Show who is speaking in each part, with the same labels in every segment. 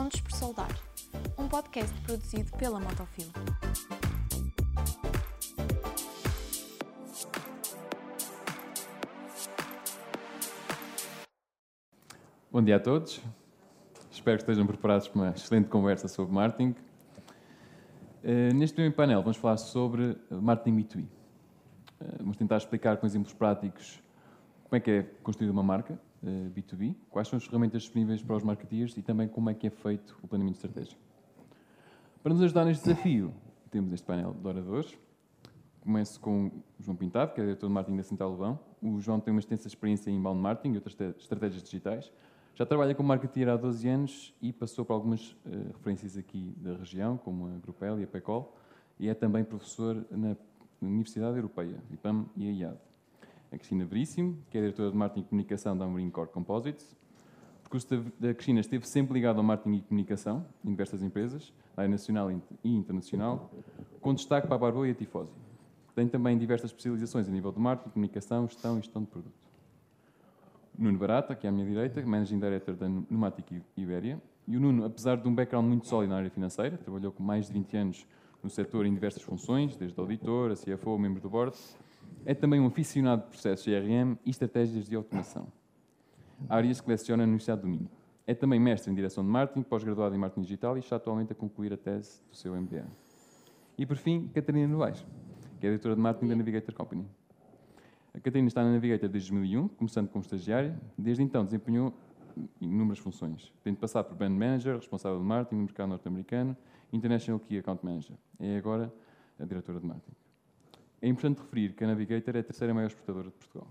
Speaker 1: Pontos por Soldar, um podcast produzido pela Motofil.
Speaker 2: Bom dia a todos. Espero que estejam preparados para uma excelente conversa sobre marketing. Uh, neste primeiro painel vamos falar sobre marketing B2B. Uh, vamos tentar explicar com exemplos práticos como é que é construída uma marca uh, eh, B2B, quais são as ferramentas disponíveis para os marketeers e também como é que é feito o planeamento estratégico. Para nos ajudar neste desafio, temos este painel de oradores. Começo com o João Pintado, que é diretor de marketing da Central Lobão. O João tem uma extensa experiência em inbound marketing e outras estratégias digitais já trabalha como marketeer há 12 anos e passou por algumas uh, referências aqui da região, como a Grupel e a PECOL, e é também professor na Universidade Europeia, IPAM e a IAD. A Cristina Veríssimo, que é diretora de Marketing e Comunicação da Amorim Core Composites. O percurso da Cristina esteve sempre ligado ao marketing e comunicação em diversas empresas, na área nacional e internacional, com destaque para a Barboa e a Tifose. Tem também diversas especializações a nível de marketing, comunicação, gestão e gestão de produto. Nuno Barata, aqui à minha direita, Managing Director da Pneumatic Iberia. E o Nuno, apesar de um background muito sólido na área financeira, trabalhou com mais de 20 anos no setor em diversas funções, desde auditor, a CFO, membro do board, é também um aficionado de processos CRM e estratégias de automação. Áreas que leciona na Universidade do Minho. É também mestre em direção de marketing, pós-graduado em marketing digital e está atualmente a concluir a tese do seu MBA. E por fim, Catarina Novaes, que é editora de marketing da Navigator Company. A Catarina está na Navigator desde 2001, começando como estagiária. Desde então desempenhou inúmeras funções, tendo passado por Brand Manager, responsável de marketing no mercado norte-americano, International Key Account Manager. É agora a diretora de marketing. É importante referir que a Navigator é a terceira maior exportadora de Portugal.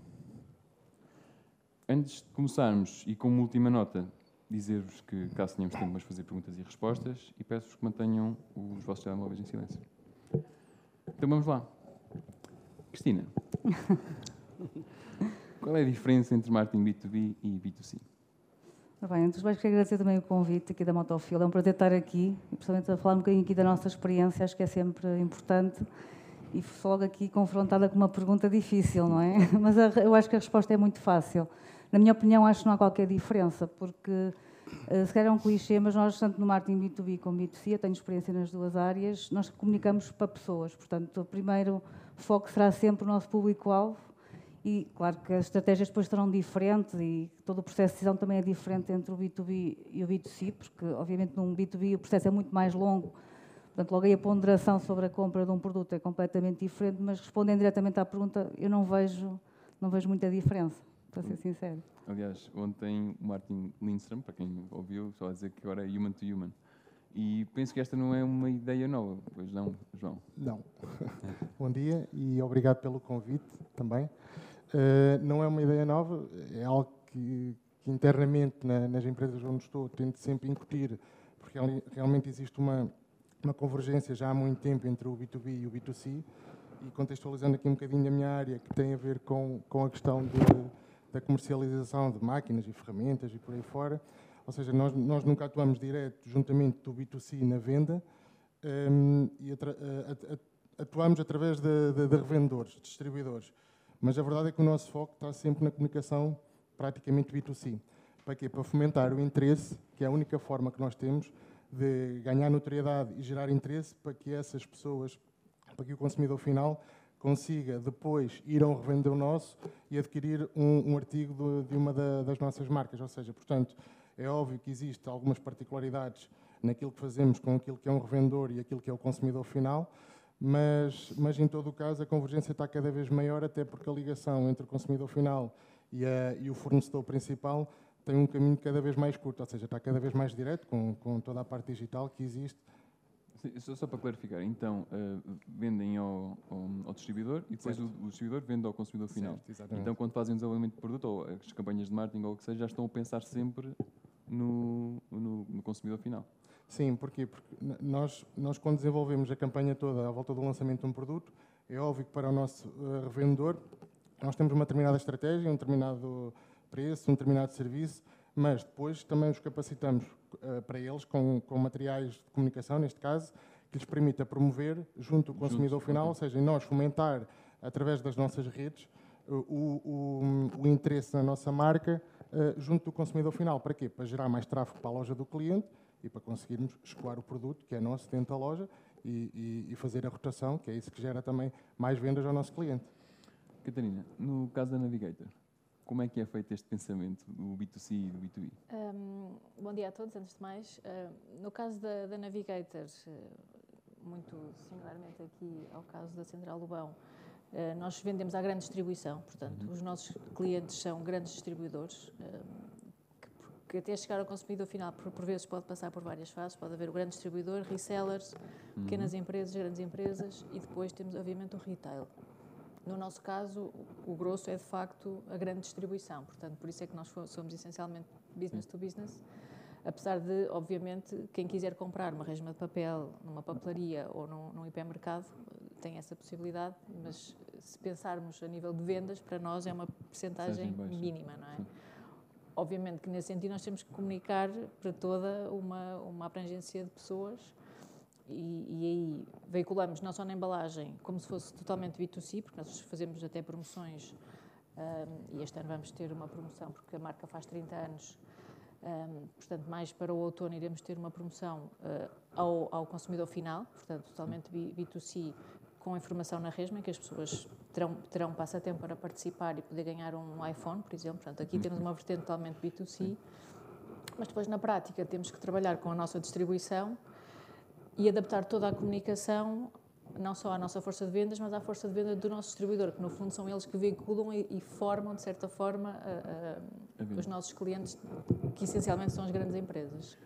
Speaker 2: Antes de começarmos, e como última nota, dizer-vos que, caso tenhamos tempo, vamos fazer perguntas e respostas e peço-vos que mantenham os vossos telemóveis em silêncio. Então vamos lá. Cristina, qual é a diferença entre marketing B2B e B2C?
Speaker 3: Bem, antes de mais, quero agradecer também o convite aqui da Motofil. É um prazer estar aqui e, principalmente, a falar um bocadinho aqui da nossa experiência. Acho que é sempre importante. E fui logo aqui confrontada com uma pergunta difícil, não é? Mas eu acho que a resposta é muito fácil. Na minha opinião, acho que não há qualquer diferença, porque eh, se calhar é um clichê, mas nós, tanto no marketing B2B como B2C, eu tenho experiência nas duas áreas, nós comunicamos para pessoas. Portanto, o primeiro foco será sempre o nosso público-alvo e, claro, que as estratégias depois serão diferentes e todo o processo de decisão também é diferente entre o B2B e o B2C, porque, obviamente, num B2B o processo é muito mais longo, portanto, logo aí a ponderação sobre a compra de um produto é completamente diferente, mas respondendo diretamente à pergunta, eu não vejo, não vejo muita diferença, para ser sincero.
Speaker 2: Aliás, ontem o Martin Lindstrom, para quem ouviu, só a dizer que agora é human to human. E penso que esta não é uma ideia nova, pois não, João?
Speaker 4: Não. Bom dia e obrigado pelo convite também. Uh, não é uma ideia nova, é algo que, que internamente na, nas empresas onde estou tento sempre incutir, porque realmente existe uma, uma convergência já há muito tempo entre o B2B e o B2C, e contextualizando aqui um bocadinho a minha área, que tem a ver com, com a questão de, da comercialização de máquinas e ferramentas e por aí fora, ou seja, nós, nós nunca atuamos direto juntamente do B2C na venda um, e atra, atuamos através de, de, de, revendedores, distribuidores. Mas a verdade é que o nosso foco está sempre na comunicação praticamente B2C. Para quê? Para fomentar o interesse, que é a única forma que nós temos de ganhar notoriedade e gerar interesse para que essas pessoas, para que o consumidor final consiga depois ir a um revendedor nosso e adquirir um, um artigo de, de uma da, das nossas marcas. Ou seja, portanto, é óbvio que existem algumas particularidades naquilo que fazemos com aquilo que é um revendedor e aquilo que é o consumidor final, mas, mas em todo o caso a convergência está cada vez maior, até porque a ligação entre o consumidor final e, a, e o fornecedor principal tem um caminho cada vez mais curto, ou seja, está cada vez mais direto com, com toda a parte digital que existe
Speaker 2: só, só, para clarificar, então uh, vendem ao, ao, ao, distribuidor e depois o, o, distribuidor vende ao consumidor final. Certo, então, quando fazem o desenvolvimento de produto ou as campanhas de marketing ou o que seja, já estão a pensar sempre no, no, no consumidor final.
Speaker 4: Sim, porquê? Porque nós, nós, quando desenvolvemos a campanha toda à volta do lançamento de um produto, é óbvio que para o nosso uh, revendedor nós temos uma determinada estratégia, um determinado preço, um determinado serviço, mas depois também os capacitamos uh, para eles com, com materiais de comunicação, neste caso, que lhes permita promover junto ao consumidor final, ou seja, nós fomentar através das nossas redes o, o, o, interesse na nossa marca uh, junto do consumidor final. Para quê? Para gerar mais tráfego para a loja do cliente e para conseguirmos escoar o produto, que é nosso, dentro da loja, e, e, e fazer a rotação, que é isso que gera também mais vendas ao nosso cliente.
Speaker 2: Catarina, no caso da Navigator, como é que é feito este pensamento do B2C e do B2B?
Speaker 1: Um, bom dia a todos, antes de mais. Uh, no caso da, da Navigator, uh, muito singularmente aqui ao caso da Central Lubão, uh, nós vendemos à grande distribuição, portanto, uhum. os nossos clientes são grandes distribuidores, que até chegar ao consumidor final, por, por, vezes pode passar por várias fases, pode haver o grande distribuidor, resellers, uhum. pequenas empresas, grandes empresas e depois temos obviamente o retail. No nosso caso, o grosso é de facto a grande distribuição, portanto, por isso é que nós somos essencialmente business to business, apesar de, obviamente, quem quiser comprar uma resma de papel numa papelaria ou num, num hipermercado tem essa possibilidade, mas se pensarmos a nível de vendas, para nós é uma percentagem mínima, não é? Sim. Obviamente que nesse sentido nós temos que comunicar para toda uma, uma abrangência de pessoas e, e, aí veiculamos não só na embalagem, como se fosse totalmente B2C, porque nós fazemos até promoções um, e este ano vamos ter uma promoção porque a marca faz 30 anos, um, portanto mais para o outono iremos ter uma promoção uh, ao, ao, consumidor final, portanto totalmente B2C com informação na resma, em que as pessoas terão, terão passatempo para participar e poder ganhar um iPhone, por exemplo. Portanto, aqui temos uma vertente totalmente B2C, mas depois na prática temos que trabalhar com a nossa distribuição e adaptar toda a comunicação não só à nossa força de vendas, mas à força de venda do nosso distribuidor, que no fundo são eles que veiculam e, e formam, de certa forma, a, a, os nossos clientes, que essencialmente são as grandes empresas.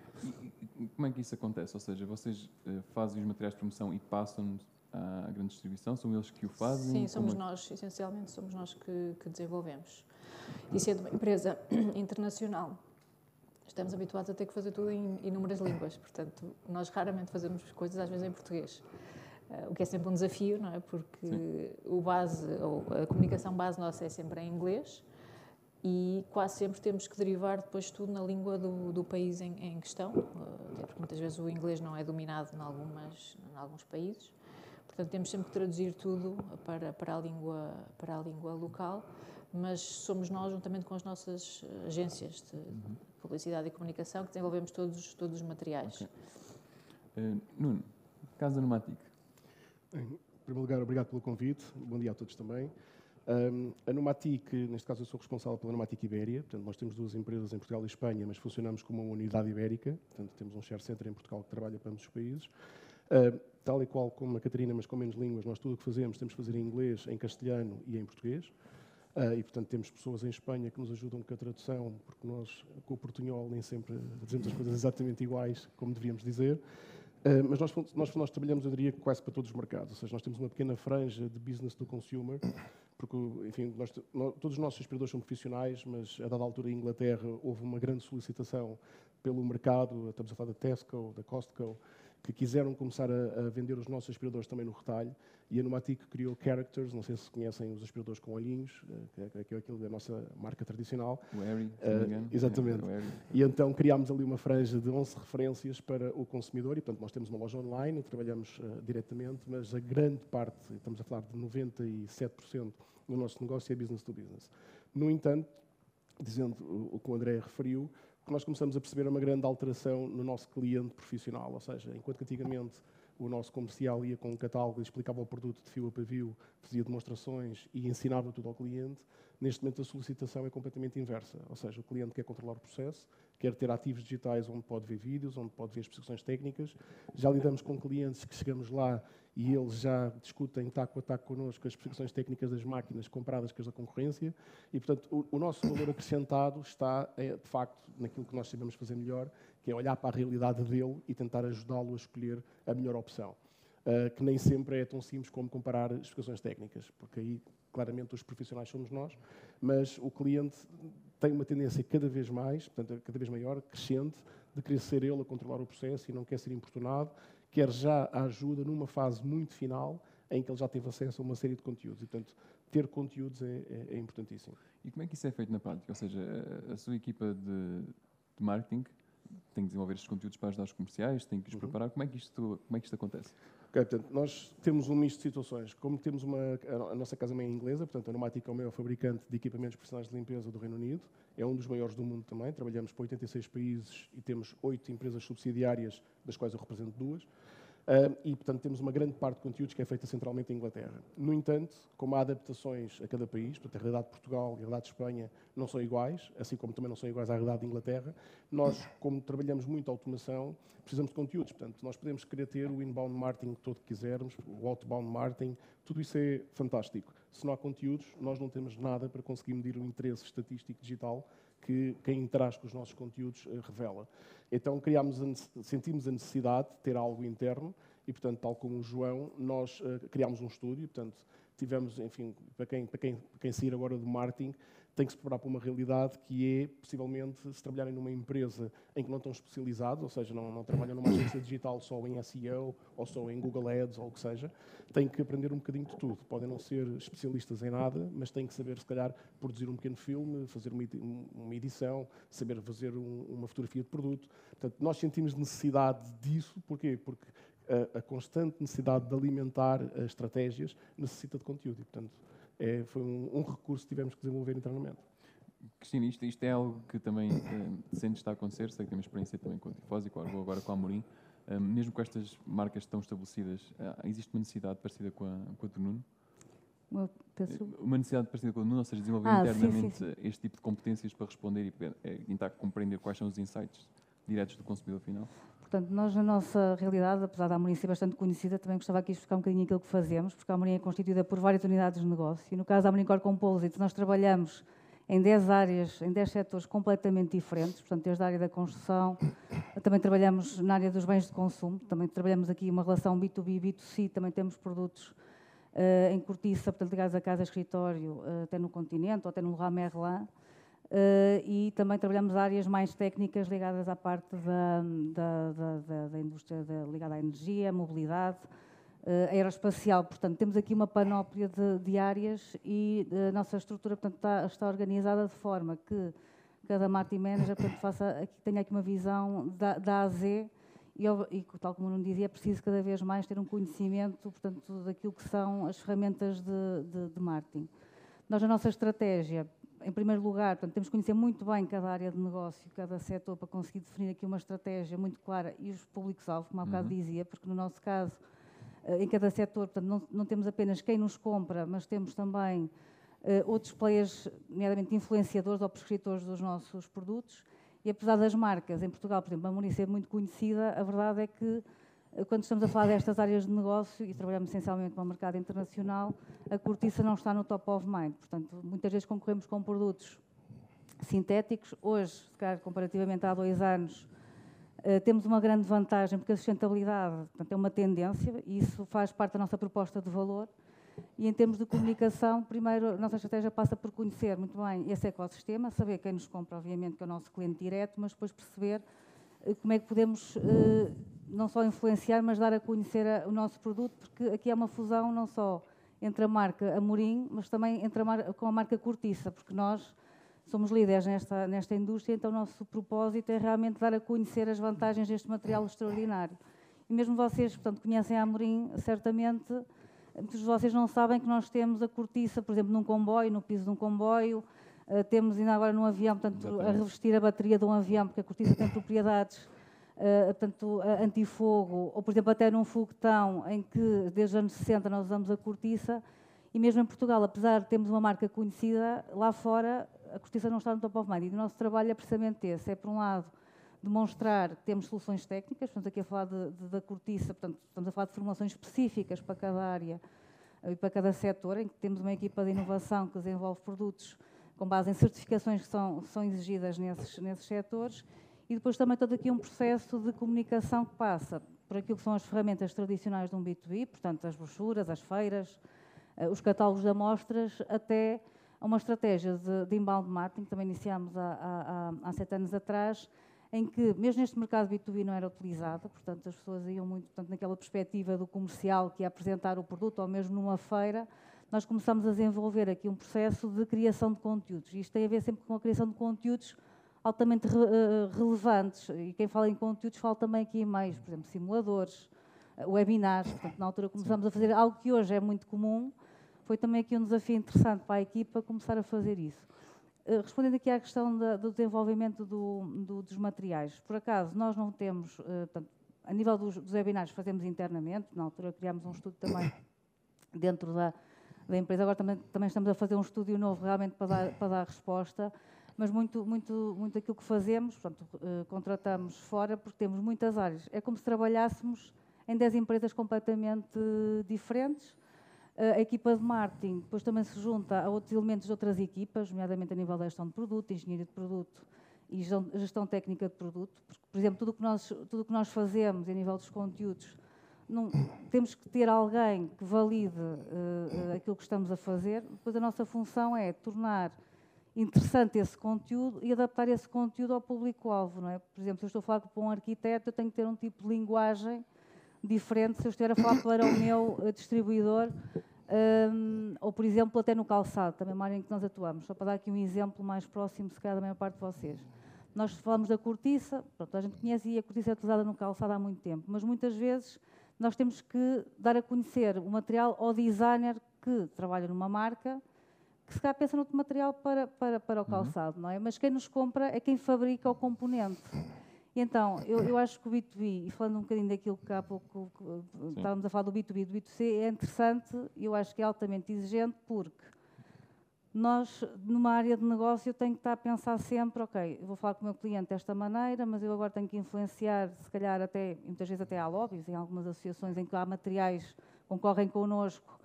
Speaker 2: E, como é que isso acontece? Ou seja, vocês uh, fazem os materiais de promoção e passam à grande distribuição? São eles que o fazem?
Speaker 1: Sim, somos é? nós, essencialmente somos nós que, que desenvolvemos. E sendo uma empresa internacional, estamos habituados a ter que fazer tudo em inúmeras línguas, portanto, nós raramente fazemos coisas, às vezes, em português. Uh, o que é sempre um desafio, não é? Porque Sim. o base, ou a comunicação base nossa é sempre em inglês e quase sempre temos que derivar depois tudo na língua do, do país em, em questão, uh, até porque muitas vezes o inglês não é dominado em, algumas, em alguns países. Portanto, temos sempre que traduzir tudo para, para, a, língua, para a língua local, mas somos nós, juntamente com as nossas agências de uhum. Publicidade e comunicação, que desenvolvemos todos, todos os materiais. Okay.
Speaker 2: Uh, Nuno, Casa no Matic.
Speaker 5: Em primeiro lugar, obrigado pelo convite. Bom dia a todos também. Um, a Numatic, neste caso eu sou responsável pela Numatic Ibéria, portanto nós temos duas empresas em Portugal e Espanha, mas funcionamos como uma unidade ibérica, portanto temos um share center em Portugal que trabalha para ambos os países. Uh, tal e qual como a Catarina, mas com menos línguas, nós tudo o que fazemos temos que fazer em inglês, em castelhano e em português. Uh, e, portanto, temos pessoas em Espanha que nos ajudam com a tradução, porque nós, com o portunhol, nem sempre dizemos as coisas exatamente iguais como devíamos dizer. Uh, mas nós, nós, nós, trabalhamos, eu diria, quase para todos os mercados. Ou seja, nós temos uma pequena franja de business to consumer, porque, enfim, nós, todos os nossos inspiradores são profissionais, mas a dada altura em Inglaterra houve uma grande solicitação pelo mercado, estamos a falar da Tesco, da Costco, que quiseram começar a, a, vender os nossos aspiradores também no retalho e a Numatic criou Characters, não sei se conhecem os aspiradores com olhinhos, eh, que é, aquilo da nossa marca tradicional.
Speaker 2: O Harry, uh,
Speaker 5: Exatamente. É, e então criámos ali uma franja de 11 referências para o consumidor e, portanto, nós temos uma loja online, trabalhamos uh, diretamente, mas a grande parte, estamos a falar de 97% do nosso negócio é business to business. No entanto, dizendo o que o André referiu, que nós começamos a perceber uma grande alteração no nosso cliente profissional, ou seja, enquanto que antigamente o nosso comercial ia com um catálogo, explicava o produto de fio a pavio, fazia demonstrações e ensinava tudo ao cliente, neste momento a solicitação é completamente inversa, ou seja, o cliente quer controlar o processo, quer ter ativos digitais onde pode ver vídeos, onde pode ver especificações técnicas. Já lidamos com clientes que chegamos lá e eles já discutem taco a taco connosco as especificações técnicas das máquinas compradas com as da concorrência e, portanto, o, o nosso valor acrescentado está, é, de facto, naquilo que nós sabemos fazer melhor, que é olhar para a realidade dele e tentar ajudá-lo a escolher a melhor opção. Uh, que nem sempre é tão simples como comparar especificações técnicas, porque aí, claramente, os profissionais somos nós, mas o cliente tem uma tendência cada vez mais, portanto, cada vez maior, crescente, de querer ser ele a controlar o processo e não quer ser importunado quer já a ajuda numa fase muito final em que ele já teve acesso a uma série de conteúdos. E, portanto, ter conteúdos é, é, é importantíssimo.
Speaker 2: E como é que isso é feito na prática? Ou seja, a, sua equipa de, de marketing tem que desenvolver estes conteúdos para ajudar os comerciais, tem que os uhum. preparar. Como é que isto, como é que isto acontece?
Speaker 5: Portanto, nós temos um misto de situações. Como temos uma, a nossa casa-mãe é inglesa, portanto, a Pneumática é o maior fabricante de equipamentos profissionais de limpeza do Reino Unido, é um dos maiores do mundo também, trabalhamos para 86 países e temos oito empresas subsidiárias, das quais eu represento duas. E, portanto, temos uma grande parte de conteúdos que é feita centralmente em Inglaterra. No entanto, como há adaptações a cada país, portanto, a realidade de Portugal e a realidade de Espanha não são iguais, assim como também não são iguais à realidade de Inglaterra, nós, como trabalhamos muito a automação, precisamos de conteúdos. Portanto, nós podemos querer ter o inbound marketing todo que quisermos, o outbound marketing, tudo isso é fantástico. Se não há conteúdos, nós não temos nada para conseguir medir o interesse estatístico digital que quem interage com os nossos conteúdos uh, revela. Então criámos a, sentimos a necessidade de ter algo interno e, portanto, tal como o João, nós uh, criámos um estúdio, portanto, tivemos, enfim, para quem, para quem, para quem sair agora do marketing, tem que se preparar para uma realidade que é, possivelmente, se trabalharem numa empresa em que não estão especializados, ou seja, não, não trabalham numa agência digital só em SEO ou só em Google Ads ou o que seja, têm que aprender um bocadinho de tudo. Podem não ser especialistas em nada, mas têm que saber, se calhar, produzir um pequeno filme, fazer uma edição, saber fazer um, uma fotografia de produto. Portanto, nós sentimos necessidade disso, porquê? Porque a, a constante necessidade de alimentar as estratégias necessita de conteúdo e, portanto, é, foi um, um, recurso que tivemos que desenvolver internamente.
Speaker 2: Cristina, isto, isto é algo que também eh, sente estar a acontecer, sei que tem uma experiência também com a Tifose e com a, agora com a Amorim. Um, mesmo com estas marcas tão estabelecidas, uh, existe uma necessidade parecida com a, com a do Nuno? Uma necessidade parecida com a Nuno, ou seja, desenvolver ah, internamente sim, sim, sim. este tipo de competências para responder e é, tentar compreender quais são os insights diretos do consumidor final?
Speaker 3: Portanto, nós, na nossa realidade, apesar da Amorim ser bastante conhecida, também gostava aqui de explicar um bocadinho aquilo que fazemos, porque a Amorim é constituída por várias unidades de negócio. E no caso da Amorim Core Composite, nós trabalhamos em 10 áreas, em 10 setores completamente diferentes, portanto, desde a área da construção, também trabalhamos na área dos bens de consumo, também trabalhamos aqui uma relação B2B e B2C, também temos produtos uh, em cortiça, portanto, ligados a casa, escritório, uh, até no continente ou até no Leroy Merlin. Uh, e também trabalhamos áreas mais técnicas ligadas à parte da, da, da, da indústria ligada à energia, mobilidade, uh, aeroespacial. Portanto, temos aqui uma panóplia de, de áreas e a nossa estrutura portanto, está, está, organizada de forma que cada marketing manager portanto, faça, aqui, tenha aqui uma visão da, da A a Z e, e, tal como não dizia, é preciso cada vez mais ter um conhecimento portanto, daquilo que são as ferramentas de, de, de marketing. Nós, a nossa estratégia em primeiro lugar, portanto, temos que conhecer muito bem cada área de negócio, cada setor, para conseguir definir aqui uma estratégia muito clara e os públicos-alvo, como há bocado uhum. dizia, porque no nosso caso, eh, em cada setor, portanto, não, não temos apenas quem nos compra, mas temos também uh, outros players, nomeadamente influenciadores ou prescritores dos nossos produtos. E apesar das marcas, em Portugal, por exemplo, a Muniz ser muito conhecida, a verdade é que quando estamos a falar destas áreas de negócio e trabalhamos essencialmente no mercado internacional, a cortiça não está no top of mind. Portanto, muitas vezes concorremos com produtos sintéticos. Hoje, se calhar, comparativamente há dois anos, uh, temos uma grande vantagem, porque a sustentabilidade portanto, é uma tendência e isso faz parte da nossa proposta de valor. E em termos de comunicação, primeiro, a nossa estratégia passa por conhecer muito bem esse ecossistema, saber quem nos compra, obviamente, que é o nosso cliente direto, mas depois perceber uh, como é que podemos. Não só influenciar, mas dar a conhecer a, o nosso produto, porque aqui é uma fusão não só entre a marca Amorim, mas também entre a marca, com a marca Cortiça, porque nós somos líderes nesta, nesta indústria, então o nosso propósito é realmente dar a conhecer as vantagens deste material extraordinário. E mesmo vocês, portanto, conhecem a Amorim, certamente, muitos de vocês não sabem que nós temos a cortiça, por exemplo, num comboio, no piso de um comboio, uh, temos ainda agora num avião, portanto, a revestir a bateria de um avião, porque a cortiça tem propriedades uh, portanto, antifogo, ou por exemplo até num foguetão em que desde os anos 60 nós usamos a cortiça, e mesmo em Portugal, apesar de termos uma marca conhecida, lá fora a cortiça não está no top of mind. E o nosso trabalho é precisamente esse, é por um lado demonstrar que temos soluções técnicas, estamos aqui a falar de, de, da cortiça, portanto, estamos a falar de formações específicas para cada área eh, e para cada setor, em que temos uma equipa de inovação que desenvolve produtos com base em certificações que são, são exigidas nesses, nesses setores e depois também todo aqui um processo de comunicação que passa por aquilo que são as ferramentas tradicionais de um B2B, portanto, as brochuras, as feiras, eh, os catálogos de amostras, até uma estratégia de, de inbound marketing, que também iniciámos há, há, há sete anos atrás, em que, mesmo neste mercado B2B não era utilizada, portanto, as pessoas iam muito portanto, naquela perspectiva do comercial que ia apresentar o produto, ou mesmo numa feira, nós começamos a desenvolver aqui um processo de criação de conteúdos. Isto tem a ver sempre com a criação de conteúdos altamente re, uh, relevantes. E quem fala em conteúdos fala também aqui em meios, por exemplo, simuladores, uh, webinars. Portanto, na altura começamos Sim. a fazer algo que hoje é muito comum. Foi também aqui um desafio interessante para a equipa começar a fazer isso. Respondendo aqui à questão da, do desenvolvimento do, do, dos materiais, por acaso nós não temos, portanto, a nível dos, dos webinars fazemos internamente, na altura criámos um estudo também dentro da, da empresa, agora também, também estamos a fazer um estúdio novo realmente para dar, para dar resposta, mas muito, muito, muito aquilo que fazemos, portanto, uh, contratamos fora porque temos muitas áreas. É como se trabalhássemos em 10 empresas completamente diferentes. Uh, a equipa de marketing depois também se junta a outros elementos de outras equipas, nomeadamente a nível da gestão de produto, engenharia de produto e gestão, técnica de produto. Porque, por exemplo, tudo o que nós, tudo que nós fazemos a nível dos conteúdos, não, temos que ter alguém que valide uh, aquilo que estamos a fazer. Depois a nossa função é tornar interessante esse conteúdo e adaptar esse conteúdo ao público-alvo, não é? Por exemplo, se eu estou a falar com um arquiteto, eu tenho que ter um tipo de linguagem diferente se eu estiver a falar para o meu eh, distribuidor um, ou, por exemplo, até no calçado, também é uma área em que nós atuamos. Só para dar aqui um exemplo mais próximo, se calhar, da maior parte de vocês. Nós falamos da cortiça, pronto, a gente conhece e a cortiça é utilizada no calçado há muito tempo, mas muitas vezes nós temos que dar a conhecer o material ao designer que trabalha numa marca que se calhar pensa noutro material para, para, para o uhum. calçado, uhum. não é? Mas quem nos compra é quem fabrica o componente. E então, eu, eu acho que o B2B, e falando um bocadinho daquilo que há pouco estávamos a falar do B2B, do B2C, é interessante e eu acho que é altamente exigente porque nós, numa área de negócio, eu tenho que estar a pensar sempre, ok, vou falar com o meu cliente desta maneira, mas eu agora tenho que influenciar, se calhar até, muitas vezes até há lobbies, em algumas associações em que há materiais que concorrem connosco,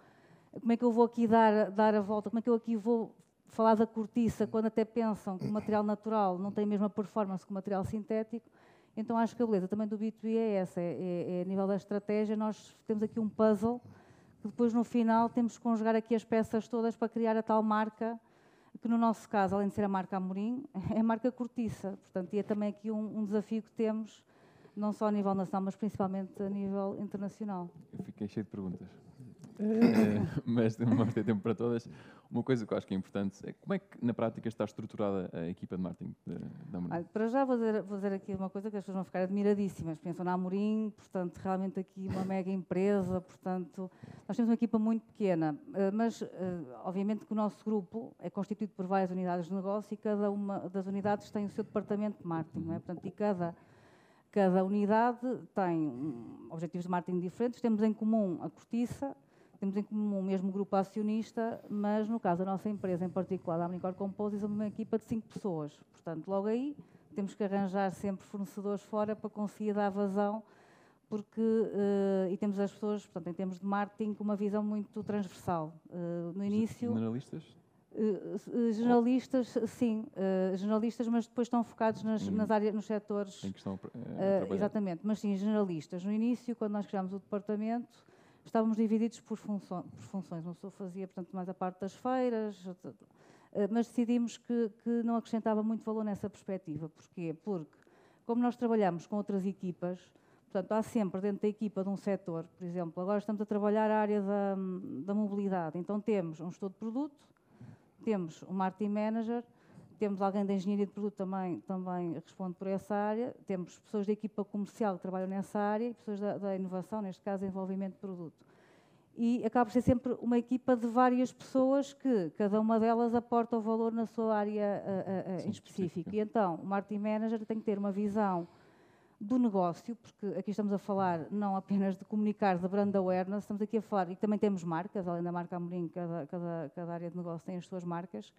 Speaker 3: como é que eu vou aqui dar, dar a volta, como é que eu aqui vou falar da cortiça, quando até pensam que o material natural não tem a mesma performance que o material sintético. Então acho que a beleza também do B2B é essa, é, é, é a nível da estratégia, nós temos aqui um puzzle que depois no final temos que conjugar aqui as peças todas para criar a tal marca, que no nosso caso, além de ser a marca Amorim, é a marca Cortiça. Portanto, e é também aqui um, um desafio que temos, não só a nível nacional, mas principalmente a nível internacional.
Speaker 2: Eu fiquei cheio de perguntas. É, mas vamos ter tempo para todas. Uma coisa que eu acho que é importante é como é que na prática está estruturada a equipa de marketing da Amorim?
Speaker 3: para já vou dizer, vou dizer, aqui uma coisa que as pessoas vão ficar admiradíssimas. Pensam na Amorim, portanto, realmente aqui uma mega empresa, portanto, nós temos uma equipa muito pequena, eh, mas eh, obviamente que o nosso grupo é constituído por várias unidades de negócio e cada uma das unidades tem o seu departamento de marketing, não é? Portanto, e cada Cada unidade tem objetivos de marketing diferentes. Temos em comum a cortiça, temos em comum o mesmo grupo acionista, mas no caso da nossa empresa em particular, a Omnicor Compose, somos uma equipa de cinco pessoas. Portanto, logo aí temos que arranjar sempre fornecedores fora para conseguir dar vazão, porque uh, e temos as pessoas, portanto, em termos de marketing, com uma visão muito transversal. Uh, no início.
Speaker 2: Generalistas?
Speaker 3: Uh, generalistas, sim, uh, generalistas, mas depois estão focados nas, hum. nas áreas, nos setores.
Speaker 2: Em que estão
Speaker 3: uh, Exatamente, mas sim, generalistas. No início, quando nós criámos o departamento, estávamos divididos por, funções. Por funções. Uma pessoa fazia, portanto, mais a parte das feiras, eh, mas decidimos que, que não acrescentava muito valor nessa perspectiva. Porquê? Porque, como nós trabalhamos com outras equipas, portanto, há sempre dentro da equipa de um setor, por exemplo, agora estamos a trabalhar a área da, da mobilidade, então temos um gestor de produto, temos um marketing manager, temos alguém da engenharia de produto também, também responde por essa área, temos pessoas da equipa comercial que trabalham nessa área e pessoas da, da inovação, neste caso, desenvolvimento de produto. E acaba por ser sempre uma equipa de várias pessoas que cada uma delas aporta o valor na sua área uh, uh, em específico. E então, o marketing manager tem que ter uma visão do negócio, porque aqui estamos a falar não apenas de comunicar de brand awareness, estamos aqui a falar, e também temos marcas, além da marca Amorim, cada, cada, cada área de negócio tem as suas marcas,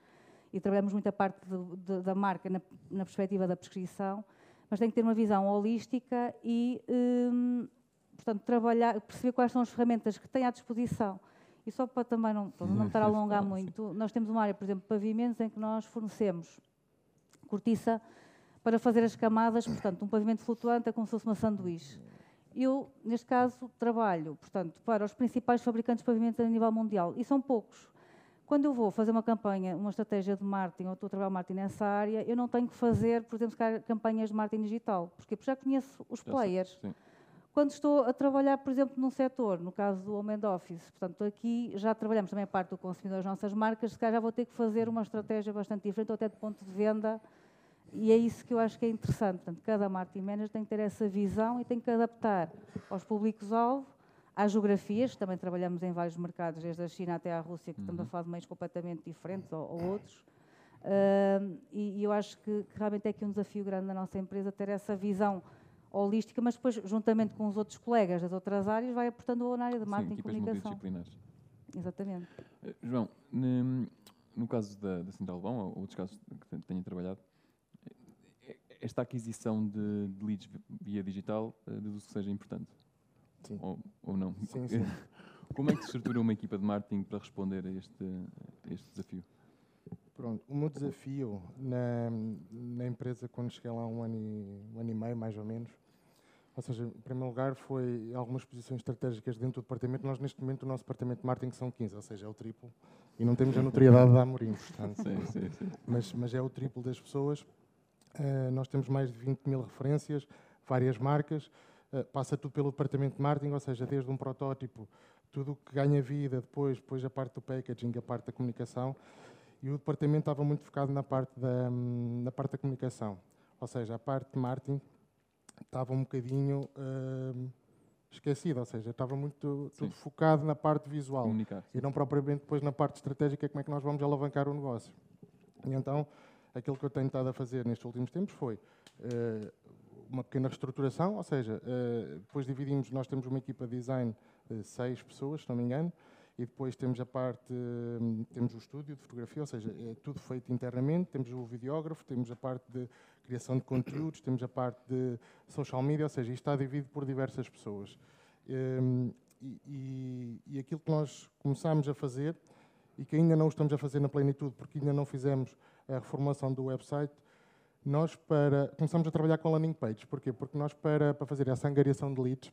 Speaker 3: e trabalhamos muito a parte de, de, da marca na, na, perspectiva da prescrição, mas tem que ter uma visão holística e, hum, portanto, trabalhar, perceber quais são as ferramentas que tem à disposição. E só para também não, para não estar a alongar muito, nós temos uma área, por exemplo, pavimentos, em que nós fornecemos cortiça para fazer as camadas, portanto, um pavimento flutuante é como se fosse uma sanduíche. Eu, neste caso, trabalho, portanto, para os principais fabricantes de pavimentos a nível mundial, e são poucos. Quando eu vou fazer uma campanha, uma estratégia de marketing, ou estou a trabalhar marketing nessa área, eu não tenho que fazer, por exemplo, campanhas de marketing digital. Porquê? Porque já conheço os players. Sim. Quando estou a trabalhar, por exemplo, num setor, no caso do Home and Office, portanto, aqui já trabalhamos também a parte do consumidor, as nossas marcas, se calhar já vou ter que fazer uma estratégia bastante diferente, ou até de ponto de venda, E é isso que eu acho que é interessante. Portanto, cada marketing manager tem que ter essa visão e tem que adaptar aos públicos-alvo, às geografias, também trabalhamos em vários mercados, desde a China até à Rússia, que uhum. estamos a uhum. falar de meios completamente diferentes ou, ou outros. Uh, e, e, eu acho que, que, realmente é aqui um desafio grande na nossa empresa ter essa visão holística, mas depois, juntamente com os outros colegas das outras áreas, vai aportando na área de marketing Sim, e comunicação. Exatamente.
Speaker 2: Uh, João, no, no caso da, da Central Bom, ou outros casos que tenha trabalhado, esta aquisição de, de leads via digital uh, deduzo que seja importante.
Speaker 4: Sim.
Speaker 2: Ou, ou não?
Speaker 4: Sim, sim.
Speaker 2: Como é que se estrutura uma equipa de marketing para responder a este, a este desafio?
Speaker 4: Pronto, o meu desafio na, na empresa, quando cheguei lá um ano, e, um ano e meio, mais ou menos, ou seja, em primeiro lugar, foi algumas posições estratégicas dentro do departamento. Nós, neste momento, o nosso departamento de marketing são 15, ou seja, é o triplo. E não temos a notoriedade da Amorim, portanto.
Speaker 2: Sim, sim, sim.
Speaker 4: Mas, mas é o triplo das pessoas. Uh, nós temos mais de 20 mil referências, várias marcas. Uh, passa tudo pelo departamento de marketing, ou seja, desde um protótipo, tudo o que ganha vida, depois, depois a parte do packaging, a parte da comunicação e o departamento estava muito focado na parte da, na parte da comunicação. Ou seja, a parte de marketing estava um bocadinho uh, esquecida, ou seja, estava muito tudo focado na parte visual
Speaker 2: Comunicar,
Speaker 4: e não propriamente depois na parte estratégica, como é que nós vamos alavancar o negócio. E então, aquilo que eu tenho estado a fazer nestes últimos tempos foi uh, uma pequena reestruturação, ou seja, uh, depois dividimos, nós temos uma equipa de design de seis pessoas, se não me engano, e depois temos a parte, hum, temos o estúdio de fotografia, ou seja, é tudo feito internamente, temos o videógrafo, temos a parte de criação de conteúdos, temos a parte de social media, ou seja, isto está dividido por diversas pessoas. Um, e, e, e, aquilo que nós começámos a fazer, e que ainda não estamos a fazer na plenitude, porque ainda não fizemos a reformulação do website, nós para, começamos a trabalhar com landing pages. Porquê? Porque nós para, para fazer essa angariação de leads,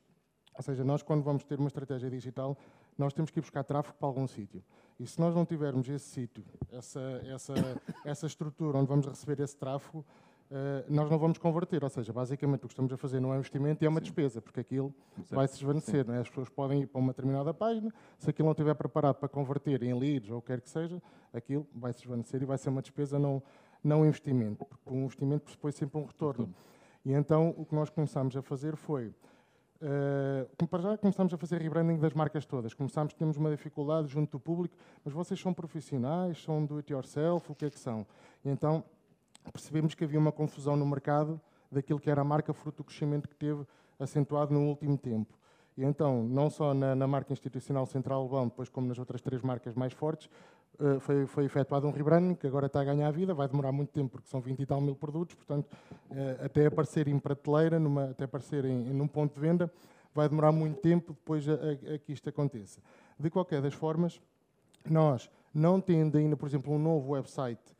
Speaker 4: ou seja, nós quando vamos ter uma estratégia digital, nós temos que ir buscar tráfego para algum sítio. E se nós não tivermos esse sítio, essa, essa, essa estrutura onde vamos receber esse tráfego, Uh, nós não vamos converter, ou seja, basicamente o que estamos a fazer não é um investimento e é uma Sim. despesa, porque aquilo Exato. vai se desvanecer. É? As pessoas podem ir para uma determinada página, se aquilo não estiver preparado para converter em leads ou o que quer que seja, aquilo vai se desvanecer e vai ser uma despesa, não, não investimento, porque um investimento pressupõe sempre um retorno. E então o que nós começámos a fazer foi Uh, para já começámos a fazer rebranding das marcas todas. Começámos, temos uma dificuldade junto do público, mas vocês são profissionais, são do it yourself, o que é que são? E então percebemos que havia uma confusão no mercado daquilo que era a marca fruto do crescimento que teve acentuado no último tempo. E então, não só na, na marca institucional Central Lobão, depois como nas outras três marcas mais fortes, foi, foi efetuado um rebranding que agora está a ganhar vida, vai demorar muito tempo porque são 20 e tal mil produtos, portanto, uh, até aparecer em prateleira, numa, até aparecer em, em um ponto de venda, vai demorar muito tempo depois a, a, a que isto aconteça. De qualquer das formas, nós, não tendo ainda, por exemplo, um novo website,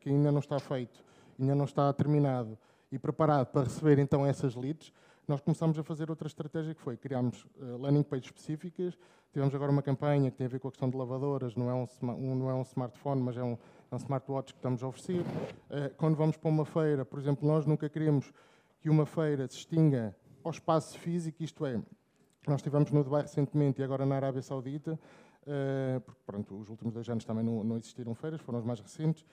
Speaker 4: que ainda não está feito, ainda não está terminado e preparado para receber então essas leads, nós começamos a fazer outra estratégia que foi, criámos uh, landing pages específicas, tivemos agora uma campanha que tem a ver com a questão de lavadoras, não é um, um não é um smartphone, mas é um, é um smartwatch que estamos a oferecer. Uh, quando vamos para uma feira, por exemplo, nós nunca queremos que uma feira se extinga ao espaço físico, isto é, nós estivemos no Dubai recentemente e agora na Arábia Saudita, uh, porque pronto, os últimos dois anos também não, não existiram feiras, foram os mais recentes,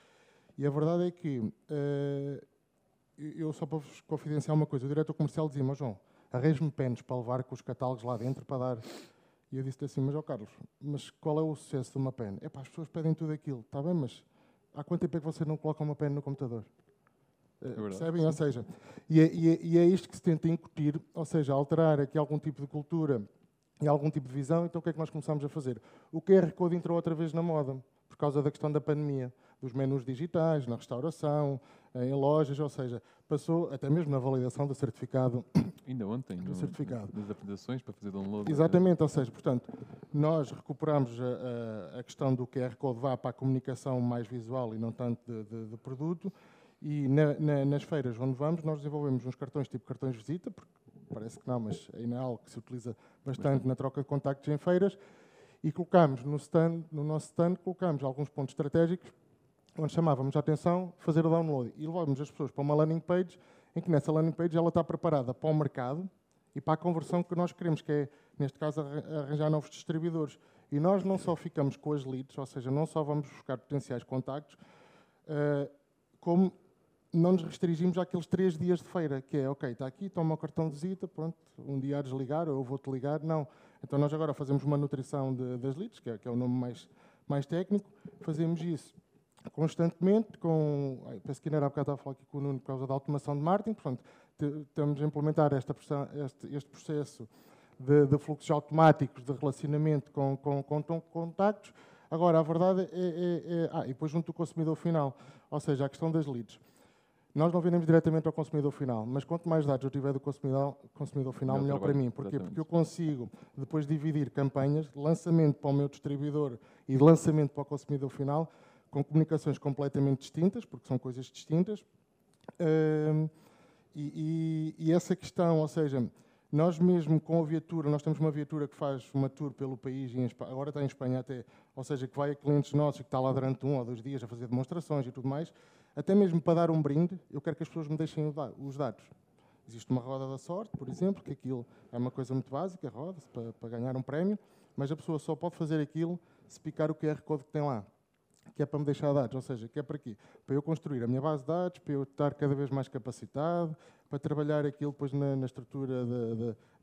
Speaker 4: e a verdade é que eu só para vos confidenciar uma coisa, o diretor comercial dizia, mas João, arranje-me pens para levar com os catálogos lá dentro para dar. E eu disse assim, mas ó Carlos, mas qual é o sucesso de uma pen? É para as pessoas pedem tudo aquilo, está bem, mas há quanto tempo é que você não coloca uma pen no computador? É Percebem? Ou seja, e é, e, é, e é, isto que se tenta incutir, ou seja, alterar aqui algum tipo de cultura e algum tipo de visão. Então o que é que nós começamos a fazer? O QR Code entrou outra vez na moda, por causa da questão da pandemia dos menus digitais, na restauração, em lojas, ou seja, passou até mesmo na validação do certificado.
Speaker 2: Ainda ontem,
Speaker 4: do no, certificado.
Speaker 2: das apresentações para fazer download.
Speaker 4: Exatamente, ou seja, portanto, nós recuperamos a, a, a, questão do QR Code vá para a comunicação mais visual e não tanto de, de, de produto, e na, na, nas feiras onde vamos, nós desenvolvemos uns cartões tipo cartões de visita, porque parece que não, mas ainda é algo que se utiliza bastante na troca de contactos em feiras, e colocamos no, stand, no nosso stand, colocamos alguns pontos estratégicos onde chamávamos a atenção fazer o download e levávamos as pessoas para uma landing page em que nessa landing page ela está preparada para o mercado e para a conversão que nós queremos, que é, neste caso, arranjar novos distribuidores. E nós não só ficamos com as leads, ou seja, não só vamos buscar potenciais contactos, uh, como não nos restringimos àqueles três dias de feira, que é, ok, está aqui, toma o cartão de visita, pronto, um dia a desligar, ou eu vou-te ligar. Não. Então nós agora fazemos uma nutrição de, das leads, que é, que é o nome mais, mais técnico, fazemos isso constantemente, com, penso que ainda há bocado a falar aqui com o Nuno por causa da automação de marketing, portanto, estamos a implementar esta, este, este processo de, de, fluxos automáticos de relacionamento com, com, com, com contactos. Agora, a verdade é, é, é, Ah, e depois junto do consumidor final, ou seja, a questão das leads. Nós não vendemos diretamente ao consumidor final, mas quanto mais dados eu tiver do consumidor, consumidor final, melhor, melhor para mim. Porquê? Exatamente. Porque eu consigo depois dividir campanhas de lançamento para o meu distribuidor e de lançamento para o consumidor final com comunicações completamente distintas, porque são coisas distintas. E, e, e, essa questão, ou seja, nós mesmo com a viatura, nós temos uma viatura que faz uma tour pelo país, agora está em Espanha até, ou seja, que vai a clientes nossos, que está lá durante um ou dois dias a fazer demonstrações e tudo mais, até mesmo para dar um brinde, eu quero que as pessoas me deixem os dados. Existe uma roda da sorte, por exemplo, que aquilo é uma coisa muito básica, roda-se para, para ganhar um prémio, mas a pessoa só pode fazer aquilo se picar o QR Code que tem lá, que é para me deixar dados, ou seja, que é para quê? Para eu construir a minha base de dados, para eu estar cada vez mais capacitado, para trabalhar aquilo depois na, na estrutura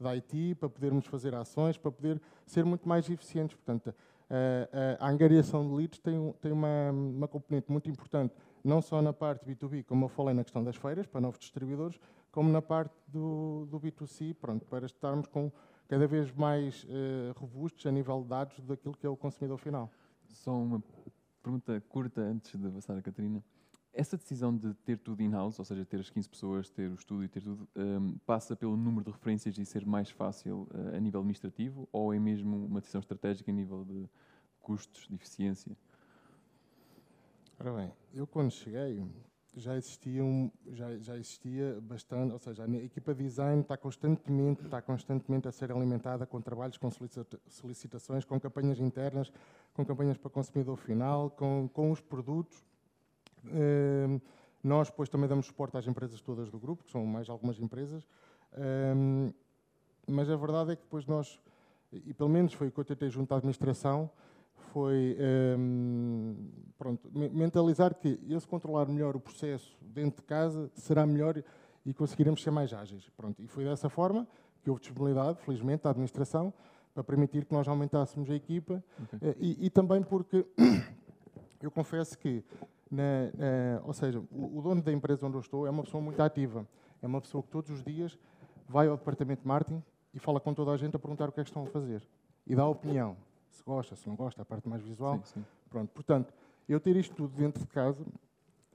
Speaker 4: da IT, para podermos fazer ações, para poder ser muito mais eficientes. Portanto, a, a, a angariação de leads tem, tem uma, uma componente muito importante não só na parte B2B, como eu falei na questão das feiras, para novos distribuidores, como na parte do, do B2C, pronto, para estarmos com cada vez mais uh, robustos a nível de dados daquilo que é o consumidor final.
Speaker 2: Só uma pergunta curta antes de passar a Catarina. Essa decisão de ter tudo in-house, ou seja, ter as 15 pessoas, ter o estúdio e ter tudo, um, passa pelo número de referências e ser mais fácil uh, a nível administrativo ou é mesmo uma decisão estratégica a nível de custos, de eficiência?
Speaker 4: Ora bem, eu quando cheguei já existia, um, já, já existia bastante, ou seja, a equipa de design está constantemente, está constantemente a ser alimentada com trabalhos, com solicitações, com campanhas internas, com campanhas para consumidor final, com, com os produtos. Ehm, nós depois também damos suporte às empresas todas do grupo, que são mais algumas empresas, ehm, mas a verdade é que depois nós, e pelo menos foi o que eu tentei junto à administração, foi um, ehm, pronto, mentalizar que eu se controlar melhor o processo dentro de casa será melhor e conseguiremos ser mais ágeis. Pronto, e foi dessa forma que houve disponibilidade, felizmente, da administração para permitir que nós aumentássemos a equipa okay. Eh, e, e, também porque eu confesso que, na, na, ou seja, o, o dono da empresa onde eu estou é uma pessoa muito ativa, é uma pessoa que todos os dias vai ao departamento de marketing e fala com toda a gente a perguntar o que é que estão a fazer e dá opinião se gosta, se não gosta, a parte mais visual. Sim, sim. Pronto, portanto, eu ter isto tudo dentro de casa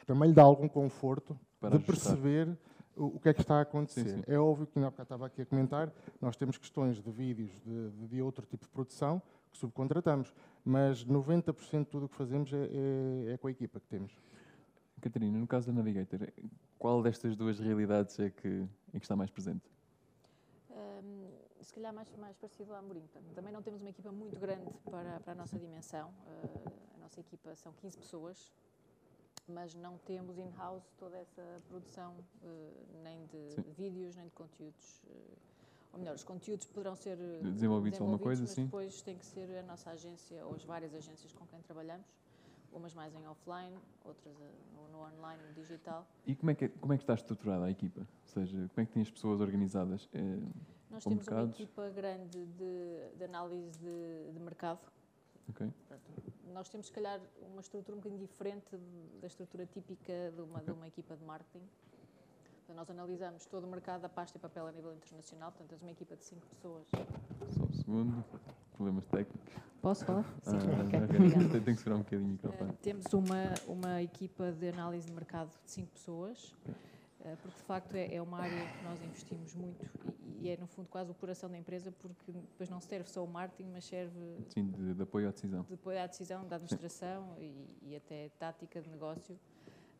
Speaker 4: também lhe dá algum conforto Para de ajustar. perceber o, o, que é que está a acontecer. Sim, é óbvio que, ainda estava aqui a comentar, nós temos questões de vídeos de, de, de outro tipo de produção que subcontratamos, mas 90% de tudo o que fazemos é, é, é, com a equipa que temos.
Speaker 2: Catarina, no caso da Navigator, qual destas duas realidades é que, é que está mais presente?
Speaker 1: Se calhar mais, mais parecido ao Amorim. Também não temos uma equipa muito grande para, para a nossa dimensão. Uh, a nossa equipa são 15 pessoas, mas não temos in-house toda essa produção, uh, nem de, de, vídeos, nem de conteúdos. Uh, ou melhor, os conteúdos poderão ser desenvolvidos, desenvolvidos alguma coisa, mas sim. depois tem que ser a nossa agência ou as várias agências com quem trabalhamos umas mais em offline, outras no, no, online, no digital.
Speaker 2: E como é, que, como é que está estruturada a equipa? Ou seja, como é que tem as pessoas organizadas? É...
Speaker 1: Nós temos uma equipa grande de, de análise de, de mercado.
Speaker 2: Okay.
Speaker 1: nós temos, se calhar, uma estrutura um bocadinho diferente da estrutura típica de uma, okay. de uma equipa de marketing. Então, nós analisamos todo o mercado da pasta e papel a nível internacional, portanto, temos uma equipa de cinco pessoas.
Speaker 2: Só um segundo, problemas técnicos.
Speaker 1: Posso falar?
Speaker 2: Sim, ah, okay. okay. Tenho que segurar um bocadinho o microfone. Uh,
Speaker 1: temos uma, uma equipa de análise de mercado de cinco pessoas. Okay. Eh, porque de facto é, é, uma área que nós investimos muito e, e, é no fundo quase o coração da empresa, porque depois não serve só o marketing, mas serve
Speaker 2: Sim, de, de apoio à decisão.
Speaker 1: De apoio à decisão, da administração e, e, até tática de negócio.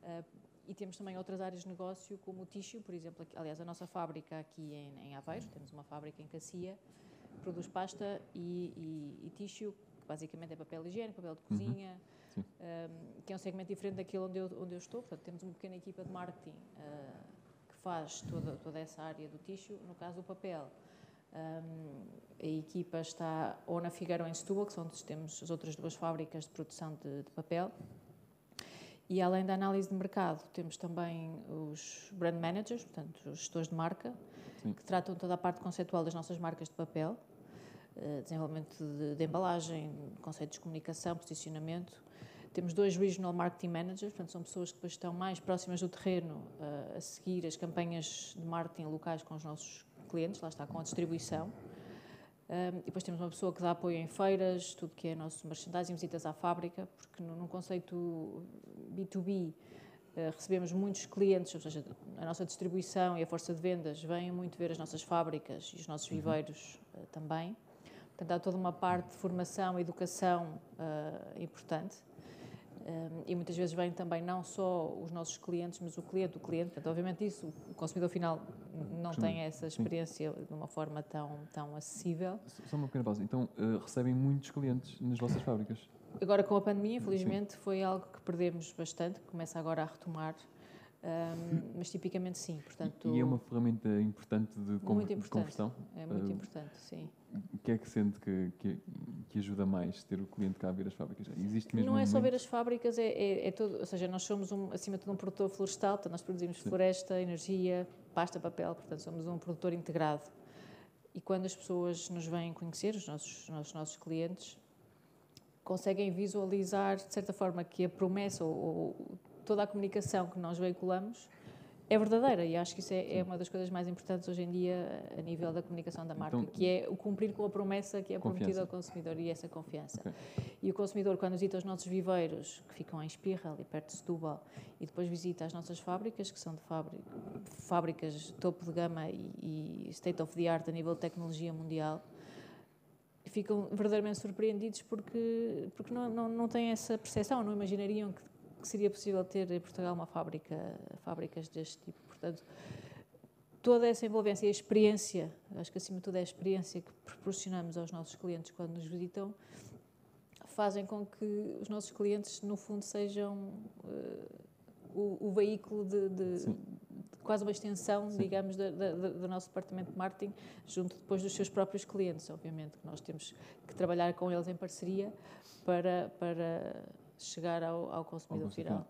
Speaker 1: Uh, e temos também outras áreas de negócio, como o tissue, por exemplo. Aqui, aliás, a nossa fábrica aqui em, em Aveiro, temos uma fábrica em Cacia, produz pasta e, e, e tissue, que basicamente é papel higiênico, papel de uhum. cozinha. Uhum um, que é um segmento diferente daquele onde eu, onde eu estou. Portanto, temos uma pequena equipa de marketing uh, que faz toda, toda essa área do tixo. No caso do papel, um, a equipa está ou na Figueira ou em Setúbal, que são onde temos as outras duas fábricas de produção de, de papel. E além da análise de mercado, temos também os brand managers, portanto, os gestores de marca, Sim. que tratam toda a parte conceitual das nossas marcas de papel, eh, desenvolvimento de, de embalagem, conceitos de comunicação, posicionamento. Temos dois Regional Marketing Managers, portanto, são pessoas que depois estão mais próximas do terreno uh, a seguir as campanhas de marketing locais com os nossos clientes, lá está, com a distribuição. Um, e depois temos uma pessoa que dá apoio em feiras, tudo que é nosso merchandising, visitas à fábrica, porque no, no conceito B2B uh, eh, recebemos muitos clientes, ou seja, a nossa distribuição e a força de vendas vêm muito ver as nossas fábricas e os nossos uhum. viveiros uh, também. Portanto, há toda uma parte de formação e educação uh, importante. Um, e muitas vezes vêm também não só os nossos clientes, mas o cliente do cliente. Portanto, obviamente isso, o consumidor final não Sim. tem essa experiência Sim. de uma forma tão, tão acessível.
Speaker 2: Só uma pequena pausa. Então, uh, recebem muitos clientes nas vossas fábricas?
Speaker 1: Agora com a pandemia, infelizmente, Sim. foi algo que perdemos bastante, começa agora a retomar. Um, mas tipicamente sim, portanto...
Speaker 2: E é uma ferramenta importante de, muito importante. de conversão?
Speaker 1: É muito uh, importante, sim.
Speaker 2: O que é que sente que, que, que, ajuda mais ter o cliente cá a ver as fábricas? Existe mesmo
Speaker 1: Não é só ver as fábricas, é, é, é todo, ou seja, nós somos um, acima de tudo um produtor florestal, portanto nós produzimos sim. floresta, energia, pasta, papel, portanto somos um produtor integrado. E quando as pessoas nos vêm conhecer, os nossos, os nossos clientes, conseguem visualizar, de certa forma, que a promessa ou, ou toda a comunicação que nós veiculamos é verdadeira e acho que isso é, é, uma das coisas mais importantes hoje em dia a nível da comunicação da marca, então, que é o cumprir com a promessa que é prometida ao consumidor e essa confiança. Okay. E o consumidor, quando visita os nossos viveiros, que ficam em Espirra, ali perto de Setúbal, e depois visita as nossas fábricas, que são de fábrica, fábricas topo de gama e, e state of the art a nível de tecnologia mundial, ficam verdadeiramente surpreendidos porque, porque não, não, não têm essa percepção, não imaginariam que que seria possível ter em Portugal uma fábrica, fábricas deste tipo. Portanto, toda essa envolvência e a experiência, acho que acima de tudo é a experiência que proporcionamos aos nossos clientes quando nos visitam, fazem com que os nossos clientes, no fundo, sejam uh, o, o, veículo de, de, de, quase uma extensão, Sim. digamos, do nosso departamento de marketing, junto depois dos seus próprios clientes, obviamente, que nós temos que trabalhar com eles em parceria para, para chegar ao, ao consumidor ao final.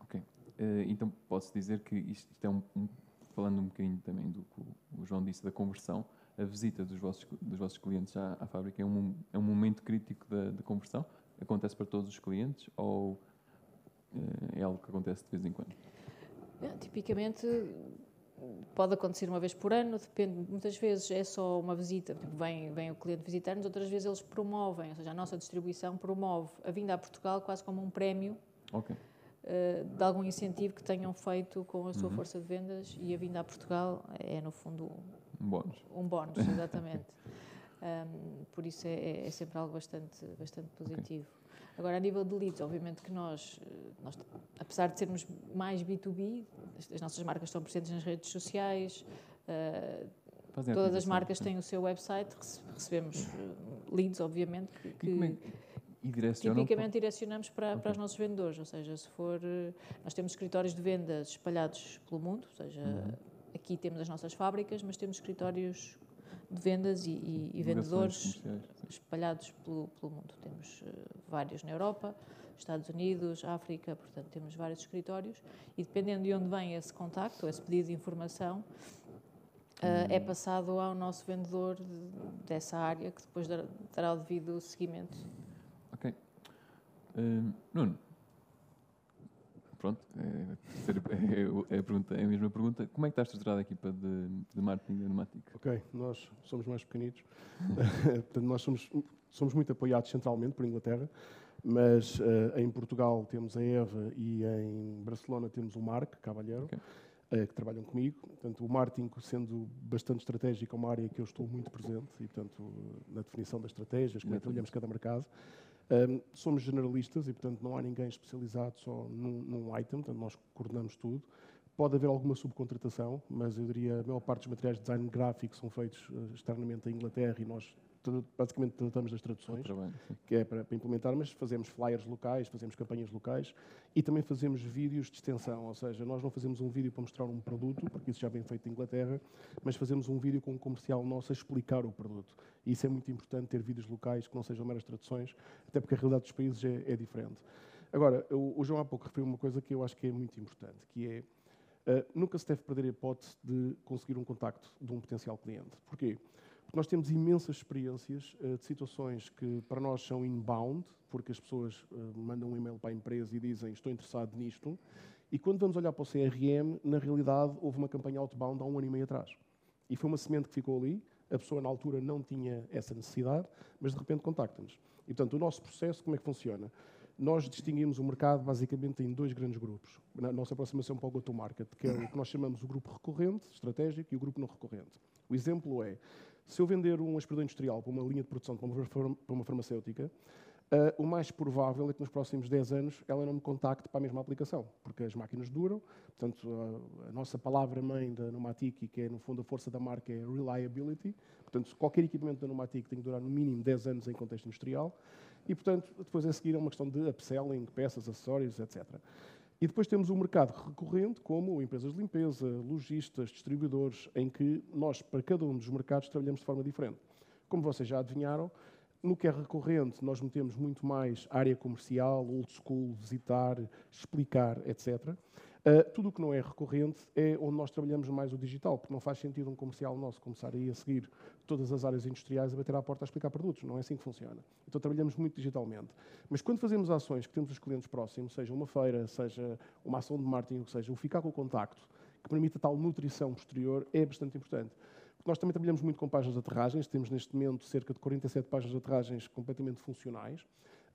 Speaker 2: Ok. Uh, então, posso dizer que isto, isto é um, um, falando um bocadinho também do que o João disse da conversão, a visita dos vossos, dos vossos clientes à, à fábrica é um, é um momento crítico da, da conversão? Acontece para todos os clientes ou uh, é algo que acontece de vez em quando?
Speaker 1: É, tipicamente pode acontecer uma vez por ano, depende, muitas vezes é só uma visita, tipo, vem, vem o cliente visitar-nos, outras vezes eles promovem, ou seja, a nossa distribuição promove a vinda a Portugal quase como um prémio okay. uh, de algum incentivo que tenham feito com a sua uhum. força de vendas e a vinda a Portugal é, no fundo,
Speaker 2: um bónus.
Speaker 1: Um bónus, exatamente. um, por isso é, é, sempre algo bastante, bastante positivo. Okay. Agora, a nível de leads, obviamente que nós, eh, nós, apesar de sermos mais B2B, as, nossas marcas estão presentes nas redes sociais, uh, todas as marcas têm o seu website, recebemos eh, leads, obviamente, que,
Speaker 2: e
Speaker 1: tipicamente direcionamos para, okay. para os nossos vendedores, ou seja, se for, nós temos escritórios de vendas espalhados pelo mundo, ou seja, uhum. aqui temos as nossas fábricas, mas temos escritórios de vendas e, e, e vendedores espalhados pelo, pelo, mundo. Temos uh, vários na Europa, Estados Unidos, África, portanto temos vários escritórios e dependendo de onde vem esse contacto, esse pedido de informação, uh, hum. é passado ao nosso vendedor de, dessa área que depois dará o devido seguimento.
Speaker 2: Ok. Uh, Nuno, pronto, é, é, a pergunta, é a mesma pergunta. Como é que está estruturada a equipa de, de marketing Pneumatic?
Speaker 5: Ok, nós somos mais pequenitos. Portanto, nós somos, somos muito apoiados centralmente por Inglaterra, mas uh, em Portugal temos a Eva e em Barcelona temos o Marc Cavalheiro. Okay. Uh, que trabalham comigo. Portanto, o marketing, sendo bastante estratégico, é uma área que eu estou muito presente e, portanto, na definição das estratégias, como é que trabalhamos cada mercado. Um, somos generalistas e, portanto, não há ninguém especializado só num, num item, portanto, nós coordenamos tudo. Pode haver alguma subcontratação, mas eu diria a maior parte dos materiais de design gráfico são feitos uh, externamente em Inglaterra e nós basicamente tratamos das traduções, que é para, para, implementar, mas fazemos flyers locais, fazemos campanhas locais e também fazemos vídeos de extensão, ou seja, nós não fazemos um vídeo para mostrar um produto, porque isso já vem feito em Inglaterra, mas fazemos um vídeo com um comercial nosso a explicar o produto. E isso é muito importante, ter vídeos locais que não sejam meras traduções, até porque a realidade dos países é, é diferente. Agora, o, o João há pouco referiu uma coisa que eu acho que é muito importante, que é uh, nunca se deve perder a hipótese de conseguir um contacto de um potencial cliente. Porquê? Nós temos imensas experiências uh, de situações que para nós são inbound, porque as pessoas uh, mandam um e-mail para a empresa e dizem estou interessado nisto, e quando vamos olhar para o CRM, na realidade houve uma campanha outbound há um ano e meio atrás. E foi uma semente que ficou ali, a pessoa na altura não tinha essa necessidade, mas de repente contacta-nos. E portanto, o nosso processo, como é que funciona? Nós distinguimos o mercado basicamente em dois grandes grupos. Na nossa aproximação para o go-to-market, que é o que nós chamamos o grupo recorrente, estratégico, e o grupo não recorrente. O exemplo é, se eu vender um aspirador industrial para uma linha de produção para uma farmacêutica, Uh, o mais provável é que nos próximos 10 anos ela não me contacte para a mesma aplicação, porque as máquinas duram. Portanto, a, a nossa palavra-mãe da Numatic, que é no fundo a força da marca, é reliability. Portanto, qualquer equipamento da Numatic tem que durar no mínimo 10 anos em contexto industrial. E, portanto, depois a seguir é uma questão de upselling, peças, acessórios, etc. E depois temos o mercado recorrente, como empresas de limpeza, lojistas, distribuidores, em que nós, para cada um dos mercados, trabalhamos de forma diferente. Como vocês já adivinharam, no que é recorrente, nós metemos muito mais área comercial, old school, visitar, explicar, etc. Uh, tudo o que não é recorrente é onde nós trabalhamos mais o digital, porque não faz sentido um comercial nosso começar a ir a seguir todas as áreas industriais a bater à porta a explicar produtos. Não é assim que funciona. Então trabalhamos muito digitalmente. Mas quando fazemos ações que temos os clientes próximos, seja uma feira, seja uma ação de marketing, ou seja, o ficar com o contacto, que permita tal nutrição posterior, é bastante importante. Nós também trabalhamos muito com páginas de aterragens, temos neste momento cerca de 47 páginas de aterragens completamente funcionais,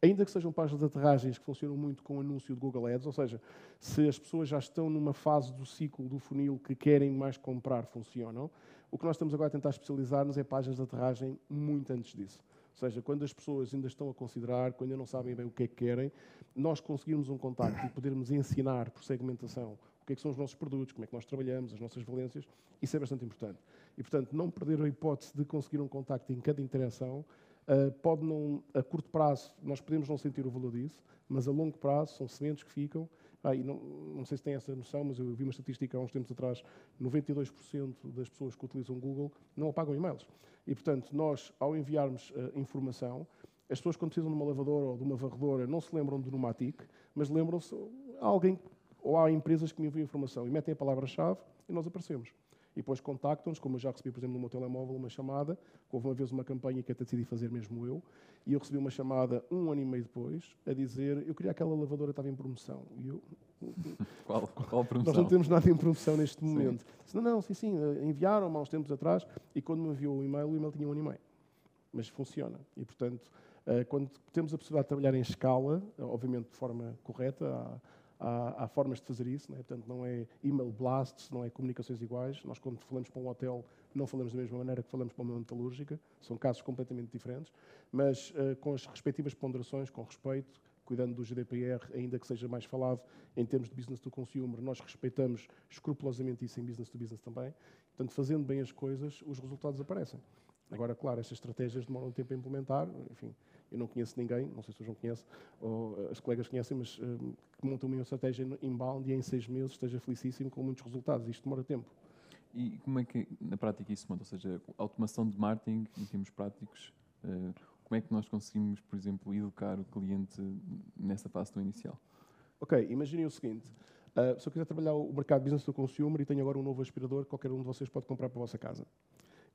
Speaker 5: ainda que sejam páginas de aterragens que funcionam muito com o anúncio de Google Ads, ou seja, se as pessoas já estão numa fase do ciclo do funil que querem mais comprar, funcionam. O que nós estamos agora a tentar especializar-nos é páginas de aterragem muito antes disso. Ou seja, quando as pessoas ainda estão a considerar, quando ainda não sabem bem o que é que querem, nós conseguirmos um contacto e podermos ensinar por segmentação o que é que são os nossos produtos, como é que nós trabalhamos, as nossas valências, isso é bastante importante. E, portanto, não perder a hipótese de conseguir um contacto em cada interação. Uh, pode não, a curto prazo, nós podemos não sentir o valor disso, mas a longo prazo são sementes que ficam. Ah, não, não sei se tem essa noção, mas eu vi uma estatística há uns tempos atrás: 92% das pessoas que utilizam Google não apagam e-mails. E, portanto, nós, ao enviarmos uh, informação, as pessoas, quando precisam de uma lavadora ou de uma varredora, não se lembram do Numatic, mas lembram-se alguém ou há empresas que me enviam informação e metem a palavra-chave e nós aparecemos e depois contactam-nos, como eu já recebi, por exemplo, no meu telemóvel, uma chamada, houve uma vez uma campanha que até decidi fazer mesmo eu, e eu recebi uma chamada um ano e meio depois, a dizer, eu queria aquela lavadora estava em promoção. E eu...
Speaker 2: Qual, qual promoção?
Speaker 5: Nós não temos nada em promoção neste momento. Sim. Não, não, sim, sim, eh, enviaram há uns tempos atrás, e quando me enviou o e-mail, o e-mail tinha um ano e meio. Mas funciona. E, portanto, eh, quando temos a possibilidade de trabalhar em escala, obviamente de forma correta, Há, há, formas de fazer isso, né? portanto, não é email blasts, não é comunicações iguais. Nós, quando falamos para um hotel, não falamos da mesma maneira que falamos para uma metalúrgica, são casos completamente diferentes, mas uh, com as respectivas ponderações, com respeito, cuidando do GDPR, ainda que seja mais falado em termos de business to consumer, nós respeitamos escrupulosamente isso em business to business também. Portanto, fazendo bem as coisas, os resultados aparecem. Agora, claro, estas estratégias demoram tempo a implementar, enfim, eu não conheço ninguém, não sei se o João conhece, ou as colegas conhecem, mas um, que montam uma estratégia inbound e em seis meses esteja felicíssimo com muitos resultados. Isto demora tempo.
Speaker 2: E como é que na prática isso monta? Ou seja, automação de marketing em termos práticos, uh, como é que nós conseguimos, por exemplo, educar o cliente nessa fase do inicial?
Speaker 5: Ok, imaginem o seguinte. Uh, se eu quiser trabalhar o mercado business do consumer e tenho agora um novo aspirador, qualquer um de vocês pode comprar para a vossa casa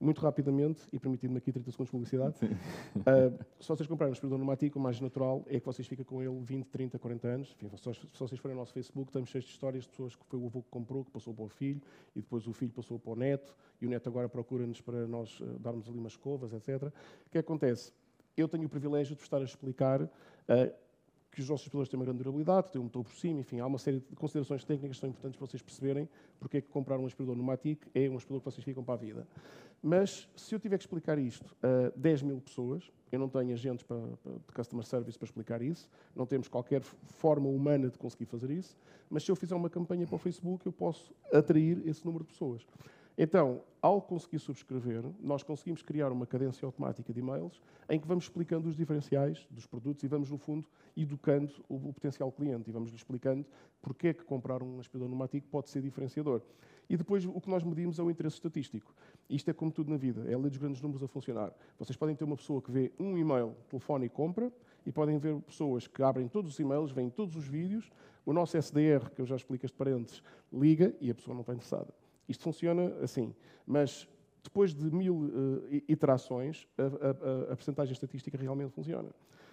Speaker 5: muito rapidamente, e permitindo-me aqui 30 segundos de publicidade, uh, se vocês comprarem um aspirador pneumático, o mais natural é que vocês fiquem com ele 20, 30, 40 anos. Enfim, se vocês forem ao nosso Facebook, estamos cheios de histórias de pessoas que foi o avô que comprou, que passou para o filho, e depois o filho passou para o neto, e o neto agora procura-nos para nós uh, darmos ali umas escovas, etc. O que acontece? Eu tenho o privilégio de estar a explicar uh, que os nossos aspiradores têm uma grande durabilidade, têm um motor por cima, enfim, há uma série de considerações técnicas que são importantes para vocês perceberem porque é que comprar um aspirador no Matic é um aspirador que vocês ficam para a vida. Mas, se eu tiver que explicar isto a 10 mil pessoas, eu não tenho agentes para, para, de customer service para explicar isso, não temos qualquer forma humana de conseguir fazer isso, mas se eu fizer uma campanha para o Facebook, eu posso atrair esse número de pessoas. Então, ao conseguir subscrever, nós conseguimos criar uma cadência automática de e-mails em que vamos explicando os diferenciais dos produtos e vamos, no fundo, educando o, o potencial cliente e vamos-lhe explicando porque é que comprar um aspirador pneumático pode ser diferenciador. E depois o que nós medimos é o interesse estatístico. Isto é como tudo na vida, é a lei dos grandes números a funcionar. Vocês podem ter uma pessoa que vê um e-mail, telefone e compra, e podem ver pessoas que abrem todos os e-mails, veem todos os vídeos, o nosso SDR, que eu já explico este parênteses, liga e a pessoa não está interessada. Isto funciona assim, mas depois de mil uh, iterações, a, a, a, percentagem estatística realmente funciona.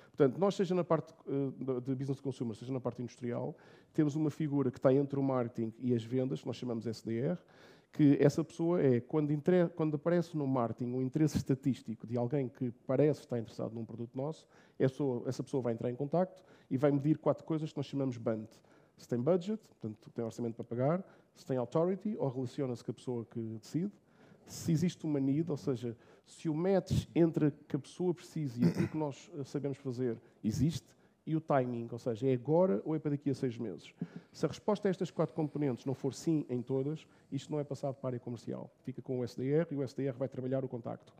Speaker 5: Portanto, nós, seja na parte uh, de business consumer, seja na parte industrial, temos uma figura que está entre o marketing e as vendas, que nós chamamos SDR, que essa pessoa é, quando, quando aparece no marketing um interesse estatístico de alguém que parece estar interessado num produto nosso, essa pessoa, essa pessoa vai entrar em contato e vai medir quatro coisas que nós chamamos BANT. Se tem budget, portanto, tem orçamento para pagar, se tem authority, ou relaciona-se com a pessoa que decide, se existe uma need, ou seja, se o match entre o que a pessoa precisa e aquilo que nós eh, sabemos fazer existe, e o timing, ou seja, é agora ou é para daqui a seis meses. Se a resposta a estas quatro componentes não for sim em todas, isto não é passado para a área comercial. Fica com o SDR e o SDR vai trabalhar o contacto.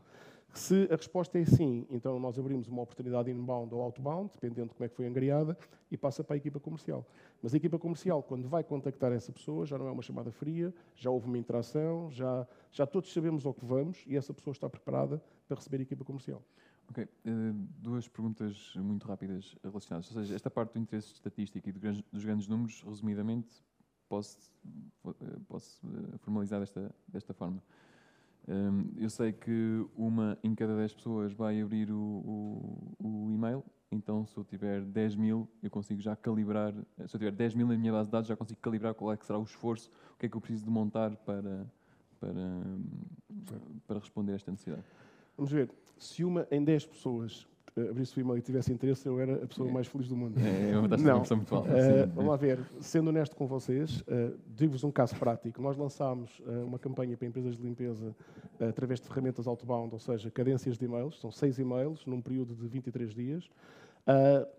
Speaker 5: Se a resposta é sim, então nós abrimos uma oportunidade inbound ou outbound, dependendo de como é que foi angariada, e passa para a equipa comercial. Mas a equipa comercial, quando vai contactar essa pessoa, já não é uma chamada fria, já houve uma interação, já, já todos sabemos ao que vamos e essa pessoa está preparada para receber a equipa comercial.
Speaker 2: Ok, uh, duas perguntas muito rápidas relacionadas. Ou seja, esta parte do interesse estatístico e dos grandes números, resumidamente, posso, uh, posso uh, formalizar desta, desta forma. Um, eu sei que uma em cada 10 pessoas vai abrir o, o, o, e-mail, então se eu tiver 10 mil, eu consigo já calibrar, se eu tiver 10 mil na minha base de dados, já consigo calibrar qual é que será o esforço, o que é que eu preciso de montar para, para, para responder a esta necessidade.
Speaker 5: Vamos ver, se uma em 10 pessoas eh, abrisse o e-mail e tivesse interesse, eu era a pessoa é. mais feliz do mundo.
Speaker 2: É, é uma das Não. muito alta.
Speaker 5: Uh, vamos lá ver, sendo honesto com vocês, uh, digo-vos um caso prático. Nós lançámos uh, uma campanha para empresas de limpeza uh, através de ferramentas outbound, ou seja, cadências de e-mails. São seis e-mails num período de 23 dias.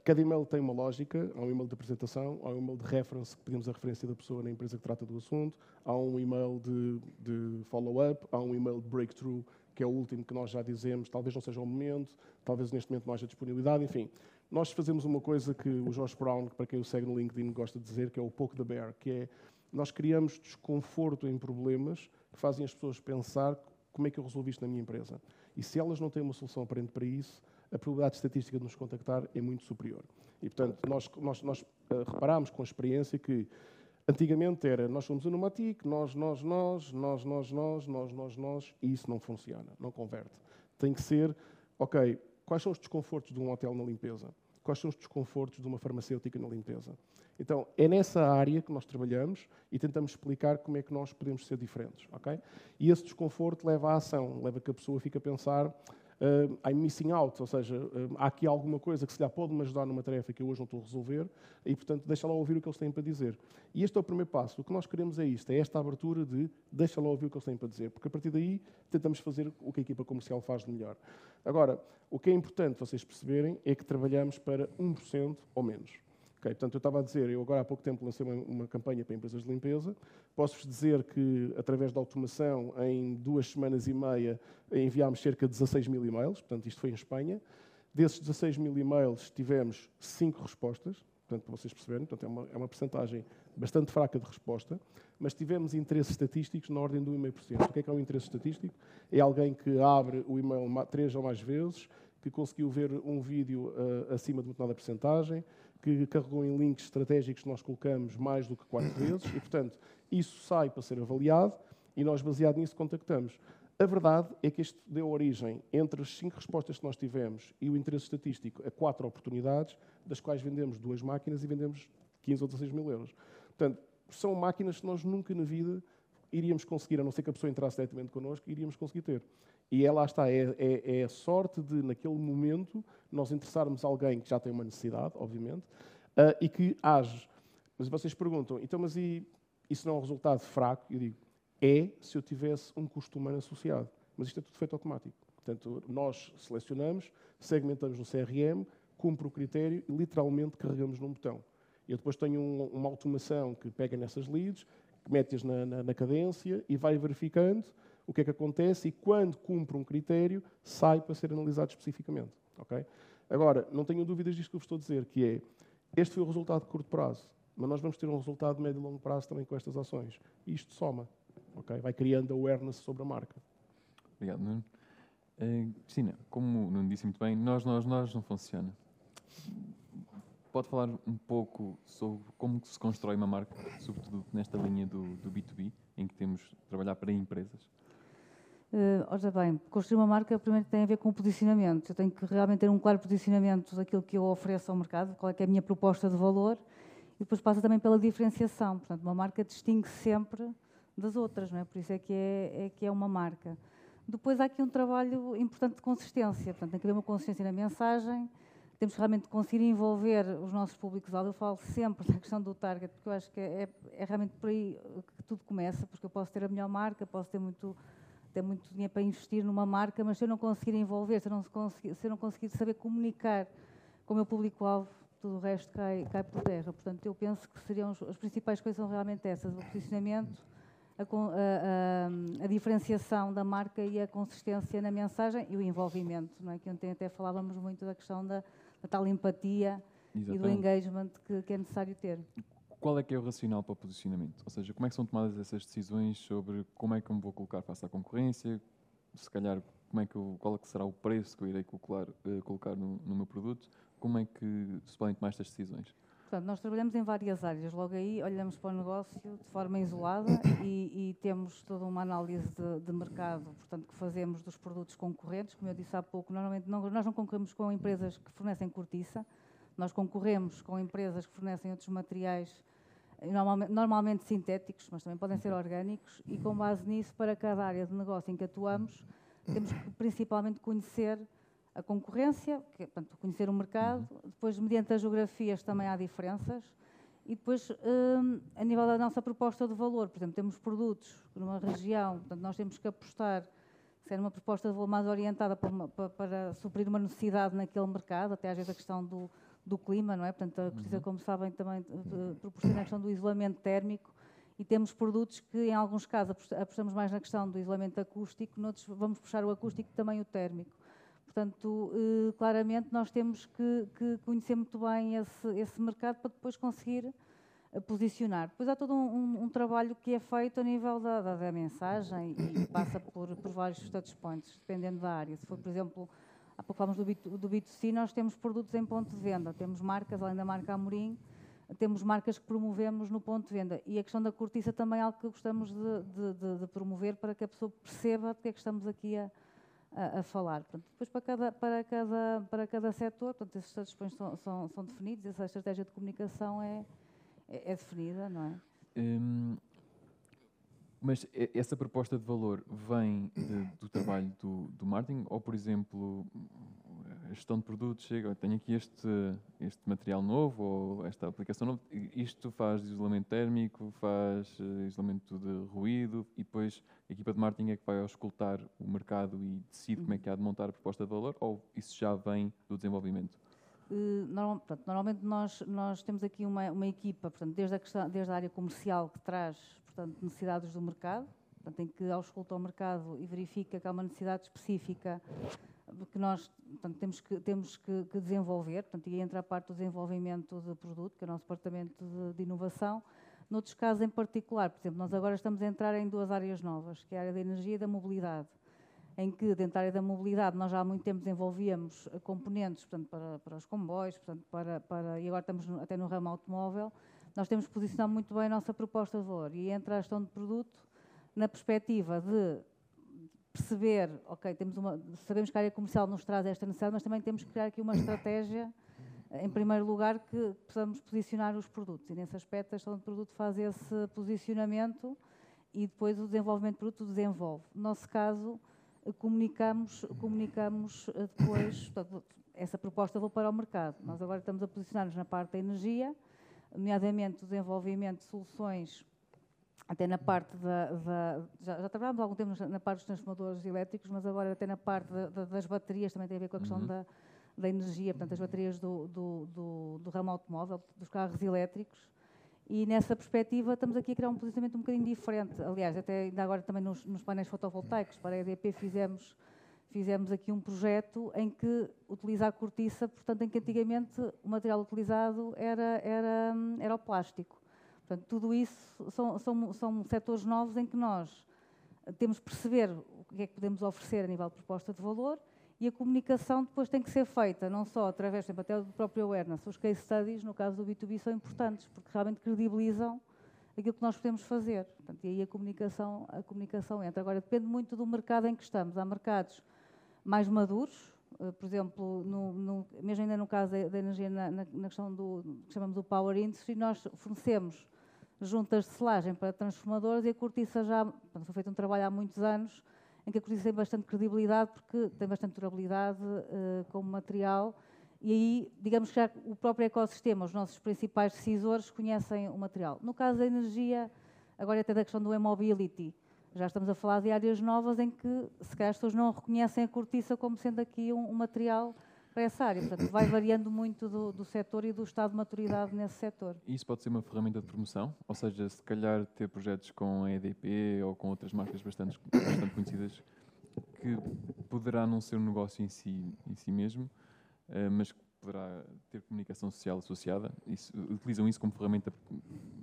Speaker 5: cada e-mail tem uma lógica. Há um e-mail de apresentação, há um e-mail de reference, que pedimos a referência da pessoa na empresa que trata do assunto, há um e-mail de, de follow-up, há um e-mail de breakthrough, que é o último que nós já dizemos, talvez não seja o momento, talvez neste momento não haja disponibilidade, enfim. Nós fazemos uma coisa que o Josh Brown, para quem o segue no LinkedIn, gosta de dizer, que é o poke the bear, que é nós criamos desconforto em problemas que fazem as pessoas pensar como é que eu resolvi isto na minha empresa. E se elas não têm uma solução aparente para isso, a probabilidade estatística de nos contactar é muito superior. E, portanto, nós, nós, nós uh, reparamos com a experiência que Antigamente era nós somos o Numatic, nós, nós, nós, nós, nós, nós, nós, nós, nós, e isso não funciona, não converte. Tem que ser, ok, quais são os desconfortos de um hotel na limpeza? Quais são os desconfortos de uma farmacêutica na limpeza? Então, é nessa área que nós trabalhamos e tentamos explicar como é que nós podemos ser diferentes, ok? E esse desconforto leva à ação, leva que a pessoa fique a pensar, uh, I'm missing out, ou seja, uh, há aqui alguma coisa que se lhe pode me ajudar numa tarefa que eu hoje não estou a resolver e, portanto, deixa lá ouvir o que eles têm para dizer. E este é o primeiro passo. O que nós queremos é isto, é esta abertura de deixa lá ouvir o que eles têm para dizer, porque a partir daí tentamos fazer o que a equipa comercial faz de melhor. Agora, o que é importante vocês perceberem é que trabalhamos para 1% ou menos. Okay, portanto, eu estava a dizer, eu agora há pouco tempo lancei uma, uma campanha para empresas de limpeza. Posso-vos dizer que, através da automação, em duas semanas e meia, enviámos cerca de 16 mil e-mails. Portanto, isto foi em Espanha. Desses 16 mil e-mails, tivemos 5 respostas. Portanto, para vocês perceberem, portanto, é uma, é uma percentagem bastante fraca de resposta. Mas tivemos interesses estatísticos na ordem do 1,5%. O que é que é um interesse estatístico? É alguém que abre o e-mail três ou mais vezes, que conseguiu ver um vídeo uh, acima de uma determinada percentagem, que carregou em links estratégicos que nós colocamos mais do que quatro vezes e, portanto, isso sai para ser avaliado e nós, baseado nisso, contactamos. A verdade é que isto deu origem, entre as cinco respostas que nós tivemos e o interesse estatístico, a quatro oportunidades, das quais vendemos duas máquinas e vendemos 15 ou 16 mil euros. Portanto, são máquinas que nós nunca na vida iríamos conseguir, a não ser que a pessoa entrasse diretamente connosco, iríamos conseguir ter. E é lá está, é, é, é, a sorte de, naquele momento, nós interessarmos alguém que já tem uma necessidade, obviamente, uh, e que age. Mas vocês perguntam, então, mas e, isso não é um resultado fraco? Eu digo, é se eu tivesse um custo humano associado. Mas isto é tudo feito automático. Portanto, nós selecionamos, segmentamos no CRM, cumpre o critério e literalmente carregamos num botão. Eu depois tenho um, uma automação que pega nessas leads, mete-as na, na, na cadência e vai verificando o que é que acontece e quando cumpre um critério, sai para ser analisado especificamente. Okay? Agora, não tenham dúvidas disto que vos estou a dizer, que é, este foi o resultado de curto prazo, mas nós vamos ter um resultado de médio e longo prazo também com estas ações. E isto soma, okay? vai criando awareness sobre a marca.
Speaker 2: Obrigado, Nuno. Uh, Cristina, como o Nuno disse muito bem, nós, nós, nós não funciona. pode falar um pouco sobre como se constrói uma marca, sobretudo nesta linha do, do B2B, em que temos de trabalhar para empresas?
Speaker 3: Uh, ora bem, construir uma marca primeiro tem a ver com o posicionamento. Eu tenho que realmente ter um claro posicionamento daquilo que eu ofereço ao mercado, qual é, é a minha proposta de valor, e depois passa também pela diferenciação. Portanto, uma marca distingue-se sempre das outras, não é? Por isso é que é, é, que é uma marca. Depois há aqui um trabalho importante de consistência. Portanto, tem que haver uma consistência na mensagem, temos que realmente conseguir envolver os nossos públicos-alvo. Eu falo sempre da questão do target, porque eu acho que é, é, realmente por aí que tudo começa, porque eu posso ter a melhor marca, posso ter muito ter muito dinheiro para investir numa marca, mas se eu não conseguir envolver, se eu não conseguir, se eu não conseguir saber comunicar com o meu público-alvo, tudo o resto cai, cai por terra. Portanto, eu penso que seriam as principais coisas são realmente essas: o posicionamento, a, a, a, diferenciação da marca e a consistência na mensagem e o envolvimento, não é? Que ontem até falávamos muito da questão da, da tal empatia Exatamente. e do engagement que, que é necessário ter
Speaker 2: qual é que é o racional para o posicionamento? Ou seja, como é que são tomadas essas decisões sobre como é que eu me vou colocar face à concorrência, se calhar como é que eu, qual é que será o preço que eu irei colocar, uh, colocar no, no, meu produto, como é que se podem tomar estas decisões?
Speaker 3: Portanto, nós trabalhamos em várias áreas. Logo aí olhamos para o negócio de forma isolada e, e temos toda uma análise de, de, mercado, portanto, que fazemos dos produtos concorrentes. Como eu disse há pouco, normalmente não, nós não concorremos com empresas que fornecem cortiça, nós concorremos com empresas que fornecem outros materiais normalmente, normalmente, sintéticos, mas também podem ser orgânicos, e com base nisso, para cada área de negócio em que atuamos, temos que principalmente conhecer a concorrência, que, portanto, conhecer o mercado, depois, mediante as geografias, também há diferenças, e depois, um, a nível da nossa proposta de valor, por exemplo, temos produtos numa região, portanto, nós temos que apostar ser uma proposta de valor mais orientada para, uma, para, para suprir uma necessidade naquele mercado, até às vezes a questão do, do clima, não é? Portanto, a Cortiça, uhum. como sabem, também eh, proporciona a questão do isolamento térmico e temos produtos que, em alguns casos, apostamos mais na questão do isolamento acústico, noutros vamos puxar o acústico e também o térmico. Portanto, eh, claramente, nós temos que, que conhecer muito bem esse, esse, mercado para depois conseguir eh, posicionar. Depois há todo um, um, um, trabalho que é feito a nível da, da, da mensagem e passa por, por vários touch points, dependendo da área. Se for, por exemplo, Há pouco falamos do, B, do B2C, nós temos produtos em ponto de venda, temos marcas, além da marca Amorim, temos marcas que promovemos no ponto de venda. E a questão da cortiça também é algo que gostamos de, de, de, promover para que a pessoa perceba de que é que estamos aqui a, a, a falar. Portanto, depois, para cada, para cada, para cada setor, portanto, esses estados são, são, são, definidos, essa estratégia de comunicação é, é, é definida, não é?
Speaker 2: Hum, mas essa proposta de valor vem de, do trabalho do, do marketing ou, por exemplo, a gestão de produtos chega, tenho aqui este, este material novo ou esta aplicação nova, isto faz isolamento térmico, faz uh, isolamento de ruído e depois a equipa de marketing é que vai auscultar o mercado e decide como é que há de montar a proposta de valor ou isso já vem do desenvolvimento?
Speaker 3: Uh, normal, portanto, normalmente nós, nós temos aqui uma, uma equipa, portanto, desde a, questão, desde a área comercial que traz portanto, necessidades do mercado, portanto, em que ausculta o mercado e verifica que há uma necessidade específica que nós portanto, temos, que, temos que, que, desenvolver, portanto, e entra a parte do desenvolvimento de produto, que é o nosso departamento de, de, inovação. Noutros casos em particular, por exemplo, nós agora estamos a entrar em duas áreas novas, que é a área da energia e da mobilidade, em que dentro da área da mobilidade nós já há muito tempo desenvolvíamos componentes portanto, para, para os comboios, portanto, para, para, e agora estamos até no ramo automóvel, nós temos que posicionar muito bem a nossa proposta de valor e entra a gestão de produto na perspectiva de perceber, ok, temos uma, sabemos que a área comercial nos traz esta necessidade, mas também temos que criar aqui uma estratégia, em primeiro lugar, que possamos posicionar os produtos. E nesse aspecto a gestão de produto faz esse posicionamento e depois o desenvolvimento de produto desenvolve. No nosso caso, comunicamos, comunicamos eh, depois, portanto, essa proposta vou para o mercado. Nós agora estamos a posicionar-nos na parte da energia, nomeadamente o desenvolvimento de soluções, até na parte da. da já, já trabalhámos há algum tempo na parte dos transformadores elétricos, mas agora até na parte da, da, das baterias também tem a ver com a questão uhum. da, da energia, portanto, as baterias do, do, do, do ramo automóvel, dos carros elétricos. E nessa perspectiva estamos aqui a criar um posicionamento um bocadinho diferente. Aliás, até ainda agora também nos, nos painéis fotovoltaicos para a EDP fizemos fizemos aqui um projeto em que utilizar cortiça, portanto, em que antigamente o material utilizado era, era, era o plástico. Portanto, tudo isso são, são, são setores novos em que nós temos que perceber o que é que podemos oferecer a nível de proposta de valor e a comunicação depois tem que ser feita, não só através, exemplo, até do próprio awareness. Os case studies, no caso do B2B, são importantes, porque realmente credibilizam aquilo que nós podemos fazer. Portanto, e aí a comunicação, a comunicação entra. Agora, depende muito do mercado em que estamos. Há mercados mais maduros, eh, por exemplo, no, no, mesmo ainda no caso da, energia, na, na, questão do que chamamos do Power Industry, nós fornecemos juntas de selagem para transformadores e a cortiça já, foi feito um trabalho há muitos anos, em que a cortiça tem bastante credibilidade, porque tem bastante durabilidade uh, como material, e aí, digamos que já o próprio ecossistema, os nossos principais decisores conhecem o material. No caso da energia, agora é até da questão do e-mobility, já estamos a falar de áreas novas em que, se calhar, as pessoas não reconhecem a cortiça como sendo aqui um, um material para essa área. Portanto, vai variando muito do, do setor e do estado de maturidade nesse setor.
Speaker 2: Isso pode ser uma ferramenta de promoção? Ou seja, se calhar ter projetos com a EDP ou com outras marcas bastante, bastante conhecidas que poderá não ser um negócio em si, em si mesmo, uh, mas poderá ter comunicação social associada? Isso, utilizam isso como ferramenta?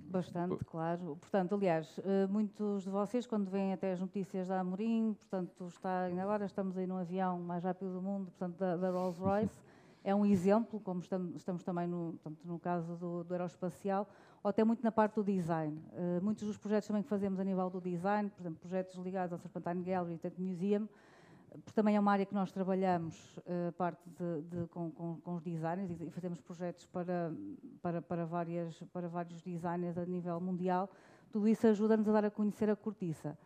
Speaker 3: Bastante, claro. Portanto, aliás, eh, muitos de vocês, quando vêm até as notícias da Amorim, portanto, está, ainda agora estamos aí num avião mais rápido do mundo, portanto, da, da Rolls-Royce, é um exemplo, como estamos, estamos também no, portanto, no caso do, do, aeroespacial, ou até muito na parte do design. Uh, muitos dos projetos também que fazemos a nível do design, por exemplo, projetos ligados ao Serpentine Gallery, Tate Museum, porque também é uma área que nós trabalhamos, uh, parte de, de, com, com, com, os designers e fazemos projetos para, para, para, várias, para vários designers a nível mundial. Tudo isso ajuda-nos a dar a conhecer a cortiça.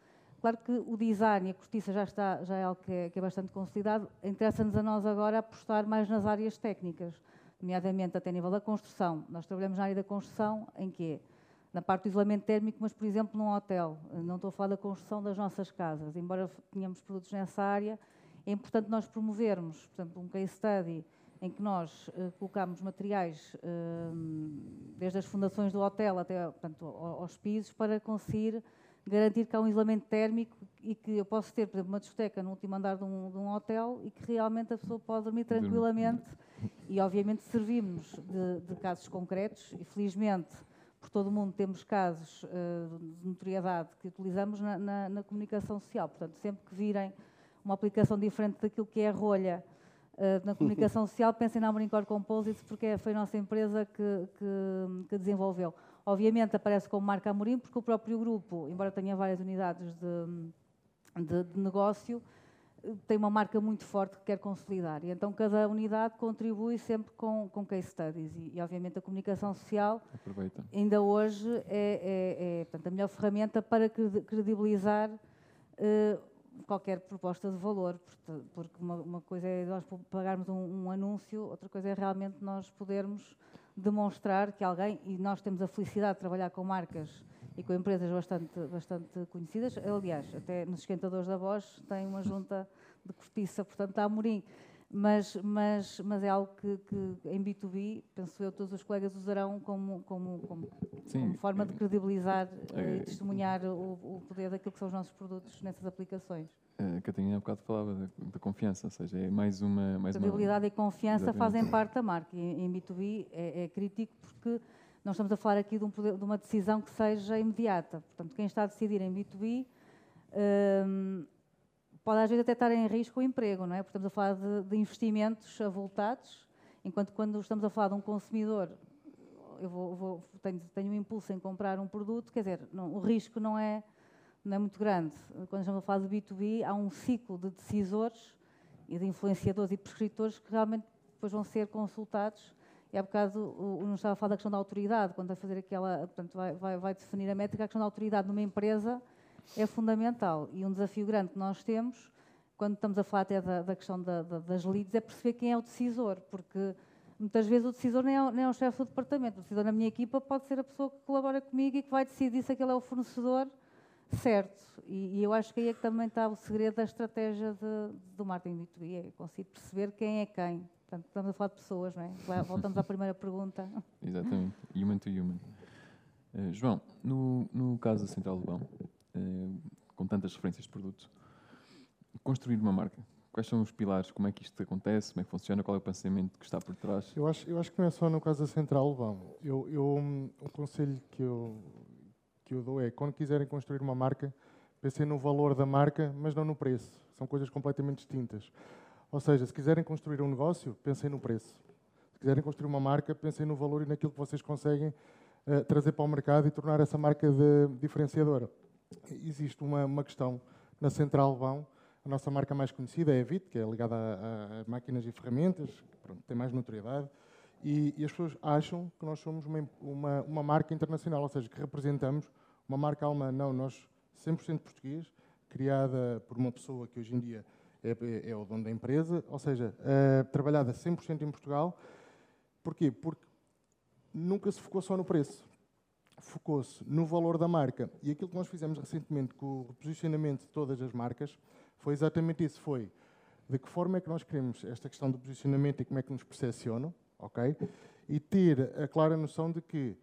Speaker 3: Claro que o design e a cortiça já, está, já é algo que é, que é bastante consolidado. Interessa-nos a nós agora apostar mais nas áreas técnicas, nomeadamente até a nível da construção. Nós trabalhamos na área da construção em que na parte do isolamento térmico, mas, por exemplo, num hotel. Não estou a falar da construção das nossas casas. Embora tenhamos produtos nessa área, é importante nós promovermos, portanto, um case study em que nós uh, colocamos materiais uh, desde as fundações do hotel até portanto, aos pisos para conseguir garantir que há um isolamento térmico e que eu posso ter, por exemplo, uma discoteca no último andar de um, de um hotel e que realmente a pessoa pode dormir tranquilamente e, obviamente, servimos de, de casos concretos e, felizmente, por todo o mundo temos casos uh, de notoriedade que utilizamos na, na, na, comunicação social. Portanto, sempre que virem uma aplicação diferente daquilo que é a rolha uh, na comunicação social, pensem na Amorim Composites, porque foi a nossa empresa que, que, que, desenvolveu. Obviamente aparece como marca Amorim, porque o próprio grupo, embora tenha várias unidades de, de, de negócio, tem uma marca muito forte que quer consolidar. E então cada unidade contribui sempre com, com case studies. E, e obviamente a comunicação social,
Speaker 2: Aproveita.
Speaker 3: ainda hoje, é, é, é portanto, a melhor ferramenta para credibilizar uh, qualquer proposta de valor. Porque uma, uma coisa é nós pagarmos um, um anúncio, outra coisa é realmente nós podermos demonstrar que alguém, e nós temos a felicidade de trabalhar com marcas e com empresas bastante, bastante conhecidas. Aliás, até nos esquentadores da voz tem uma junta de cortiça, portanto, a Amorim. Mas, mas, mas é algo que, que, em B2B, penso eu, todos os colegas usarão como, como, como, como forma de credibilizar é, e testemunhar o, o, poder daquilo que são os nossos produtos nessas aplicações.
Speaker 2: A Catarina há bocado falava da, da confiança, ou seja, é mais uma... Mais
Speaker 3: Credibilidade uma... e confiança Exatamente. fazem parte da marca. E em B2B é, é crítico porque nós estamos a falar aqui de, um poder, de, uma decisão que seja imediata. Portanto, quem está a decidir em B2B um, pode às vezes até estar em risco o emprego, não é? Porque estamos a falar de, de investimentos avultados, enquanto quando estamos a falar de um consumidor, eu vou, vou, tenho, tenho um impulso em comprar um produto, quer dizer, não, o risco não é, não é muito grande. Quando estamos a falar de B2B, há um ciclo de decisores e de influenciadores e prescritores que realmente depois vão ser consultados e há bocado o, o, não estava a falar da questão da autoridade, quando vai fazer aquela, portanto, vai, vai, vai definir a métrica, a questão da autoridade numa empresa é fundamental. E um desafio grande que nós temos, quando estamos a falar até da, da questão da, da, das leads, é perceber quem é o decisor, porque muitas vezes o decisor nem é, nem é o chefe do departamento. O decisor na minha equipa pode ser a pessoa que colabora comigo e que vai decidir se aquele é o fornecedor certo. E, e eu acho que aí é que também está o segredo da estratégia de, do marketing B2B, é conseguir perceber quem é quem. Portanto, estamos a falar de pessoas, não é? Voltamos à primeira pergunta.
Speaker 2: Exatamente, human to human. Uh, João, no, no caso da Central Lobão, uh, com tantas referências de produto, construir uma marca, quais são os pilares, como é que isto acontece, como é que funciona, qual é o pensamento que está por trás?
Speaker 4: Eu acho, eu acho que não é só no caso da Central Lobão. Eu, eu, um, um conselho que eu, que eu dou é, quando quiserem construir uma marca, pensem no valor da marca, mas não no preço. São coisas completamente distintas. Ou seja, se quiserem construir um negócio, pensem no preço. Se quiserem construir uma marca, pensem no valor e naquilo que vocês conseguem uh, trazer para o mercado e tornar essa marca diferenciadora. Existe uma, uma questão na Central Vão, a nossa marca mais conhecida é a VIT, que é ligada a, a máquinas e ferramentas, pronto, tem mais notoriedade, e, e, as pessoas acham que nós somos uma, uma, uma, marca internacional, ou seja, que representamos uma marca alemã. Não, nós 100% português, criada por uma pessoa que hoje em dia é, é, é o dono da empresa, ou seja, uh, trabalhada 100% em Portugal. Porquê? Porque nunca se focou só no preço, focou-se no valor da marca. E aquilo que nós fizemos recentemente com o reposicionamento de todas as marcas foi exatamente isso, foi de que forma é que nós queremos esta questão do posicionamento e como é que nos percepcionam, ok? E ter a clara noção de que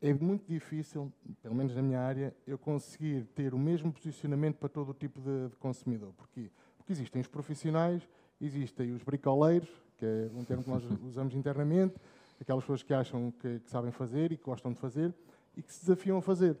Speaker 4: é muito difícil, pelo menos na minha área, eu conseguir ter o mesmo posicionamento para todo o tipo de, de consumidor. Porquê? Existem os profissionais, existem os bricoleiros, que é um termo que nós usamos internamente, aquelas pessoas que acham que, que, sabem fazer e que gostam de fazer e que se desafiam a fazer.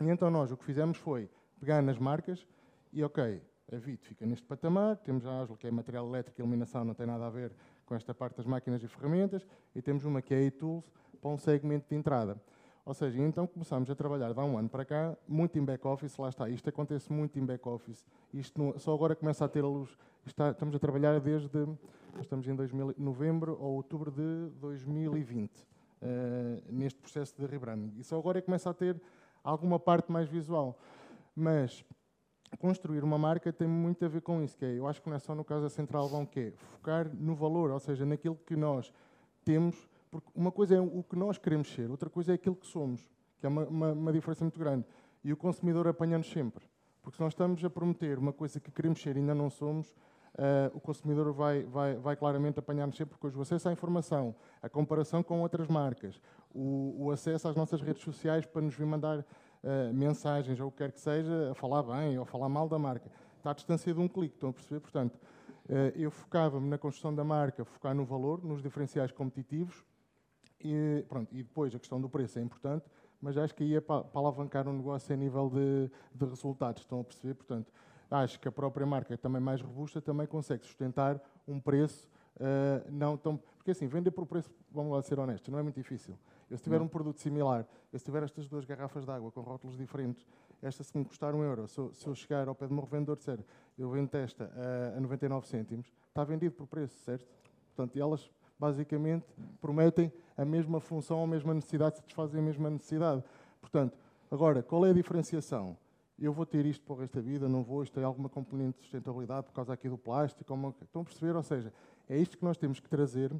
Speaker 4: E então nós o que fizemos foi pegar nas marcas e, ok, a VIT fica neste patamar, temos a ASLO, que é material elétrico e iluminação, não tem nada a ver com esta parte das máquinas e ferramentas, e temos uma que é a e-Tools, para um segmento de entrada. Ou seja, então começamos a trabalhar de há um ano para cá, muito em back-office, lá está, isto acontece muito em back-office, isto não, só agora começa a ter a luz, está, estamos a trabalhar desde, estamos em 2000, novembro ou outubro de 2020, uh, eh, neste processo de rebranding, e só agora começa a ter alguma parte mais visual. Mas construir uma marca tem muito a ver com isso, que é, eu acho que não é só no caso da Central Vão, que é focar no valor, ou seja, naquilo que nós temos, porque uma coisa é o que nós queremos ser, outra coisa é aquilo que somos, que é uma, uma, uma diferença muito grande. E o consumidor apanha-nos sempre. Porque se nós estamos a prometer uma coisa que queremos ser e ainda não somos, uh, o consumidor vai, vai, vai claramente apanhar-nos sempre, porque hoje o acesso à informação, a comparação com outras marcas, o, o acesso às nossas redes sociais para nos vir mandar uh, mensagens ou o que quer que seja, a falar bem ou a falar mal da marca. Está à distância de um clique, estão a perceber? Portanto, uh, eu focava-me na construção da marca, focar no valor, nos diferenciais competitivos, e, pronto, e depois a questão do preço é importante, mas acho que aí é para, para alavancar um negócio a nível de, de resultados, estão a perceber? Portanto, acho que a própria marca, também mais robusta, também consegue sustentar um preço uh, não tão... Porque assim, vender por preço, vamos lá ser honestos, não é muito difícil. Eu se tiver não. um produto similar, eu se tiver estas duas garrafas de água com rótulos diferentes, esta se me custar um euro, se eu, se eu chegar ao pé de um revendedor disser eu vendo esta a, a 99 cêntimos, está vendido por preço, certo? Portanto, elas basicamente prometem a mesma função, a mesma necessidade, satisfazem a mesma necessidade. Portanto, agora, qual é a diferenciação? Eu vou ter isto para o resto da vida, não vou, isto tem alguma componente de sustentabilidade por causa aqui do plástico, uma... estão a perceber? Ou seja, é isto que nós temos que trazer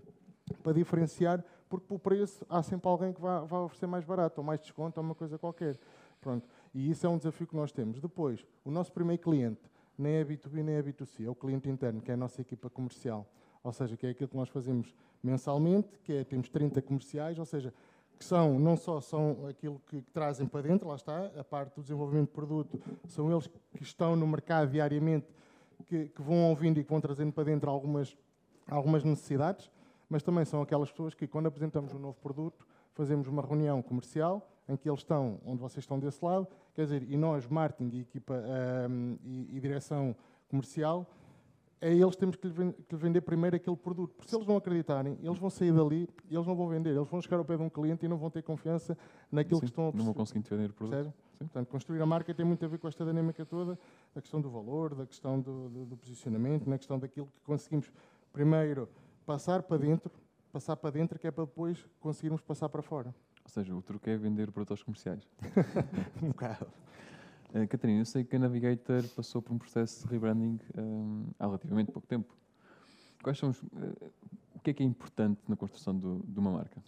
Speaker 4: para diferenciar, porque por preço há sempre alguém que vai, vai oferecer mais barato, ou mais desconto, ou uma coisa qualquer. Pronto. E isso é um desafio que nós temos. Depois, o nosso primeiro cliente nem é B2B nem é B2C, é o cliente interno, que é a nossa equipa comercial. Ou seja, que é aquilo que nós fazemos mensalmente, que é, temos 30 comerciais, ou seja, que são, não só são aquilo que, que trazem para dentro, lá está, a parte do desenvolvimento de produto, são eles que estão no mercado diariamente, que, que vão ouvindo e que vão trazendo para dentro algumas, algumas necessidades, mas também são aquelas pessoas que, quando apresentamos um novo produto, fazemos uma reunião comercial em que eles estão onde vocês estão desse lado, quer dizer, e nós, marketing e equipa um, e, e, direção comercial, é eles temos que lhe, vender primeiro aquele produto. Porque se eles não acreditarem, eles vão sair dali e eles não vão vender. Eles vão chegar ao pé de um cliente e não vão ter confiança naquilo
Speaker 2: Sim,
Speaker 4: que estão a
Speaker 2: Não vão conseguir vender o produto.
Speaker 4: Portanto, construir a marca tem muito a ver com esta dinâmica toda, da questão do valor, da questão do, do, do posicionamento, na questão daquilo que conseguimos primeiro passar para dentro, passar para dentro, que é para depois conseguirmos passar para fora.
Speaker 2: Ou seja, o truque é vender produtos comerciais.
Speaker 4: um bocado.
Speaker 2: Uh, Catarina, eu sei que a Navigator passou por um processo de rebranding um, há relativamente pouco tempo. Quais são os, uh, o que é que é importante na construção do, de uma marca?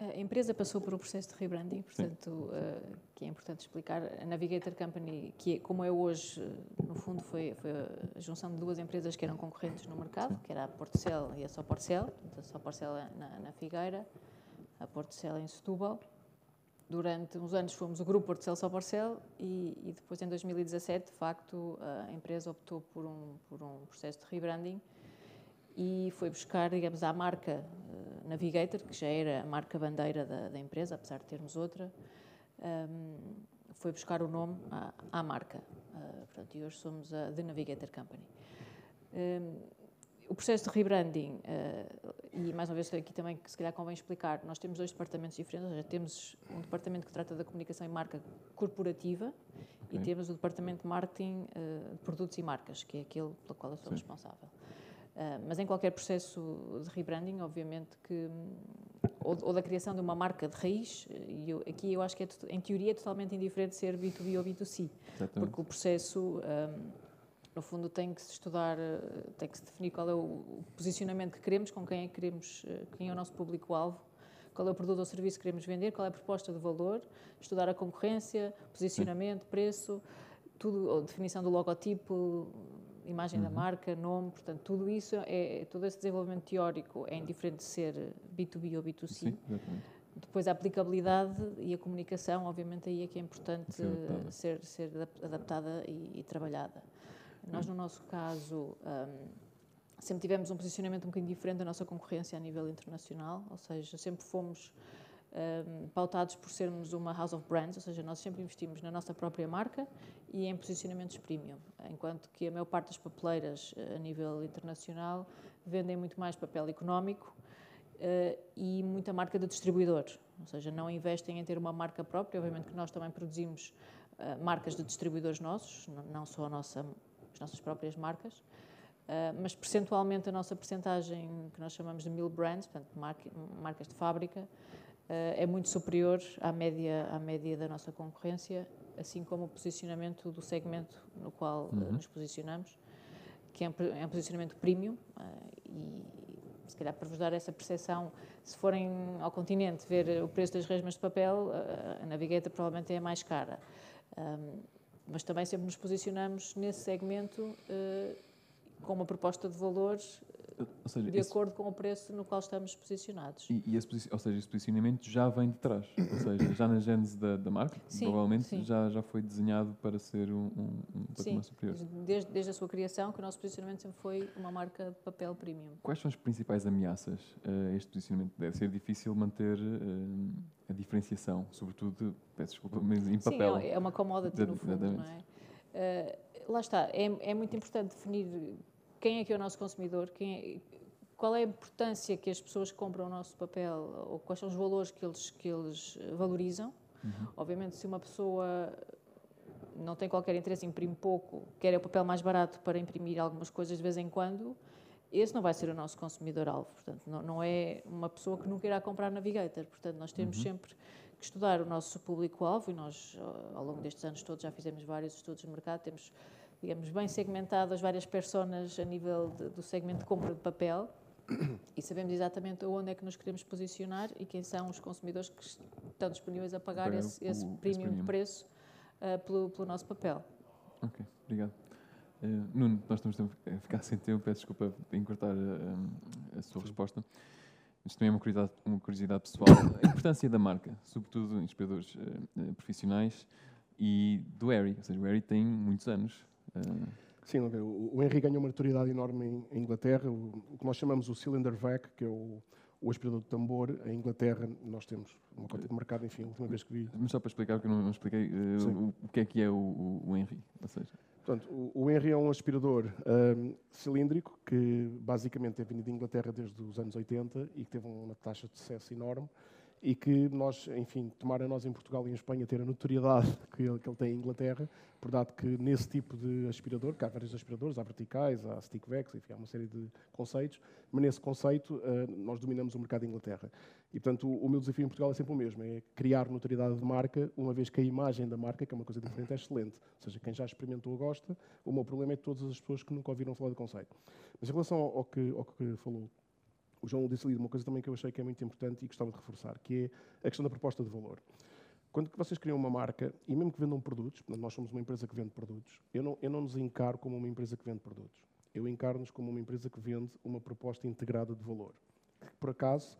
Speaker 1: A empresa passou por um processo de rebranding, portanto, uh, que é importante explicar. A Navigator Company, que é, como é hoje, no fundo, foi, foi, a junção de duas empresas que eram concorrentes no mercado, Sim. que era a Portocel e a Soporcel, portanto, a Soporcel na, na Figueira, a Portocel em Setúbal. Durante uns anos fomos o grupo Portocel Soporcel e, e depois, em 2017, de facto, a empresa optou por um, por um processo de rebranding e foi buscar, digamos, a marca uh, Navigator, que já era a marca bandeira da, da empresa, apesar de termos outra, um, ehm, foi buscar o nome à, à marca. Uh, portanto, e hoje somos a The Navigator Company. Um, ehm, o processo de rebranding, uh, e mais uma vez aqui também que se calhar convém explicar, nós temos dois departamentos diferentes, seja, temos um departamento que trata da comunicação e marca corporativa okay. e temos o departamento de marketing uh, de produtos e marcas, que é aquele pelo qual eu sou Sim. responsável. Uh, mas em qualquer processo de rebranding, obviamente que ou, ou, da criação de uma marca de raiz, e eu, aqui eu acho que é, em teoria é totalmente indiferente ser B2B ou B2C, Exatamente. porque o processo um, no fundo tem que se estudar, eh, tem que se definir qual é o posicionamento que queremos, com quem é que queremos, eh, quem é o nosso público-alvo, qual é o produto ou serviço que queremos vender, qual é a proposta de valor, estudar a concorrência, posicionamento, preço, tudo, definição do logotipo, imagem uhum. da marca, nome, portanto, tudo isso, é, todo esse desenvolvimento teórico é indiferente de ser B2B ou B2C. Sim, Depois a aplicabilidade e a comunicação, obviamente, aí é que é importante ser, ser adaptada e, e trabalhada. Nós, no nosso caso, um, sempre tivemos um posicionamento um bocadinho diferente da nossa concorrência a nível internacional, ou seja, sempre fomos um, pautados por sermos uma house of brands, ou seja, nós sempre investimos na nossa própria marca e em posicionamentos premium, enquanto que a maior parte das papeleiras a nível internacional vendem muito mais papel económico uh, e muita marca de distribuidor, ou seja, não investem em ter uma marca própria, obviamente que nós também produzimos uh, marcas de distribuidores nossos, não só a nossa as nossas próprias marcas, uh, mas percentualmente a nossa percentagem, que nós chamamos de mil brands, portanto, marcas de fábrica, uh, é muito superior à média, à média da nossa concorrência, assim como o posicionamento do segmento no qual uhum. nos posicionamos, que é um, é um posicionamento premium e se calhar para vos dar essa percepção, se forem ao continente ver o preço das resmas de papel, a Navigator provavelmente é a mais cara. Mas também sempre nos posicionamos nesse segmento uh, com uma proposta de valores seja, de esse... acordo com o preço no qual estamos posicionados.
Speaker 2: E, e esse, ou seja, esse posicionamento já vem de trás, ou seja, já na gênese da, da marca, sim, provavelmente sim. Já, já foi desenhado para ser um, um, um patamar superior.
Speaker 1: Desde, desde a sua criação, que o nosso posicionamento sempre foi uma marca de papel premium.
Speaker 2: Quais são as principais ameaças a este posicionamento? Deve ser difícil manter uh, a diferenciação, sobretudo, peço desculpa, mas em papel.
Speaker 1: Sim, é uma commodity no fundo, não é? Uh, lá está, é, é muito importante definir quem é que é o nosso consumidor, é, qual é a importância que as pessoas compram o nosso papel, ou quais são os valores que eles, que eles valorizam. Uhum. Obviamente, se uma pessoa não tem qualquer interesse, imprime pouco, quer é o papel mais barato para imprimir algumas coisas de vez em quando, esse não vai ser o nosso consumidor-alvo. Portanto, não, não, é uma pessoa que nunca irá comprar Navigator. Portanto, nós temos uhum. sempre que estudar o nosso público-alvo e nós, ao longo destes anos todos, já fizemos vários estudos de mercado, temos digamos, bem segmentado as várias personas a nível de, do segmento de compra de papel e sabemos exatamente onde é que nos queremos posicionar e quem são os consumidores que estão disponíveis a pagar esse, esse, premium, premium preço uh, pelo, pelo, nosso papel.
Speaker 2: Ok, obrigado. Uh, Nuno, nós estamos a ficar sem tempo, peço desculpa em encurtar uh, a sua Sim. resposta. Isto também é uma curiosidade, uma curiosidade pessoal. A importância da marca, sobretudo em inspiradores profissionais, e do Harry. Ou seja, o Harry tem muitos anos
Speaker 5: Sim, o, o Henry ganhou uma notoriedade enorme em, em Inglaterra, o, o, que nós chamamos o cylinder vac, que é o, o aspirador de tambor. Em Inglaterra nós temos uma cota de mercado, enfim, a última vez que vi.
Speaker 2: Mas só para explicar, porque eu não, não expliquei, uh, o, que é que é o, o Henry, ou seja...
Speaker 5: Portanto, o, o Henry é um aspirador um, cilíndrico que basicamente é vindo de Inglaterra desde os anos 80 e que teve uma taxa de sucesso enorme e que nós, enfim, tomara nós em Portugal e em Espanha ter a notoriedade que ele, que ele tem em Inglaterra, por dado que nesse tipo de aspirador, que há vários aspiradores, há verticais, há stickvacs, enfim, há uma série de conceitos, mas nesse conceito uh, nós dominamos o mercado em Inglaterra. E, portanto, o, o, meu desafio em Portugal é sempre o mesmo, é criar notoriedade de marca, uma vez que a imagem da marca, que é uma coisa diferente, é excelente. Ou seja, quem já experimentou gosta, o meu problema é todas as pessoas que nunca ouviram falar do conceito. Mas em relação ao, que, ao que falou o João disse ali uma coisa também que eu achei que é muito importante e gostava de reforçar, que é a questão da proposta de valor. Quando vocês criam uma marca, e mesmo que vendam produtos, nós somos uma empresa que vende produtos, eu não, eu não nos encaro como uma empresa que vende produtos. Eu encaro-nos como uma empresa que vende uma proposta integrada de valor. Que, por acaso,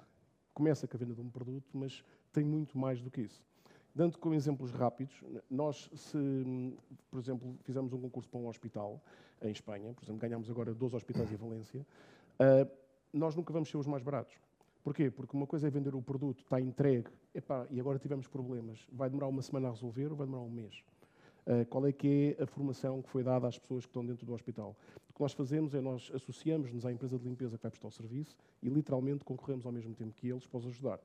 Speaker 5: começa com a venda de um produto, mas tem muito mais do que isso. Dando como exemplos rápidos, nós, se, por exemplo, fizemos um concurso para um hospital em Espanha, por exemplo, ganhámos agora 12 hospitais em Valência, uh, nós nunca vamos ser os mais baratos. Porquê? Porque uma coisa é vender o produto, está entregue, epá, e agora tivemos problemas. Vai demorar uma semana a resolver ou vai demorar um mês? Uh, qual é que é a formação que foi dada às pessoas que estão dentro do hospital? O que nós fazemos é nós associamos-nos à empresa de limpeza que vai prestar o serviço e literalmente concorremos ao mesmo tempo que eles para os ajudar.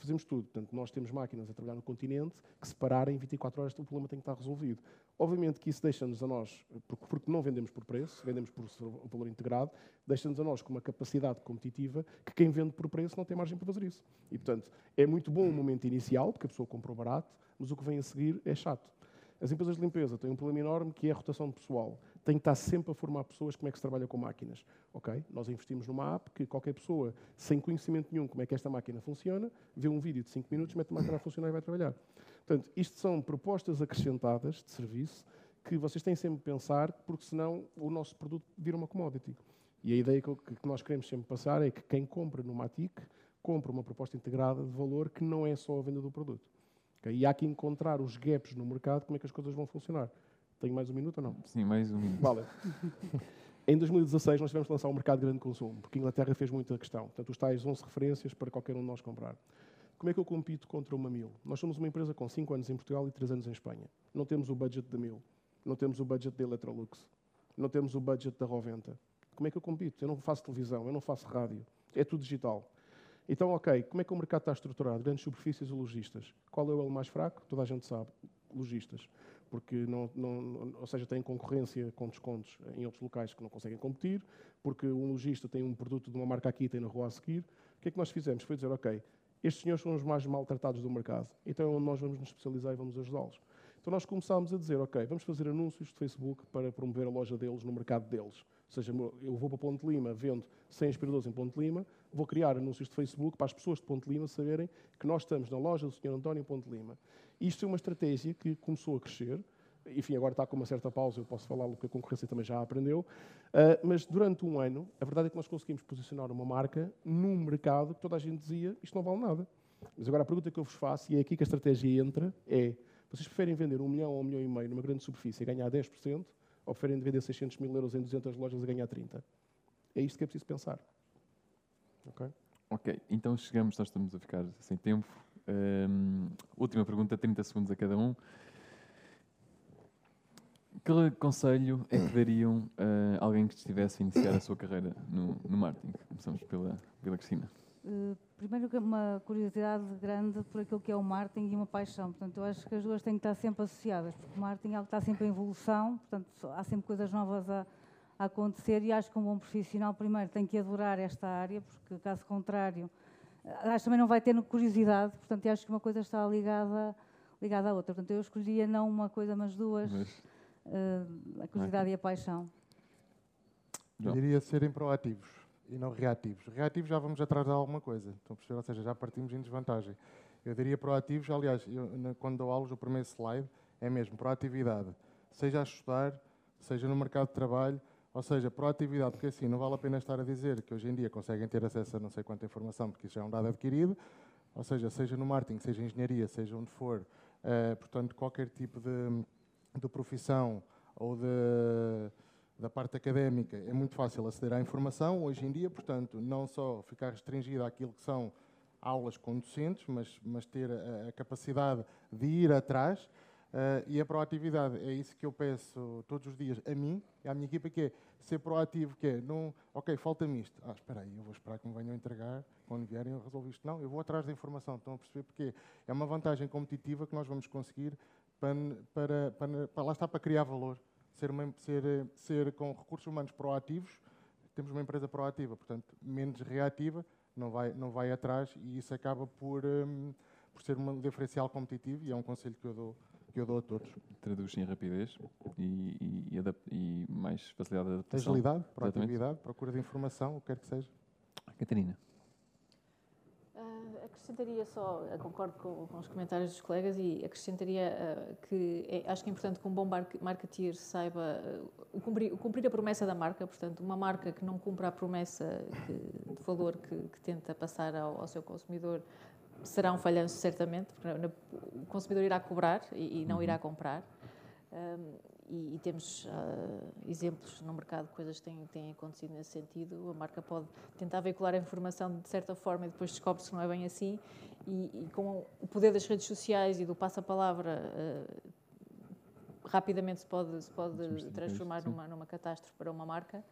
Speaker 5: Fazemos tudo. Portanto, nós temos máquinas a trabalhar no continente que se pararem em 24 horas o problema tem que estar resolvido. Obviamente que isso deixa-nos a nós, porque não vendemos por preço, vendemos por valor integrado, deixa-nos a nós com uma capacidade competitiva que quem vende por preço não tem margem para fazer isso. E, portanto, é muito bom o momento inicial, porque a pessoa comprou barato, mas o que vem a seguir é chato. As empresas de limpeza têm um problema enorme que é a rotação de pessoal. Tem que estar sempre a formar pessoas como é que se trabalha com máquinas. Ok? Nós investimos numa app que qualquer pessoa, sem conhecimento nenhum como é que esta máquina funciona, vê um vídeo de 5 minutos, mete a máquina a funcionar e vai trabalhar. Portanto, isto são propostas acrescentadas de serviço que vocês têm sempre de pensar, porque senão o nosso produto vira uma commodity. E a ideia que nós queremos sempre passar é que quem compra no Matic compra uma proposta integrada de valor que não é só a venda do produto. Okay? E há que encontrar os gaps no mercado, como é que as coisas vão funcionar. Tenho mais um minuto ou não?
Speaker 2: Sim, mais um minuto.
Speaker 5: Vale. em 2016 nós tivemos que lançar um mercado de grande consumo, porque a Inglaterra fez muita questão. Portanto, os tais 11 referências para qualquer um de nós comprar. Como é que eu compito contra uma Mil? Nós somos uma empresa com 5 anos em Portugal e 3 anos em Espanha. Não temos o budget da Mil, não temos o budget da Electrolux, não temos o budget da Roventa. Como é que eu compito? Eu não faço televisão, eu não faço rádio, é tudo digital. Então, ok, como é que o mercado está estruturado? Grandes superfícies e lojistas. Qual é o elo mais fraco? Toda a gente sabe, lojistas. Porque, não, não, ou seja, tem concorrência com descontos em outros locais que não conseguem competir, porque um lojista tem um produto de uma marca aqui e tem na rua a seguir. O que é que nós fizemos? Foi dizer, ok, estes senhores são os mais maltratados do mercado, então é onde nós vamos nos especializar e vamos ajudá-los. Então nós começámos a dizer, ok, vamos fazer anúncios de Facebook para promover a loja deles no mercado deles. Ou seja, eu vou para Ponte Lima, vendo 100 aspiradores em Ponte Lima, vou criar anúncios de Facebook para as pessoas de Ponte Lima saberem que nós estamos na loja do Sr. António em Ponte Lima. Isto é uma estratégia que começou a crescer, enfim, agora está com uma certa pausa, eu posso falar porque a concorrência também já aprendeu, uh, mas durante um ano, a verdade é que nós conseguimos posicionar uma marca num mercado que toda a gente dizia, isto não vale nada. Mas agora a pergunta que eu vos faço, e é aqui que a estratégia entra, é, vocês preferem vender um milhão ou um milhão e meio numa grande superfície e ganhar 10%, ou preferem vender 600 mil euros em 200 lojas e ganhar 30%? É isto que é preciso pensar.
Speaker 2: Ok? Ok, então chegamos, nós estamos a ficar sem tempo. Um, última pergunta, 30 segundos a cada um. Que conselho é que dariam a alguém que estivesse a iniciar a sua carreira no, no marketing? Começamos pela, pela Cristina.
Speaker 3: Uh, primeiro, uma curiosidade grande por aquilo que é o marketing e uma paixão. Portanto, eu acho que as duas têm que estar sempre associadas, porque o marketing é algo que está sempre em evolução, portanto, há sempre coisas novas a, a acontecer e acho que um bom profissional, primeiro, tem que adorar esta área, porque, caso contrário, acho que também não vai ter curiosidade, portanto, acho que uma coisa está ligada, ligada à outra. Portanto, eu escolhia não uma coisa, mas duas, mas... uh, a curiosidade okay. e a paixão.
Speaker 4: Eu diria serem proativos e não reativos. Reativos já vamos atrás de alguma coisa, então, ou seja, já partimos em desvantagem. Eu diria proativos, aliás, eu, quando dou aulas, o primeiro slide é mesmo proatividade, seja a estudar, seja no mercado de trabalho, ou seja, proatividade, porque assim, não vale a pena estar a dizer que hoje em dia conseguem ter acesso a não sei quanta informação, porque isso já é um dado adquirido, ou seja, seja no marketing, seja em engenharia, seja onde for, uh, portanto, qualquer tipo de, de profissão ou de da parte académica é muito fácil aceder à informação hoje em dia, portanto, não só ficar restringido àquilo que são aulas com docentes, mas, mas ter a, a capacidade de ir atrás uh, e a proatividade. É isso que eu peço todos os dias a mim e à minha equipa, que é ser proativo, que é, não, ok, falta-me isto. Ah, espera aí, eu vou esperar que me venham entregar, quando vierem eu resolvo isto. Não, eu vou atrás da informação, estão a perceber? Porque é uma vantagem competitiva que nós vamos conseguir para, para, para, para lá está, para criar valor ser, uma, ser, ser com recursos humanos proativos, temos uma empresa proativa, portanto, menos reativa, não vai, não vai atrás e isso acaba por, um, por ser um diferencial competitivo e é um conselho que eu dou, que eu dou a todos.
Speaker 2: Traduz em rapidez e, e, e, mais facilidade de adaptação.
Speaker 4: Agilidade, proatividade, procura de informação, o que quer que seja.
Speaker 2: Catarina
Speaker 1: acrescentaria só, concordo com, com, os comentários dos colegas e acrescentaria uh, que é, acho que é importante que um bom marketeer saiba uh, cumprir, cumprir, a promessa da marca, portanto, uma marca que não cumpra a promessa que, de valor que, que tenta passar ao, ao, seu consumidor será um falhanço, certamente, porque o consumidor irá cobrar e, e não irá uhum. comprar. Um, e, e, temos uh, exemplos no mercado de coisas que têm, têm, acontecido nesse sentido. A marca pode tentar veicular a informação de certa forma e depois descobre-se que não é bem assim. E, e, com o poder das redes sociais e do passa-palavra uh, rapidamente se pode, se pode transformar numa, numa catástrofe para uma marca.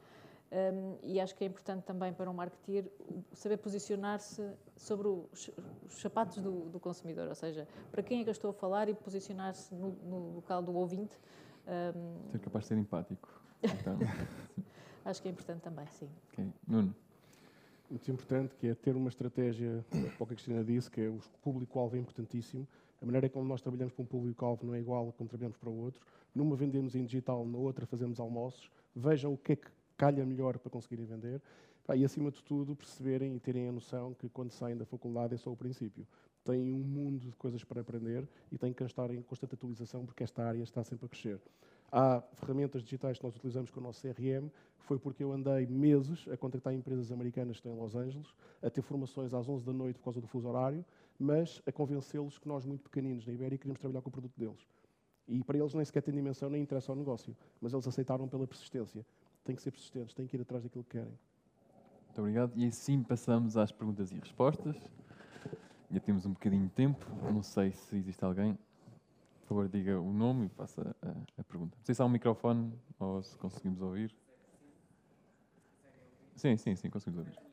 Speaker 1: Um, e acho que é importante também para um marketeer saber posicionar-se sobre os, os sapatos do, do, consumidor, ou seja, para quem é que eu estou a falar e posicionar-se no, no, local do ouvinte.
Speaker 2: Um... Ser capaz de ser empático. Então.
Speaker 1: acho que é importante também, sim.
Speaker 2: Okay. Nuno.
Speaker 5: Muito importante, que é ter uma estratégia, para o que a Cristina disse, que é o público-alvo é importantíssimo. A maneira como nós trabalhamos para um público-alvo não é igual a como trabalhamos para o outro. Numa vendemos em digital, na outra fazemos almoços. Vejam o que é que calha melhor para conseguirem vender. E, acima de tudo, perceberem e terem a noção que quando saem da faculdade é só o princípio. Têm um mundo de coisas para aprender e têm que estar em constante atualização porque esta área está sempre a crescer. Há ferramentas digitais que nós utilizamos com o nosso CRM, foi porque eu andei meses a contactar empresas americanas que estão em Los Angeles, a ter formações às 11 da noite por causa do fuso horário, mas a convencê-los que nós, muito pequeninos na Ibéria, queríamos trabalhar com o produto deles. E para eles nem sequer tem dimensão, nem interessa ao negócio, mas eles aceitaram pela persistência têm que ser persistentes, têm que ir atrás daquilo que querem.
Speaker 2: Muito obrigado. E assim passamos às perguntas e respostas. Já temos um bocadinho de tempo. Não sei se existe alguém. Por favor, diga o nome e faça a, a pergunta. Não sei se há um microfone ou se conseguimos ouvir. Sim, sim, sim, conseguimos ouvir.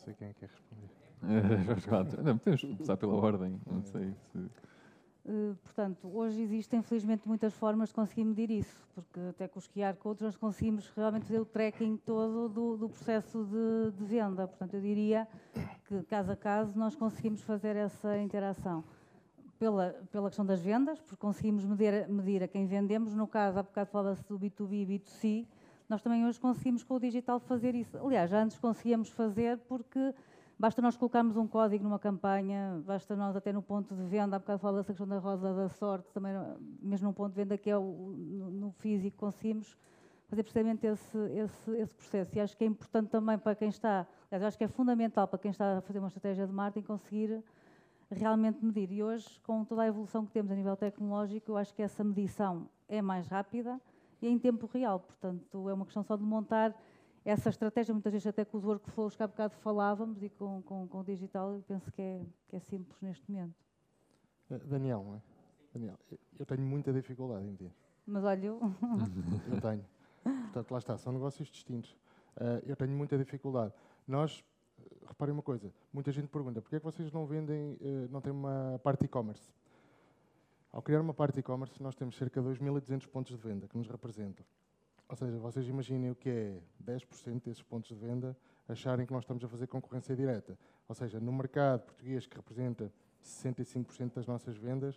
Speaker 4: Sei quem é que quer responder.
Speaker 2: não, podemos começar pela ordem, não sei se...
Speaker 3: Uh, portanto, hoje existem, infelizmente, muitas formas de conseguir medir isso, porque até com os QR Codes nós conseguimos realmente fazer o tracking todo do, do processo de, de, venda. Portanto, eu diria que, caso a caso, nós conseguimos fazer essa interação. Pela, pela questão das vendas, porque conseguimos medir, medir a quem vendemos, no caso, há bocado falava-se do B2B e B2C, nós também hoje conseguimos com o digital fazer isso. Aliás, já antes conseguíamos fazer porque basta nós colocarmos um código numa campanha, basta nós até no ponto de venda, há bocado fala dessa questão da rosa da sorte, também mesmo no ponto de venda que é o, no físico, conseguimos fazer precisamente esse, esse, esse, processo. E acho que é importante também para quem está, aliás, acho que é fundamental para quem está a fazer uma estratégia de marketing conseguir realmente medir. E hoje, com toda a evolução que temos a nível tecnológico, eu acho que essa medição é mais rápida e em tempo real. Portanto, é uma questão só de montar essa estratégia, muitas vezes até com os workflows que há bocado falávamos e com, com, com o digital, eu penso que é, que é simples neste momento.
Speaker 4: Eh, Daniel, não é? Daniel, eu tenho muita dificuldade em ter.
Speaker 3: Mas olha, eu...
Speaker 4: eu tenho. Portanto, lá está, são negócios distintos. Uh, eu tenho muita dificuldade. Nós, reparem uma coisa, muita gente pergunta, porquê é que vocês não vendem, uh, não têm uma parte e-commerce? Ao criar uma parte e-commerce, nós temos cerca de 2.200 pontos de venda que nos representam. Ou seja, vocês imaginem o que é 10% desses pontos de venda acharem que nós estamos a fazer concorrência direta. Ou seja, no mercado português, que representa 65% das nossas vendas,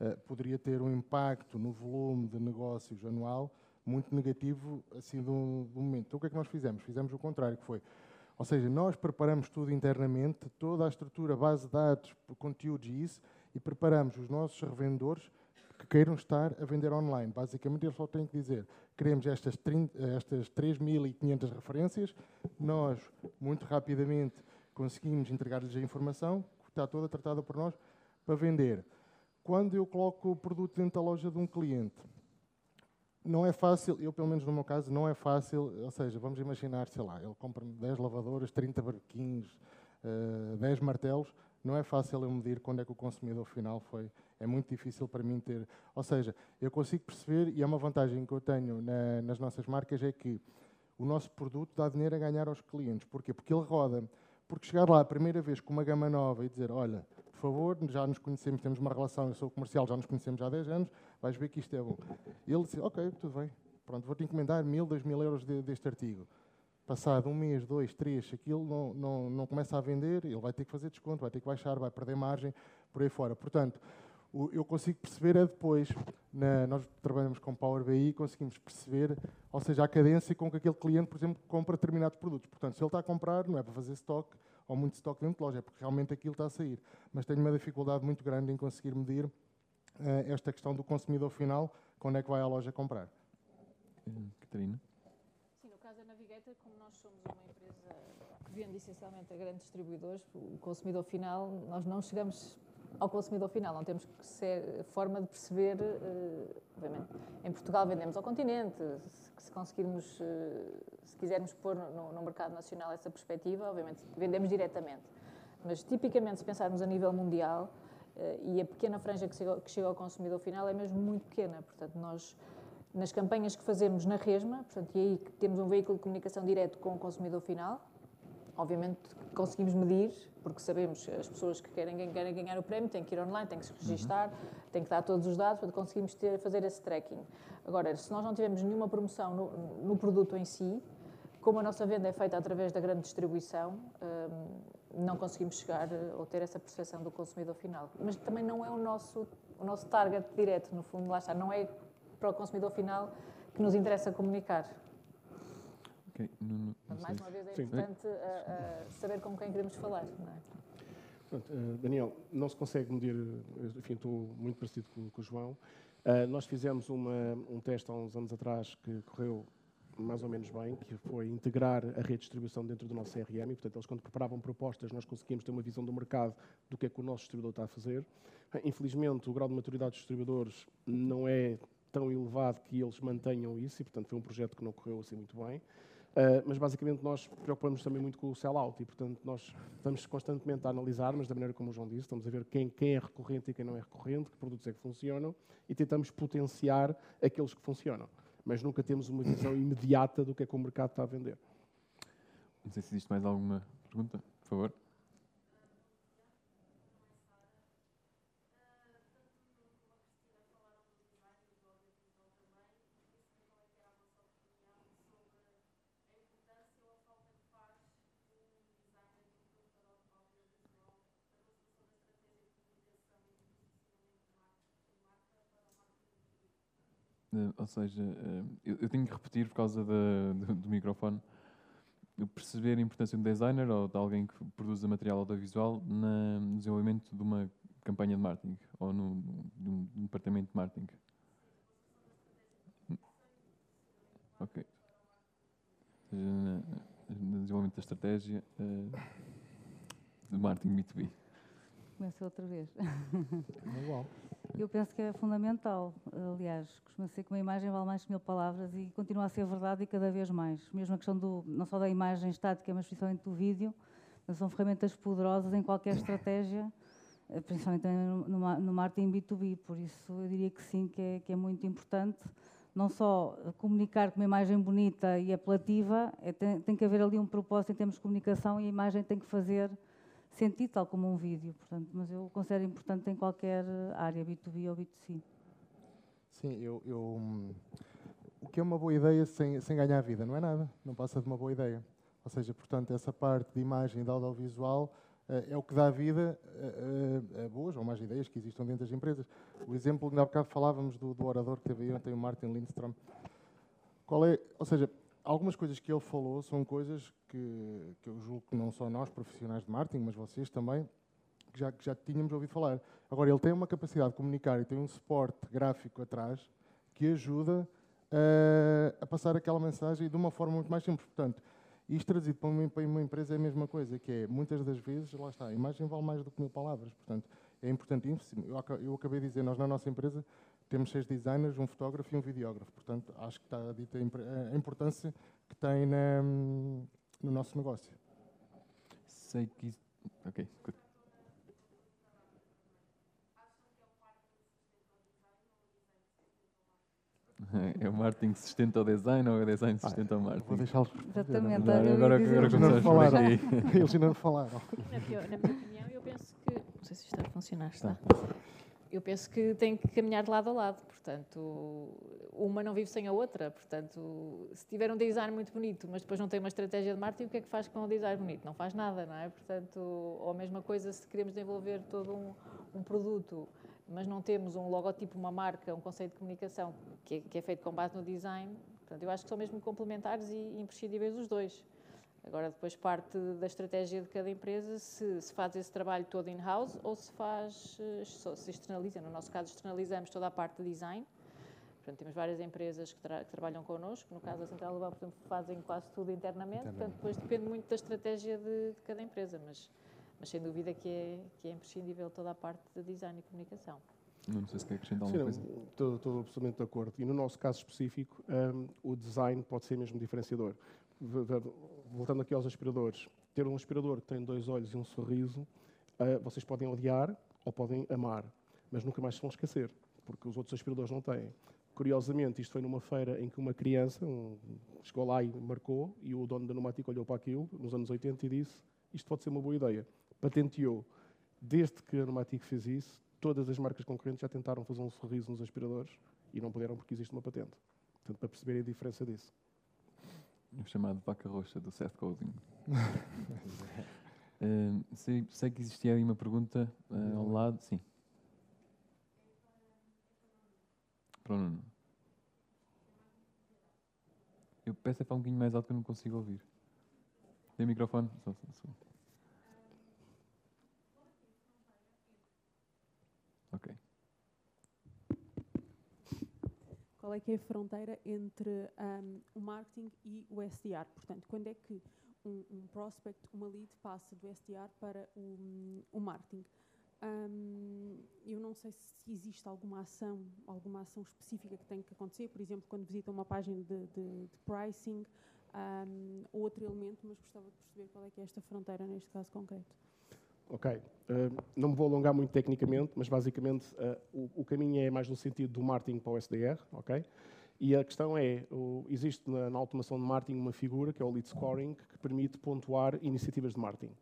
Speaker 4: uh, poderia ter um impacto no volume de negócios anual muito negativo assim do, do momento. Então, o que é que nós fizemos? Fizemos o contrário, que foi ou seja, nós preparamos tudo internamente, toda a estrutura, base de dados, conteúdos e isso, e preparamos os nossos revendedores que queiram estar a vender online. Basicamente, eles só têm que dizer: queremos estas, estas 3.500 referências, nós, muito rapidamente, conseguimos entregar-lhes a informação, que está toda tratada por nós, para vender. Quando eu coloco o produto dentro da loja de um cliente, não é fácil, eu pelo menos no meu caso, não é fácil, ou seja, vamos imaginar, sei lá, ele compra 10 lavadoras, 30 barquinhos, uh, 10 martelos, não é fácil eu medir quando é que o consumidor final foi. É muito difícil para mim ter. Ou seja, eu consigo perceber, e é uma vantagem que eu tenho na, nas nossas marcas, é que o nosso produto dá dinheiro a ganhar aos clientes. Porquê? Porque ele roda. Porque chegar lá a primeira vez com uma gama nova e dizer, olha, por favor, já nos conhecemos, temos uma relação, eu sou comercial, já nos conhecemos há 10 anos, vais ver que isto é bom. Ele disse, ok, tudo bem, pronto, vou-te encomendar mil, dois mil euros de, deste artigo passado um mês, dois, três, aquilo não, não, não começa a vender, ele vai ter que fazer desconto, vai ter que baixar, vai perder margem, por aí fora. Portanto, o, eu consigo perceber é depois, na, nós trabalhamos com Power BI, conseguimos perceber, ou seja, a cadência com que aquele cliente, por exemplo, compra determinados produtos. Portanto, se ele está a comprar, não é para fazer stock ou muito stock dentro de loja, é porque realmente aquilo está a sair. Mas tenho uma dificuldade muito grande em conseguir medir uh, esta questão do consumidor final, quando é que vai à loja comprar.
Speaker 2: Catarina?
Speaker 1: Sim, no caso da Navigator, como nós somos uma empresa que vende essencialmente a grandes distribuidores, o consumidor final, nós não chegamos ao consumidor final, não temos que ser forma de perceber, uh, obviamente, em Portugal vendemos ao continente, se, se conseguirmos, uh, se quisermos pôr no, no, mercado nacional essa perspectiva, obviamente vendemos diretamente. Mas tipicamente, se pensarmos a nível mundial, uh, e a pequena franja que chega, que chega ao consumidor final é mesmo muito pequena, portanto, nós nas campanhas que fazemos na Resma, portanto, e aí temos um veículo de comunicação direto com o consumidor final, obviamente conseguimos medir, porque sabemos as pessoas que querem, querem ganhar o prémio têm que ir online, têm que se registar, uhum. têm que dar todos os dados, para conseguimos ter, fazer esse tracking. Agora, se nós não tivermos nenhuma promoção no, no produto em si, como a nossa venda é feita através da grande distribuição, um, não conseguimos chegar eh, ou ter essa percepção do consumidor final. Mas também não é o nosso, o nosso target direto, no fundo, lá está, não é para o consumidor final que nos interessa comunicar.
Speaker 2: Okay. Não, não
Speaker 1: mais uma vez é Sim. importante uh, uh, saber com quem queremos falar. Não é?
Speaker 5: Pronto, uh, Daniel, não se consegue medir, enfim, estou muito parecido com, com o João. nós fizemos uma, um teste há uns anos atrás que correu mais ou menos bem, que foi integrar a rede de distribuição dentro do nosso CRM, e, portanto, eles quando preparavam propostas, nós conseguimos ter uma visão do mercado do que é que o nosso distribuidor está a fazer. Infelizmente, o grau de maturidade dos distribuidores não é tão elevado que eles mantenham isso, e, portanto, foi um projeto que não correu assim muito bem. Uh, mas basicamente nós preocupamos também muito com o sell-out e, portanto, nós estamos constantemente a analisar, mas da maneira como o João disse, estamos a ver quem, quem é recorrente e quem não é recorrente, que produtos é que funcionam e tentamos potenciar aqueles que funcionam. Mas nunca temos uma visão imediata do que é que o mercado está a vender.
Speaker 2: Não sei se existe mais alguma pergunta, por favor. Ou seja, uh, eu, eu, tenho que repetir por causa da, do, do, microfone, perceber a importância de um designer ou de alguém que produza material audiovisual na, no desenvolvimento de uma campanha de marketing ou no, de um, de um departamento de marketing. Ok. Ou seja, no desenvolvimento da estratégia uh, de marketing B2B.
Speaker 3: Começa outra vez. Igual. Eu penso que é fundamental. Aliás, costuma ser que uma imagem vale mais que mil palavras e continua a ser verdade e cada vez mais. Mesmo a questão do, não só da imagem estática, mas principalmente do vídeo, são ferramentas poderosas em qualquer estratégia, eh, principalmente no, marketing B2B. Por isso, eu diria que sim, que é, que é muito importante. Não só comunicar com uma imagem bonita e apelativa, é, tem, tem que haver ali um propósito em termos de comunicação e a imagem tem que fazer sentido, tal como um vídeo. Portanto, mas eu considero importante em qualquer área, B2B ou B2C.
Speaker 4: Sim, eu, eu, o que é uma boa ideia sem, sem ganhar vida? Não é nada, não passa de uma boa ideia. Ou seja, portanto, essa parte de imagem, de audiovisual, uh, é o que dá vida a, a, boas ou mais ideias que existam dentro das empresas. O exemplo, ainda há bocado falávamos do, do orador que teve ontem, o Martin Lindstrom. Qual é, ou seja, algumas coisas que ele falou são coisas que, que eu julgo que não só nós, profissionais de marketing, mas vocês também, que já, que já tínhamos ouvido falar. Agora, ele tem uma capacidade de comunicar e tem um suporte gráfico atrás que ajuda uh, a passar aquela mensagem de uma forma muito mais simples. Portanto, isto trazido para uma, para uma, empresa é a mesma coisa, que é, muitas das vezes, lá está, a imagem vale mais do que mil palavras. Portanto, é importantíssimo. Eu, eu acabei de dizer, nós na nossa empresa temos seis designers, um fotógrafo e um videógrafo. Portanto, acho que está dita a importância que tem na, no nosso negócio.
Speaker 2: Sei que. Ok, good. É o marketing que sustenta o design ou é o design que sustenta ah, o marketing?
Speaker 4: Vou deixá-los.
Speaker 3: Exatamente.
Speaker 2: Agora, agora, agora
Speaker 4: começamos a falar. Eles ainda não falaram.
Speaker 1: Na, na minha opinião, eu penso que. Não sei se isto está a funcionar. Está. Eu penso que tem que caminhar de lado a lado. Portanto, uma não vive sem a outra. Portanto, se tiver um design muito bonito, mas depois não tem uma estratégia de marketing, o que é que faz com o design bonito? Não faz nada, não é? Portanto, ou a mesma coisa se queremos desenvolver todo um, um produto, mas não temos um logotipo, uma marca, um conceito de comunicação que é, que é feito com base no design. Portanto, eu acho que são mesmo complementares e imprescindíveis os dois. Agora, depois parte da estratégia de cada empresa se, se faz esse trabalho todo in-house ou se faz, se externaliza. No nosso caso, externalizamos toda a parte de design. Portanto, temos várias empresas que, tra que trabalham connosco. No caso da Central Global, por exemplo, fazem quase tudo internamente. Portanto, depois depende muito da estratégia de, de cada empresa. Mas, mas, sem dúvida que é, que é imprescindível toda a parte de design e comunicação.
Speaker 2: Não sei se quer acrescentar alguma
Speaker 5: Sim, coisa. Estou, estou absolutamente de acordo. E no nosso caso específico, um, o design pode ser mesmo diferenciador. Voltando aqui aos aspiradores, ter um aspirador que tem dois olhos e um sorriso, uh, vocês podem odiar ou podem amar, mas nunca mais se vão esquecer, porque os outros aspiradores não têm. Curiosamente, isto foi numa feira em que uma criança um, chegou lá e marcou, e o dono da Pneumática olhou para aquilo, nos anos 80, e disse: Isto pode ser uma boa ideia. Patenteou. Desde que a Pneumática fez isso, todas as marcas concorrentes já tentaram fazer um sorriso nos aspiradores e não puderam porque existe uma patente. Portanto, para perceberem a diferença disso.
Speaker 2: O chamado vaca roxa do Seth Godin. uh, sei, sei, que existia aí uma pergunta uh, ao lado. Sim. Para o Nuno. Eu peço é para um bocadinho mais alto que eu não consigo ouvir. Tem microfone? Só, só, só. Ok.
Speaker 6: Qual é que é a fronteira entre um, o marketing e o SDR? Portanto, quando é que um, um prospect, uma lead, passa do SDR para o, o marketing? Um, eu não sei se existe alguma ação, alguma ação específica que tem que acontecer, por exemplo, quando visitam uma página de, de, de pricing um, ou outro elemento, mas gostava de perceber qual é que é esta fronteira neste caso concreto.
Speaker 5: Ok. Uh, não me vou alongar muito tecnicamente, mas basicamente uh, o, o, caminho é mais no sentido do marketing para o SDR, ok? E a questão é, o, existe na, na, automação de marketing uma figura, que é o lead scoring, que permite pontuar iniciativas de marketing.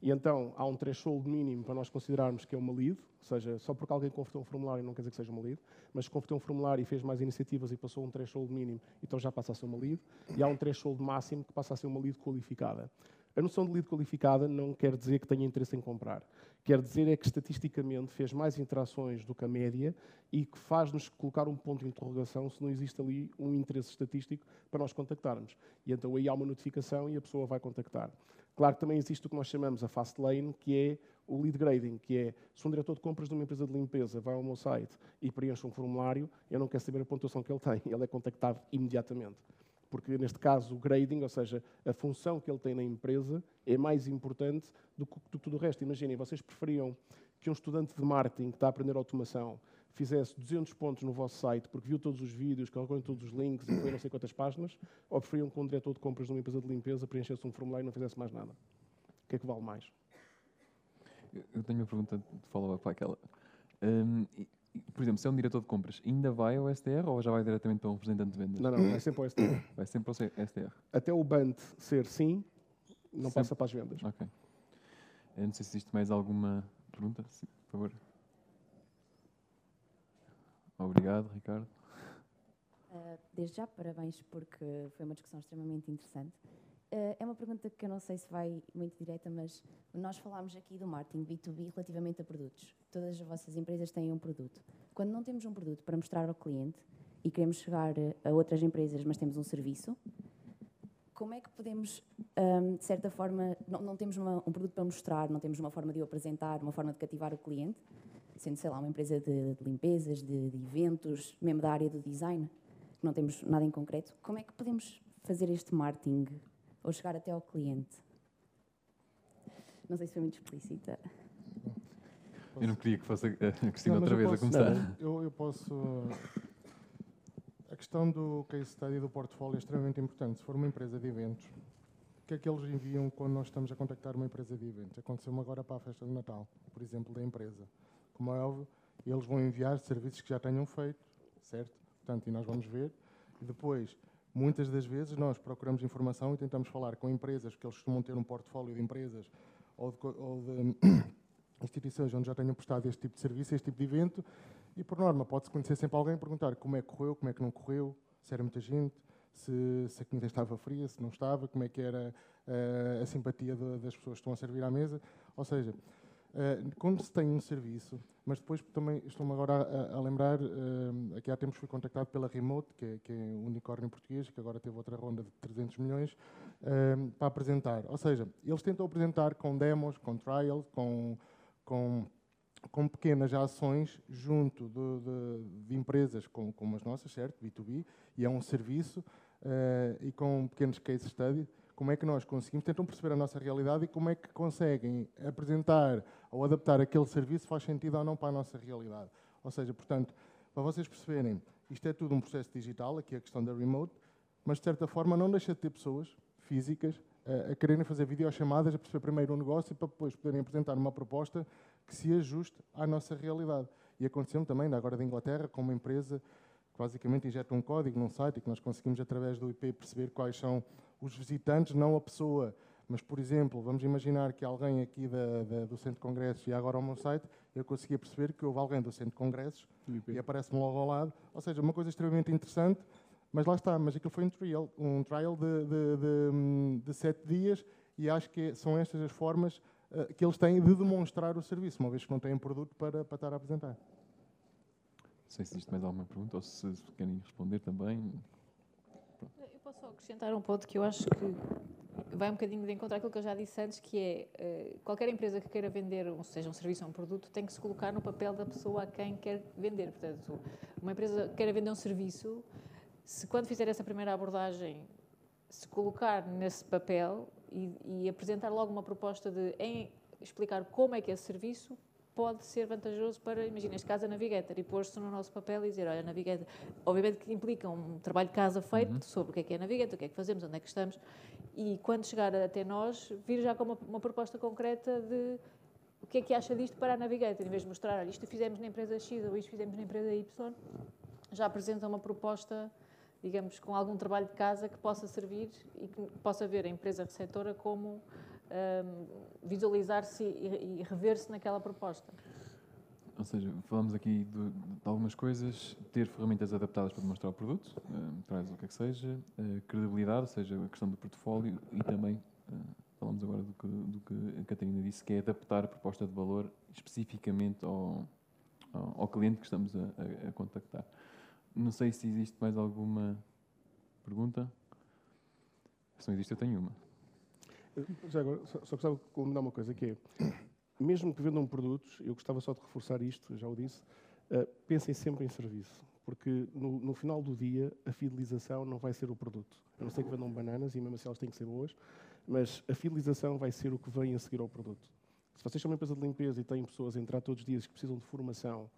Speaker 5: E então há um threshold mínimo para nós considerarmos que é uma lead, ou seja, só porque alguém converteu um formulário não quer dizer que seja uma lead, mas converteu um formulário e fez mais iniciativas e passou um threshold mínimo, então já passa a ser uma lead. E há um threshold máximo que passa a ser uma lead qualificada. A noção de lead qualificada não quer dizer que tenha interesse em comprar. Quer dizer é que estatisticamente fez mais interações do que a média e que faz-nos colocar um ponto de interrogação se não existe ali um interesse estatístico para nós contactarmos. E então aí há uma notificação e a pessoa vai contactar. Claro que também existe o que nós chamamos a fast lane, que é o lead grading, que é se um diretor de compras de uma empresa de limpeza vai ao meu site e preenche um formulário, eu não quero saber a pontuação que ele tem, ele é contactado imediatamente porque neste caso o grading, ou seja, a função que ele tem na empresa, é mais importante do que, do que tudo o resto. Imaginem, vocês preferiam que um estudante de marketing que está a aprender automação fizesse 200 pontos no vosso site porque viu todos os vídeos, carregou em todos os links e foi não sei quantas páginas, ou preferiam que um diretor de compras de uma empresa de limpeza preenchesse um formulário e não fizesse mais nada? O que é que vale mais?
Speaker 2: Eu tenho uma pergunta de follow-up para aquela. Um, por exemplo, se é um diretor de compras, ainda vai ao SDR ou já vai diretamente para um representante de vendas?
Speaker 5: Não, não, é sempre ao SDR.
Speaker 2: Vai sempre ao SDR.
Speaker 5: Até o BANT ser sim, não sempre. passa para as vendas.
Speaker 2: Ok. Eu não sei se existe mais alguma pergunta. Sim, por favor. Obrigado, Ricardo.
Speaker 7: Uh, desde já, parabéns, porque foi uma discussão extremamente interessante. Uh, é uma pergunta que eu não sei se vai muito direta, mas nós falámos aqui do marketing B2B relativamente a produtos. Todas as vossas empresas têm um produto. Quando não temos um produto para mostrar ao cliente e queremos chegar a outras empresas, mas temos um serviço, como é que podemos, um, de certa forma, não, não temos uma, um produto para mostrar, não temos uma forma de o apresentar, uma forma de cativar o cliente, sendo, sei lá, uma empresa de, de limpezas, de, de eventos, mesmo da área do design, não temos nada em concreto, como é que podemos fazer este marketing ou chegar até ao cliente. Não sei se foi muito explícita.
Speaker 2: Eu não queria que fosse a Cristina não, outra vez posso, a começar.
Speaker 4: Eu, eu, posso. A questão do case study do portfólio é extremamente importante. Se for uma empresa de eventos, o que é que eles enviam quando nós estamos a contactar uma empresa de eventos? Aconteceu-me agora para a festa de Natal, por exemplo, da empresa. Como é óbvio, eles vão enviar serviços que já tenham feito, certo? Portanto, e nós vamos ver. E depois, Muitas das vezes nós procuramos informação e tentamos falar com empresas, porque eles costumam ter um portfólio de empresas ou de, ou de instituições onde já tenham prestado este tipo de serviço, este tipo de evento, e por norma pode-se conhecer sempre alguém e perguntar como é que correu, como é que não correu, se era muita gente, se, se a comida estava fria, se não estava, como é que era uh, a simpatia de, das pessoas que estão a servir à mesa. Ou seja, Uh, quando se tem um serviço, mas depois também estou-me agora a, a lembrar, uh, aqui há tempos fui contactado pela Remote, que é, que é um unicórnio português, que agora teve outra ronda de 300 milhões, uh, para apresentar. Ou seja, eles tentam apresentar com demos, com trials, com, com, com pequenas ações junto de, de, de empresas como, como, as nossas, certo? B2B, e é um serviço, e com pequenos case studies como é que nós conseguimos, tentam perceber a nossa realidade e como é que conseguem apresentar ou adaptar aquele serviço faz sentido ou não para a nossa realidade. Ou seja, portanto, para vocês perceberem, isto é tudo um processo digital, aqui a questão da remote, mas de certa forma não deixa de ter pessoas físicas a, a quererem fazer videochamadas, a perceber primeiro o negócio para depois poderem apresentar uma proposta que se ajuste à nossa realidade. E aconteceu também, agora da Inglaterra, com uma empresa que basicamente injeta um código num site e que nós conseguimos, através do IP, perceber quais são os visitantes, não a pessoa. Mas, por exemplo, vamos imaginar que alguém aqui da, da, do Centro de Congressos ia agora ao meu site, eu conseguia perceber que houve alguém do Centro de Congressos e aparece-me logo ao lado. Ou seja, uma coisa extremamente interessante, mas lá está. Mas aquilo foi um trial, um trial de, de, de, de sete dias e acho que são estas as formas uh, que eles têm de demonstrar o serviço, uma vez que não têm produto para, para estar a apresentar.
Speaker 2: Não sei se existe mais alguma pergunta ou se querem responder também
Speaker 1: só acrescentar um ponto que eu acho que vai um bocadinho de encontrar aquilo que eu já disse antes, que é uh, qualquer empresa que queira vender, seja um serviço ou um produto, tem que se colocar no papel da pessoa a quem quer vender. Portanto, uma empresa que queira vender um serviço, se quando fizer essa primeira abordagem, se colocar nesse papel e, e apresentar logo uma proposta de em explicar como é que é esse serviço pode ser vantajoso para, imagina, neste caso, a Navigator, e pôr-se no nosso papel e dizer, olha, Navigator, obviamente que implica um trabalho de casa feito uhum. sobre o que é que é Navigator, o que é que fazemos, onde é que estamos, e quando chegar até nós, vir já com uma, uma proposta concreta de o que é que acha disto para a Navigator, em vez de mostrar, olha, isto fizemos na empresa X ou isto fizemos na empresa Y, já apresenta uma proposta, digamos, com algum trabalho de casa que possa servir e que possa ver a empresa receptora como visualizar-se e, e rever-se naquela proposta.
Speaker 2: Ou seja, falamos aqui de, de, algumas coisas, ter ferramentas adaptadas para demonstrar o produto, uh, traz o que é que seja, uh, credibilidade, ou seja, a questão do portfólio e também, uh, falamos agora do que, do que a Catarina disse, que é adaptar a proposta de valor especificamente ao, ao, ao cliente que estamos a, a, a, contactar. Não sei se existe mais alguma pergunta. Se não existe, eu tenho uma.
Speaker 5: Já agora, só, gostava de combinar uma coisa, que é, mesmo que vendam produtos, eu gostava só de reforçar isto, já o disse, uh, pensem sempre em serviço, porque no, no, final do dia a fidelização não vai ser o produto. A não ser que vendam bananas, e mesmo assim elas têm que ser boas, mas a fidelização vai ser o que vem a seguir ao produto. Se vocês são uma empresa de limpeza e têm pessoas a entrar todos os dias que precisam de formação,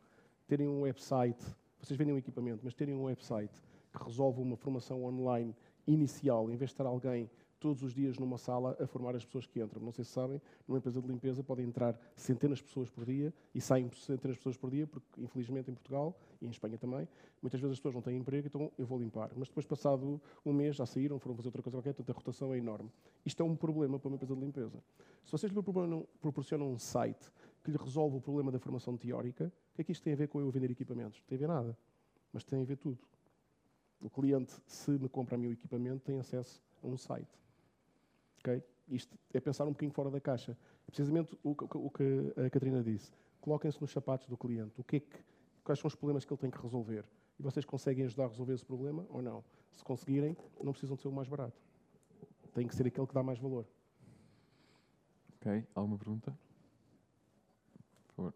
Speaker 5: terem um website, vocês vendem um equipamento, mas terem um website que resolve uma formação online inicial, em vez de estar alguém todos os dias numa sala a formar as pessoas que entram. Não sei se sabem, numa empresa de limpeza podem entrar centenas de pessoas por dia e saem centenas de pessoas por dia, porque infelizmente em Portugal e em Espanha também, muitas vezes as pessoas não têm emprego, então eu vou limpar. Mas depois, passado um mês, já saíram, foram fazer outra coisa qualquer, portanto a rotação é enorme. Isto é um problema para uma empresa de limpeza. Se vocês lhe proporcionam um site que lhe resolve o problema da formação teórica, o que é que isto tem a ver com eu vender equipamentos? Não tem a ver nada, mas tem a ver tudo. O cliente, se me compra o meu equipamento, tem acesso a um site. Okay? Isto é pensar um bocadinho fora da caixa. É precisamente o, o, o que a Catarina disse. Coloquem-se nos sapatos do cliente. O que é que, quais são os problemas que ele tem que resolver? E vocês conseguem ajudar a resolver esse problema ou não? Se conseguirem, não precisam de ser o mais barato. Tem que ser aquele que dá mais valor.
Speaker 2: Ok. Alguma pergunta? Por favor.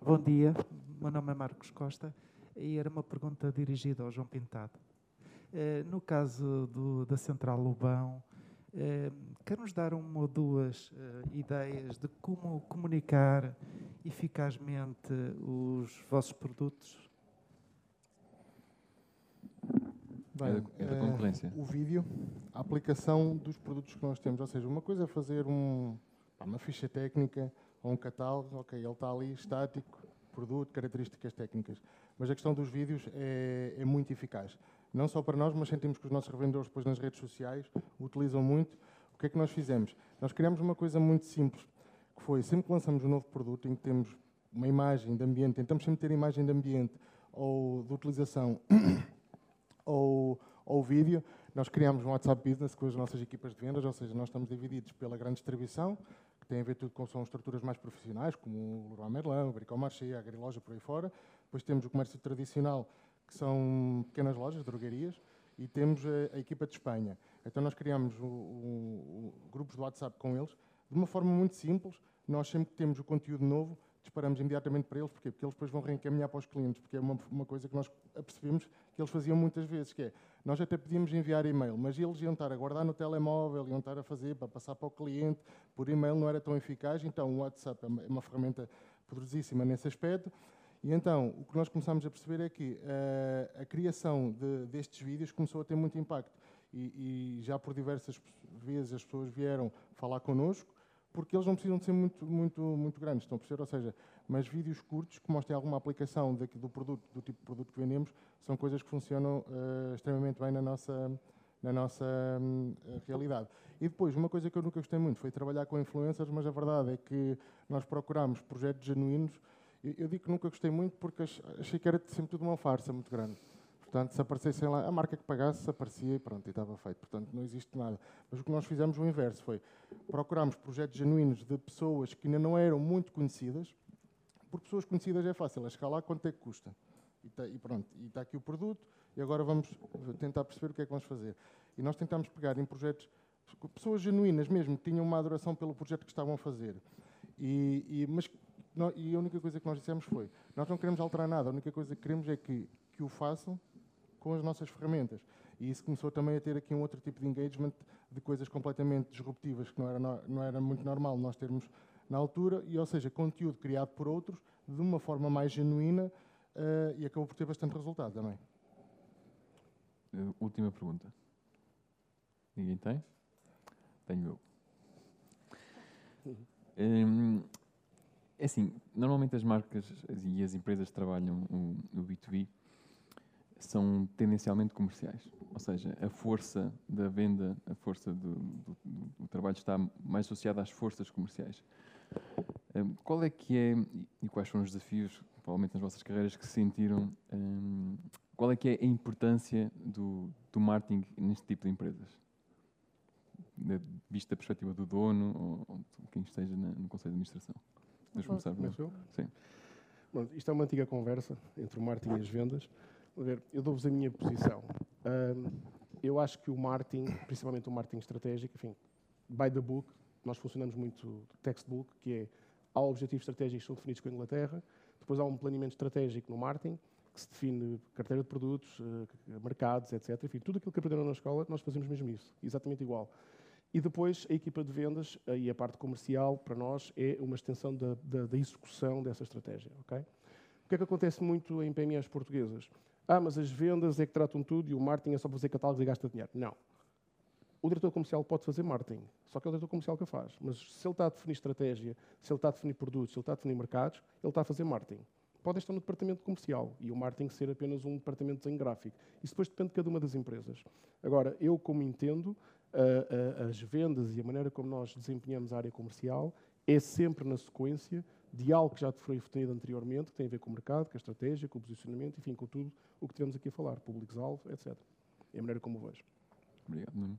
Speaker 8: Bom dia, meu nome é Marcos Costa e era uma pergunta dirigida ao João Pintado. Eh, no caso do, da Central Lobão, eh, quer nos dar uma ou duas eh, ideias de como comunicar eficazmente os vossos produtos?
Speaker 2: Bem, é da, concorrência.
Speaker 4: o vídeo, a aplicação dos produtos que nós temos. Ou seja, uma coisa é fazer um, uma ficha técnica ou um catálogo, ok, ele está ali estático, produto, características técnicas. Mas a questão dos vídeos é, é muito eficaz não só para nós, mas sentimos que os nossos revendedores depois nas redes sociais utilizam muito. O que é que nós fizemos? Nós criamos uma coisa muito simples, que foi, sempre que lançamos um novo produto em que temos uma imagem de ambiente, tentamos sempre ter imagem de ambiente ou de utilização ou, ou vídeo, nós criámos um WhatsApp Business com as nossas equipas de vendas, ou seja, nós estamos divididos pela grande distribuição, que tem a ver tudo com são estruturas mais profissionais, como o Leroy Merlin, o Bricomarché, a Agriloja, por aí fora. Depois temos o comércio tradicional, que são pequenas lojas, drogarias, e temos a, a equipa de Espanha. Então nós criamos o, o, o, grupos de WhatsApp com eles, de uma forma muito simples. Nós sempre que temos o conteúdo novo, disparamos imediatamente para eles. Porquê? Porque eles depois vão reencaminhar para os clientes, porque é uma, uma coisa que nós apercebemos que eles faziam muitas vezes, que é, nós até podíamos enviar e-mail, mas eles iam estar a guardar no telemóvel, iam estar a fazer para passar para o cliente, por e-mail não era tão eficaz, então o WhatsApp é uma, é uma ferramenta poderosíssima nesse aspecto. E então, o que nós começamos a perceber é que uh, a criação de, destes vídeos começou a ter muito impacto. E, e, já por diversas vezes as pessoas vieram falar connosco, porque eles não precisam de ser muito, muito, muito grandes, estão a perceber? Ou seja, mas vídeos curtos que mostrem alguma aplicação daqui do produto, do tipo de produto que vendemos, são coisas que funcionam uh, extremamente bem na nossa, na nossa um, realidade. E depois, uma coisa que eu nunca gostei muito foi trabalhar com influencers, mas a verdade é que nós procuramos projetos genuínos eu, digo que nunca gostei muito porque achei que era sempre tudo uma farsa muito grande. Portanto, se aparecessem lá, a marca que pagasse aparecia e pronto, e estava feito. Portanto, não existe nada. Mas o que nós fizemos o inverso foi procurámos projetos genuínos de pessoas que ainda não eram muito conhecidas, porque pessoas conhecidas é fácil, é chegar lá quanto é que custa. E, tá, e pronto, e está aqui o produto, e agora vamos tentar perceber o que é que vamos fazer. E nós tentámos pegar em projetos, pessoas genuínas mesmo, que tinham uma adoração pelo projeto que estavam a fazer. E, e, mas e a única coisa que nós dissemos foi: nós não queremos alterar nada, a única coisa que queremos é que, que o façam com as nossas ferramentas. E isso começou também a ter aqui um outro tipo de engagement de coisas completamente disruptivas, que não era, não era muito normal nós termos na altura, e ou seja, conteúdo criado por outros de uma forma mais genuína uh, e acabou por ter bastante resultado também.
Speaker 2: Uh, última pergunta. Ninguém tem? Tenho eu. Um, é assim, normalmente as marcas e as empresas que trabalham no B2B são tendencialmente comerciais. Ou seja, a força da venda, a força do, do, do trabalho está mais associada às forças comerciais. Um, qual é que é, e quais foram os desafios, provavelmente nas vossas carreiras, que sentiram, um, qual é que é a importância do, do marketing neste tipo de empresas? De, vista da perspectiva do dono ou, ou quem esteja na, no Conselho de Administração? Deixa começar. Começo Sim.
Speaker 5: Bom, isto é uma antiga conversa entre o marketing e as vendas. Ver, eu dou-vos a minha posição. Um, eu acho que o marketing, principalmente o marketing estratégico, enfim, by the book, nós funcionamos muito textbook, que é há objetivos estratégicos que são definidos com a Inglaterra, depois há um planeamento estratégico no marketing, que se define carteira de produtos, eh, mercados, etc. Enfim, tudo aquilo que aprenderam na escola, nós fazemos mesmo isso, exatamente igual. E depois a equipa de vendas e a parte comercial, para nós, é uma extensão da, da, da execução dessa estratégia. Okay? O que é que acontece muito em PMEs portuguesas? Ah, mas as vendas é que tratam tudo e o marketing é só fazer catálogos e gasta dinheiro. Não. O diretor comercial pode fazer marketing, só que é o diretor comercial que faz. Mas se ele está a definir estratégia, se ele está a definir produtos, se ele está a definir mercados, ele está a fazer marketing. Pode estar no departamento comercial e o marketing ser apenas um departamento de desenho gráfico. Isso depois depende de cada uma das empresas. Agora, eu, como entendo, as vendas e a maneira como nós desempenhamos a área comercial é sempre na sequência de algo que já foi definido anteriormente, que tem a ver com o mercado, com a estratégia, com o posicionamento, enfim, com tudo o que tivemos aqui a falar, públicos-alvo, etc. É a maneira como o vejo.
Speaker 2: Obrigado, Nuno.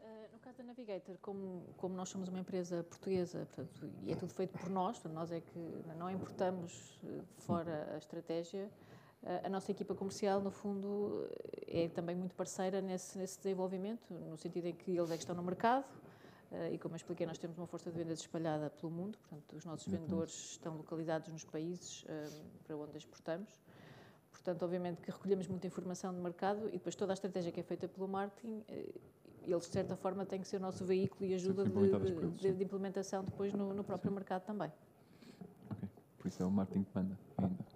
Speaker 1: Uh, no caso da Navigator, como, como nós somos uma empresa portuguesa portanto, e é tudo feito por nós, portanto, nós é que não importamos eh, fora a estratégia, a nossa equipa comercial, no fundo, é também muito parceira nesse, nesse desenvolvimento, no sentido em que eles é que estão no mercado, Uh, e como eu expliquei, nós temos uma força de vendas espalhada pelo mundo, portanto, os nossos vendedores estão localizados nos países uh, para onde exportamos. Portanto, obviamente que recolhemos muita informação de mercado e depois toda a estratégia que é feita pelo marketing, uh, eles, de certa forma, têm que ser o nosso veículo e ajuda de, de, de, implementação depois no, no próprio Sim. mercado também.
Speaker 2: Ok, por isso é o marketing que manda ainda.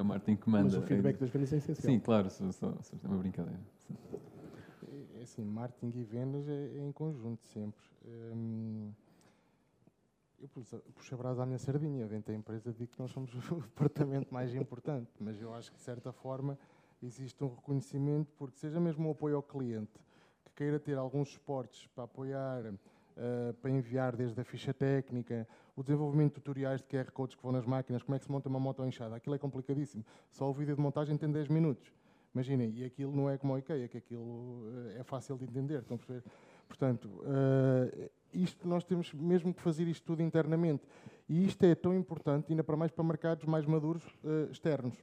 Speaker 2: É o Martin que manda. Mas
Speaker 5: o feedback das vendas é essencial.
Speaker 2: Sim, claro, só, só, só é uma brincadeira. Sim.
Speaker 4: É assim, marketing e vendas é, é em conjunto sempre. Hum, eu puxo a brasa à minha sardinha, dentro da empresa digo que nós somos o departamento mais importante, mas eu acho que de certa forma existe um reconhecimento, porque seja mesmo um apoio ao cliente, que queira ter alguns suportes para apoiar uh, para enviar desde a ficha técnica, o desenvolvimento de tutoriais de QR Codes que vão nas máquinas, como é que se monta uma moto enxada. Aquilo é complicadíssimo. Só o vídeo de montagem tem 10 minutos. Imaginem, e aquilo não é como o IKEA, que aquilo eh, é fácil de entender, estão a perceber? Portanto, uh, isto nós temos mesmo que fazer isto tudo internamente. E isto é tão importante, ainda para mais para mercados mais maduros uh, externos.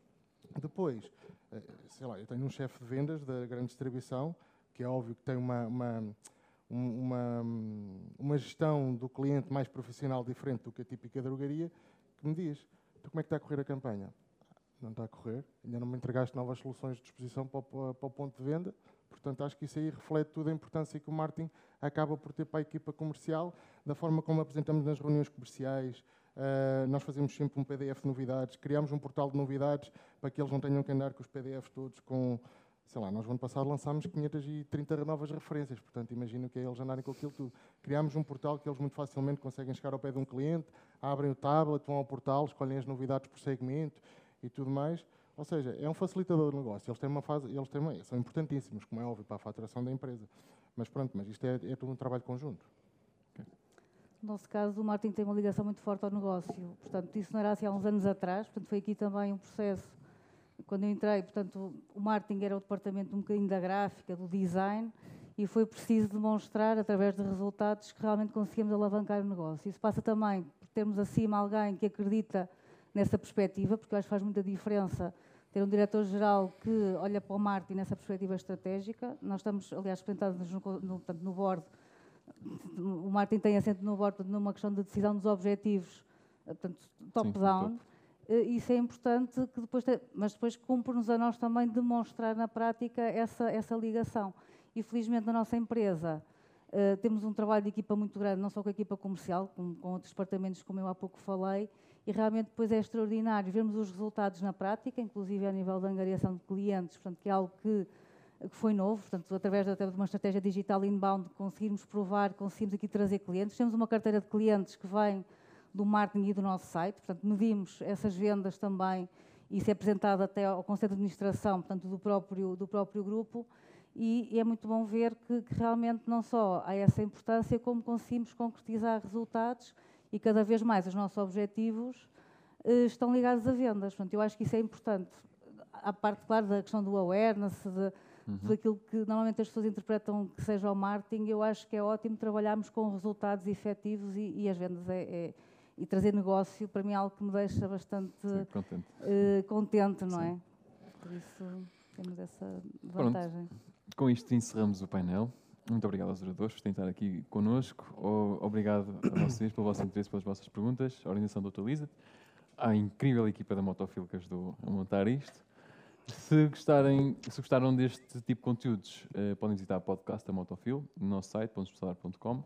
Speaker 4: Depois, uh, sei lá, eu tenho um chefe de vendas da grande distribuição, que é óbvio que tem uma, uma, uma, uma gestão do cliente mais profissional diferente do que a típica drogaria, que me diz, tu como é que está a correr a campanha? Não está a correr, ainda não me entregaste novas soluções de disposição para o, para o ponto de venda, Portanto, acho que isso aí reflete toda a importância que o marketing acaba por ter para a equipa comercial, da forma como apresentamos nas reuniões comerciais. Uh, nós fazemos sempre um PDF de novidades, criamos um portal de novidades para que eles não tenham que andar com os PDFs todos com, sei lá, nós no ano passado lançámos 530 novas referências, portanto, imagino que é eles andarem com aquilo tudo. Criámos um portal que eles muito facilmente conseguem chegar ao pé de um cliente, abrem o tablet, vão ao portal, escolhem as novidades por segmento e tudo mais. Ou seja, é um facilitador de negócio. Eles têm uma fase, eles têm uma, são importantíssimos, como é óbvio, para a faturação da empresa. Mas pronto, mas isto é, é todo um trabalho conjunto.
Speaker 3: No nosso caso, o marketing tem uma ligação muito forte ao negócio. Portanto, isso não era assim há uns anos atrás. Portanto, foi aqui também um processo. Quando eu entrei, portanto, o marketing era o departamento um bocadinho da gráfica, do design, e foi preciso demonstrar, através de resultados, que realmente conseguimos alavancar o negócio. Isso passa também por termos acima alguém que acredita nessa perspectiva, porque eu acho que faz muita diferença ter um diretor-geral que olha para o marketing nessa perspectiva estratégica. Nós estamos, aliás, representados no, no, portanto, no board, o marketing tem assento no board numa questão de decisão dos objetivos, portanto, top-down. Eh, isso é importante, que depois, mas depois cumpre-nos a nós também demonstrar na prática essa, essa ligação. E felizmente na nossa empresa uh, temos um trabalho de equipa muito grande, não só com a equipa comercial, com, com outros departamentos, como eu há pouco falei, e realmente depois é extraordinário vermos os resultados na prática, inclusive a nível da angariação de clientes, portanto, que é algo que, que foi novo, portanto, através até de uma estratégia digital inbound, conseguirmos provar, conseguimos aqui trazer clientes. Temos uma carteira de clientes que vem do marketing e do nosso site, portanto, medimos essas vendas também, e isso é apresentado até ao Conselho de Administração, portanto, do próprio, do próprio grupo, e, é muito bom ver que, que realmente não só há essa importância, como conseguimos concretizar resultados e cada vez mais os nossos objetivos uh, estão ligados a vendas. Portanto, eu acho que isso é importante. A parte, claro, da questão do awareness, de, uhum. daquilo que normalmente as pessoas interpretam que seja o marketing, eu acho que é ótimo trabalharmos com resultados efetivos e, e as vendas é, é, e trazer negócio, para mim é algo que me deixa bastante Sim, contente. Uh, contente, não Sim. é? Por isso temos essa vantagem.
Speaker 2: Pronto. Com isto encerramos o painel. Muito obrigado aos oradores por estar aqui connosco. Obrigado a vocês pelo vosso interesse, pelas vossas perguntas. A organização do Atualiza à incrível equipa da Motofil que ajudou a montar isto. Se, gostarem, se gostaram deste tipo de conteúdos, eh, podem visitar o podcast da Motofil no nosso site, pontospodar.com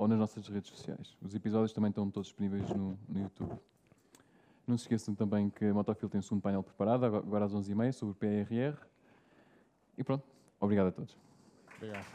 Speaker 2: ou nas nossas redes sociais. Os episódios também estão todos disponíveis no, no YouTube. Não se esqueçam também que a Motofil tem um segundo painel preparado, agora às 11h30, sobre PRR. E pronto, obrigado a todos.
Speaker 4: Obrigado.